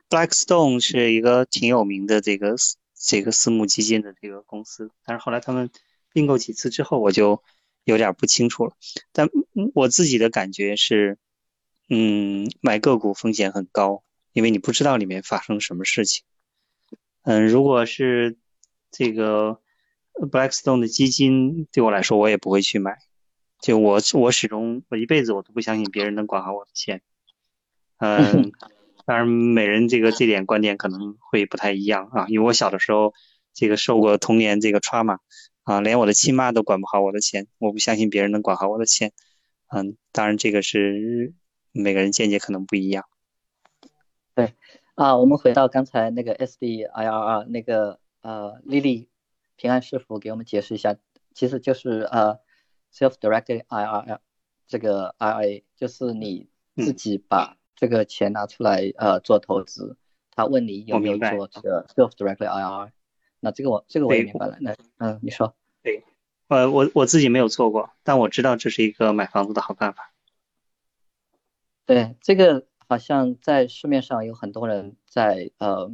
，Blackstone 是一个挺有名的这个这个私募基金的这个公司，但是后来他们并购几次之后，我就有点不清楚了。但我自己的感觉是，嗯，买个股风险很高，因为你不知道里面发生什么事情。嗯，如果是这个 Blackstone 的基金，对我来说，我也不会去买。就我，我始终，我一辈子我都不相信别人能管好我的钱。嗯，当然，每人这个这点观点可能会不太一样啊。因为我小的时候，这个受过童年这个 trauma 啊，连我的亲妈都管不好我的钱，我不相信别人能管好我的钱。嗯，当然，这个是每个人见解可能不一样。
对。啊，我们回到刚才那个 SDIRR 那个呃，Lily 平安师傅给我们解释一下，其实就是呃，self-directed IRA 这个 IRA 就是你自己把这个钱拿出来呃做投资，他问你有没有做这个 self-directed IRA，那这个我这个我也明白了，那嗯，你说。
对，呃，我我自己没有做过，但我知道这是一个买房子的好办法。
对，这个好像在市面上有很多人在呃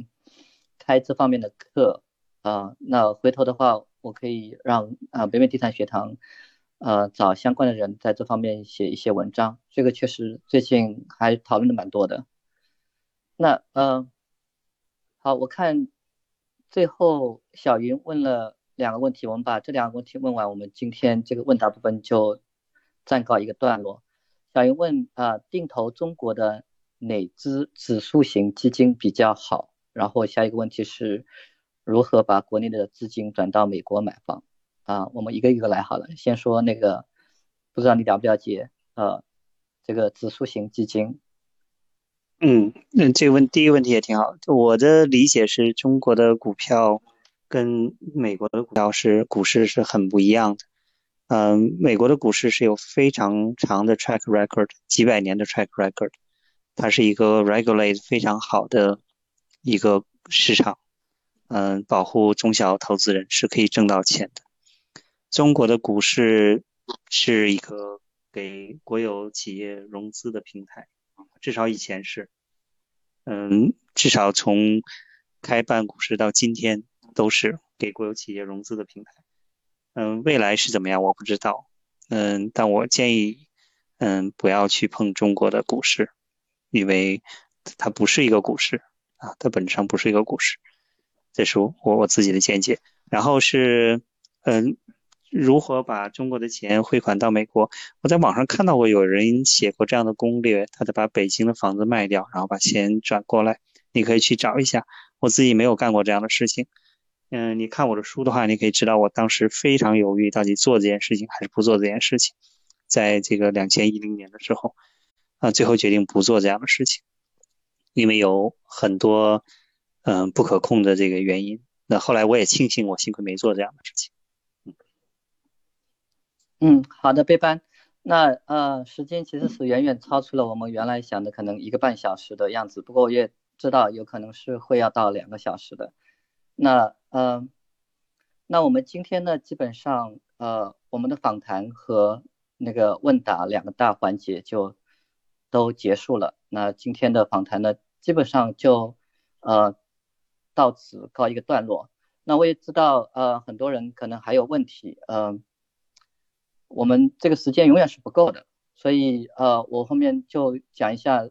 开这方面的课啊。那回头的话，我可以让啊北美地产学堂呃找相关的人在这方面写一些文章。这个确实最近还讨论的蛮多的。那呃好，我看最后小云问了两个问题，我们把这两个问题问完，我们今天这个问答部分就暂告一个段落。小云问啊，定投中国的哪只指数型基金比较好？然后下一个问题是如何把国内的资金转到美国买房？啊，我们一个一个来好了。先说那个，不知道你了不了解呃，这个指数型基金？
嗯，那这个问第一个问题也挺好。我的理解是中国的股票跟美国的股票是股市是很不一样的。嗯，美国的股市是有非常长的 track record，几百年的 track record，它是一个 regulate 非常好的一个市场，嗯，保护中小投资人是可以挣到钱的。中国的股市是一个给国有企业融资的平台，至少以前是，嗯，至少从开办股市到今天都是给国有企业融资的平台。嗯，未来是怎么样我不知道。嗯，但我建议，嗯，不要去碰中国的股市，因为它不是一个股市啊，它本质上不是一个股市。这是我我自己的见解。然后是，嗯，如何把中国的钱汇款到美国？我在网上看到过有人写过这样的攻略，他得把北京的房子卖掉，然后把钱转过来。你可以去找一下，我自己没有干过这样的事情。嗯，你看我的书的话，你可以知道我当时非常犹豫，到底做这件事情还是不做这件事情。在这个两千一零年的时候，啊，最后决定不做这样的事情，因为有很多嗯不可控的这个原因。那后来我也庆幸，我幸亏没做这样的事情。
嗯，嗯，好的，贝班。那呃，时间其实是远远超出了我们原来想的可能一个半小时的样子。不过我也知道有可能是会要到两个小时的。那嗯，那我们今天呢，基本上呃，我们的访谈和那个问答两个大环节就都结束了。那今天的访谈呢，基本上就呃到此告一个段落。那我也知道呃，很多人可能还有问题，嗯，我们这个时间永远是不够的，所以呃，我后面就讲一下，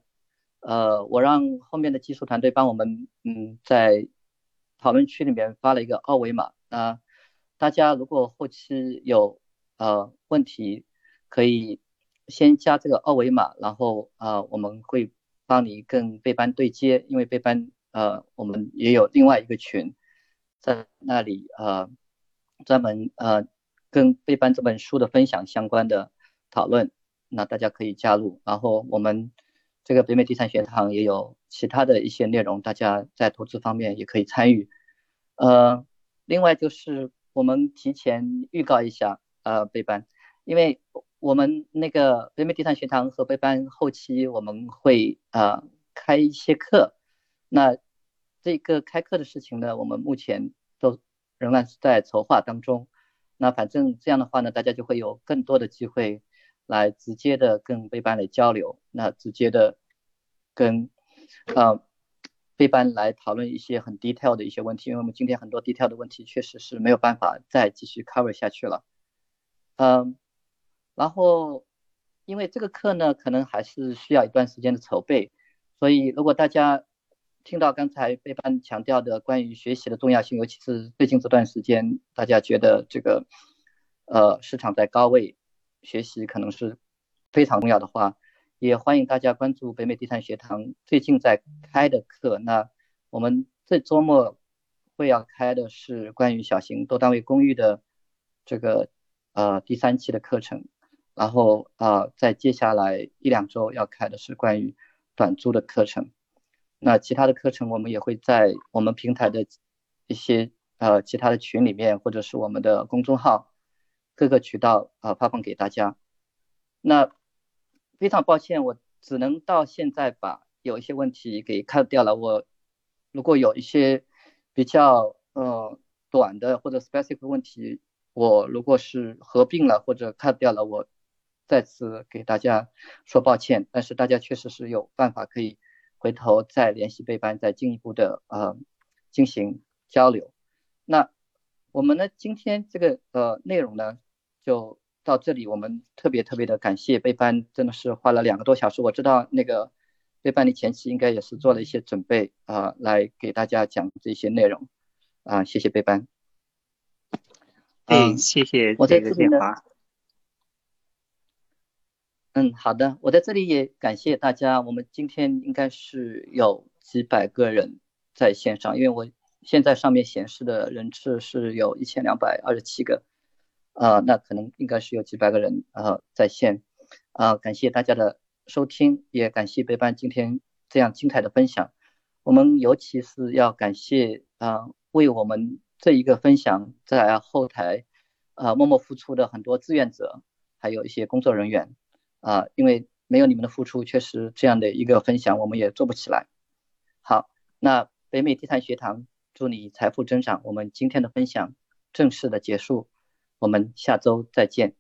呃，我让后面的技术团队帮我们嗯在。讨论区里面发了一个二维码，那大家如果后期有呃问题，可以先加这个二维码，然后呃我们会帮你跟备班对接，因为备班呃我们也有另外一个群，在那里呃专门呃跟贝班这本书的分享相关的讨论，那大家可以加入，然后我们。这个北美地产学堂也有其他的一些内容，大家在投资方面也可以参与。呃，另外就是我们提前预告一下，呃，北班，因为我们那个北美地产学堂和北班后期我们会呃开一些课，那这个开课的事情呢，我们目前都仍然是在筹划当中。那反正这样的话呢，大家就会有更多的机会。来直接的跟贝班来交流，那直接的跟呃贝班来讨论一些很 detail 的一些问题，因为我们今天很多 detail 的问题确实是没有办法再继续 cover 下去了。嗯，然后因为这个课呢，可能还是需要一段时间的筹备，所以如果大家听到刚才贝班强调的关于学习的重要性，尤其是最近这段时间，大家觉得这个呃市场在高位。学习可能是非常重要的话，也欢迎大家关注北美地产学堂最近在开的课。那我们这周末会要开的是关于小型多单位公寓的这个呃第三期的课程，然后啊在接下来一两周要开的是关于短租的课程。那其他的课程我们也会在我们平台的一些呃其他的群里面，或者是我们的公众号。各个渠道啊发放给大家。那非常抱歉，我只能到现在把有一些问题给看掉了。我如果有一些比较呃短的或者 specific 问题，我如果是合并了或者 cut 掉了，我再次给大家说抱歉。但是大家确实是有办法可以回头再联系贝班，再进一步的呃进行交流。那我们呢今天这个呃内容呢就到这里，我们特别特别的感谢贝班，真的是花了两个多小时。我知道那个贝班的前期应该也是做了一些准备啊，来给大家讲这些内容啊，谢谢贝班。
嗯，谢谢
我在这里呢。
嗯，
好的，我在这里也感谢大家。我们今天应该是有几百个人在线上，因为我现在上面显示的人次是有一千两百二十七个，啊，那可能应该是有几百个人呃在线，啊，感谢大家的收听，也感谢贝班今天这样精彩的分享。我们尤其是要感谢啊，为我们。这一个分享在后台，呃，默默付出的很多志愿者，还有一些工作人员，啊，因为没有你们的付出，确实这样的一个分享我们也做不起来。好，那北美地产学堂祝你财富增长。我们今天的分享正式的结束，我们下周再见。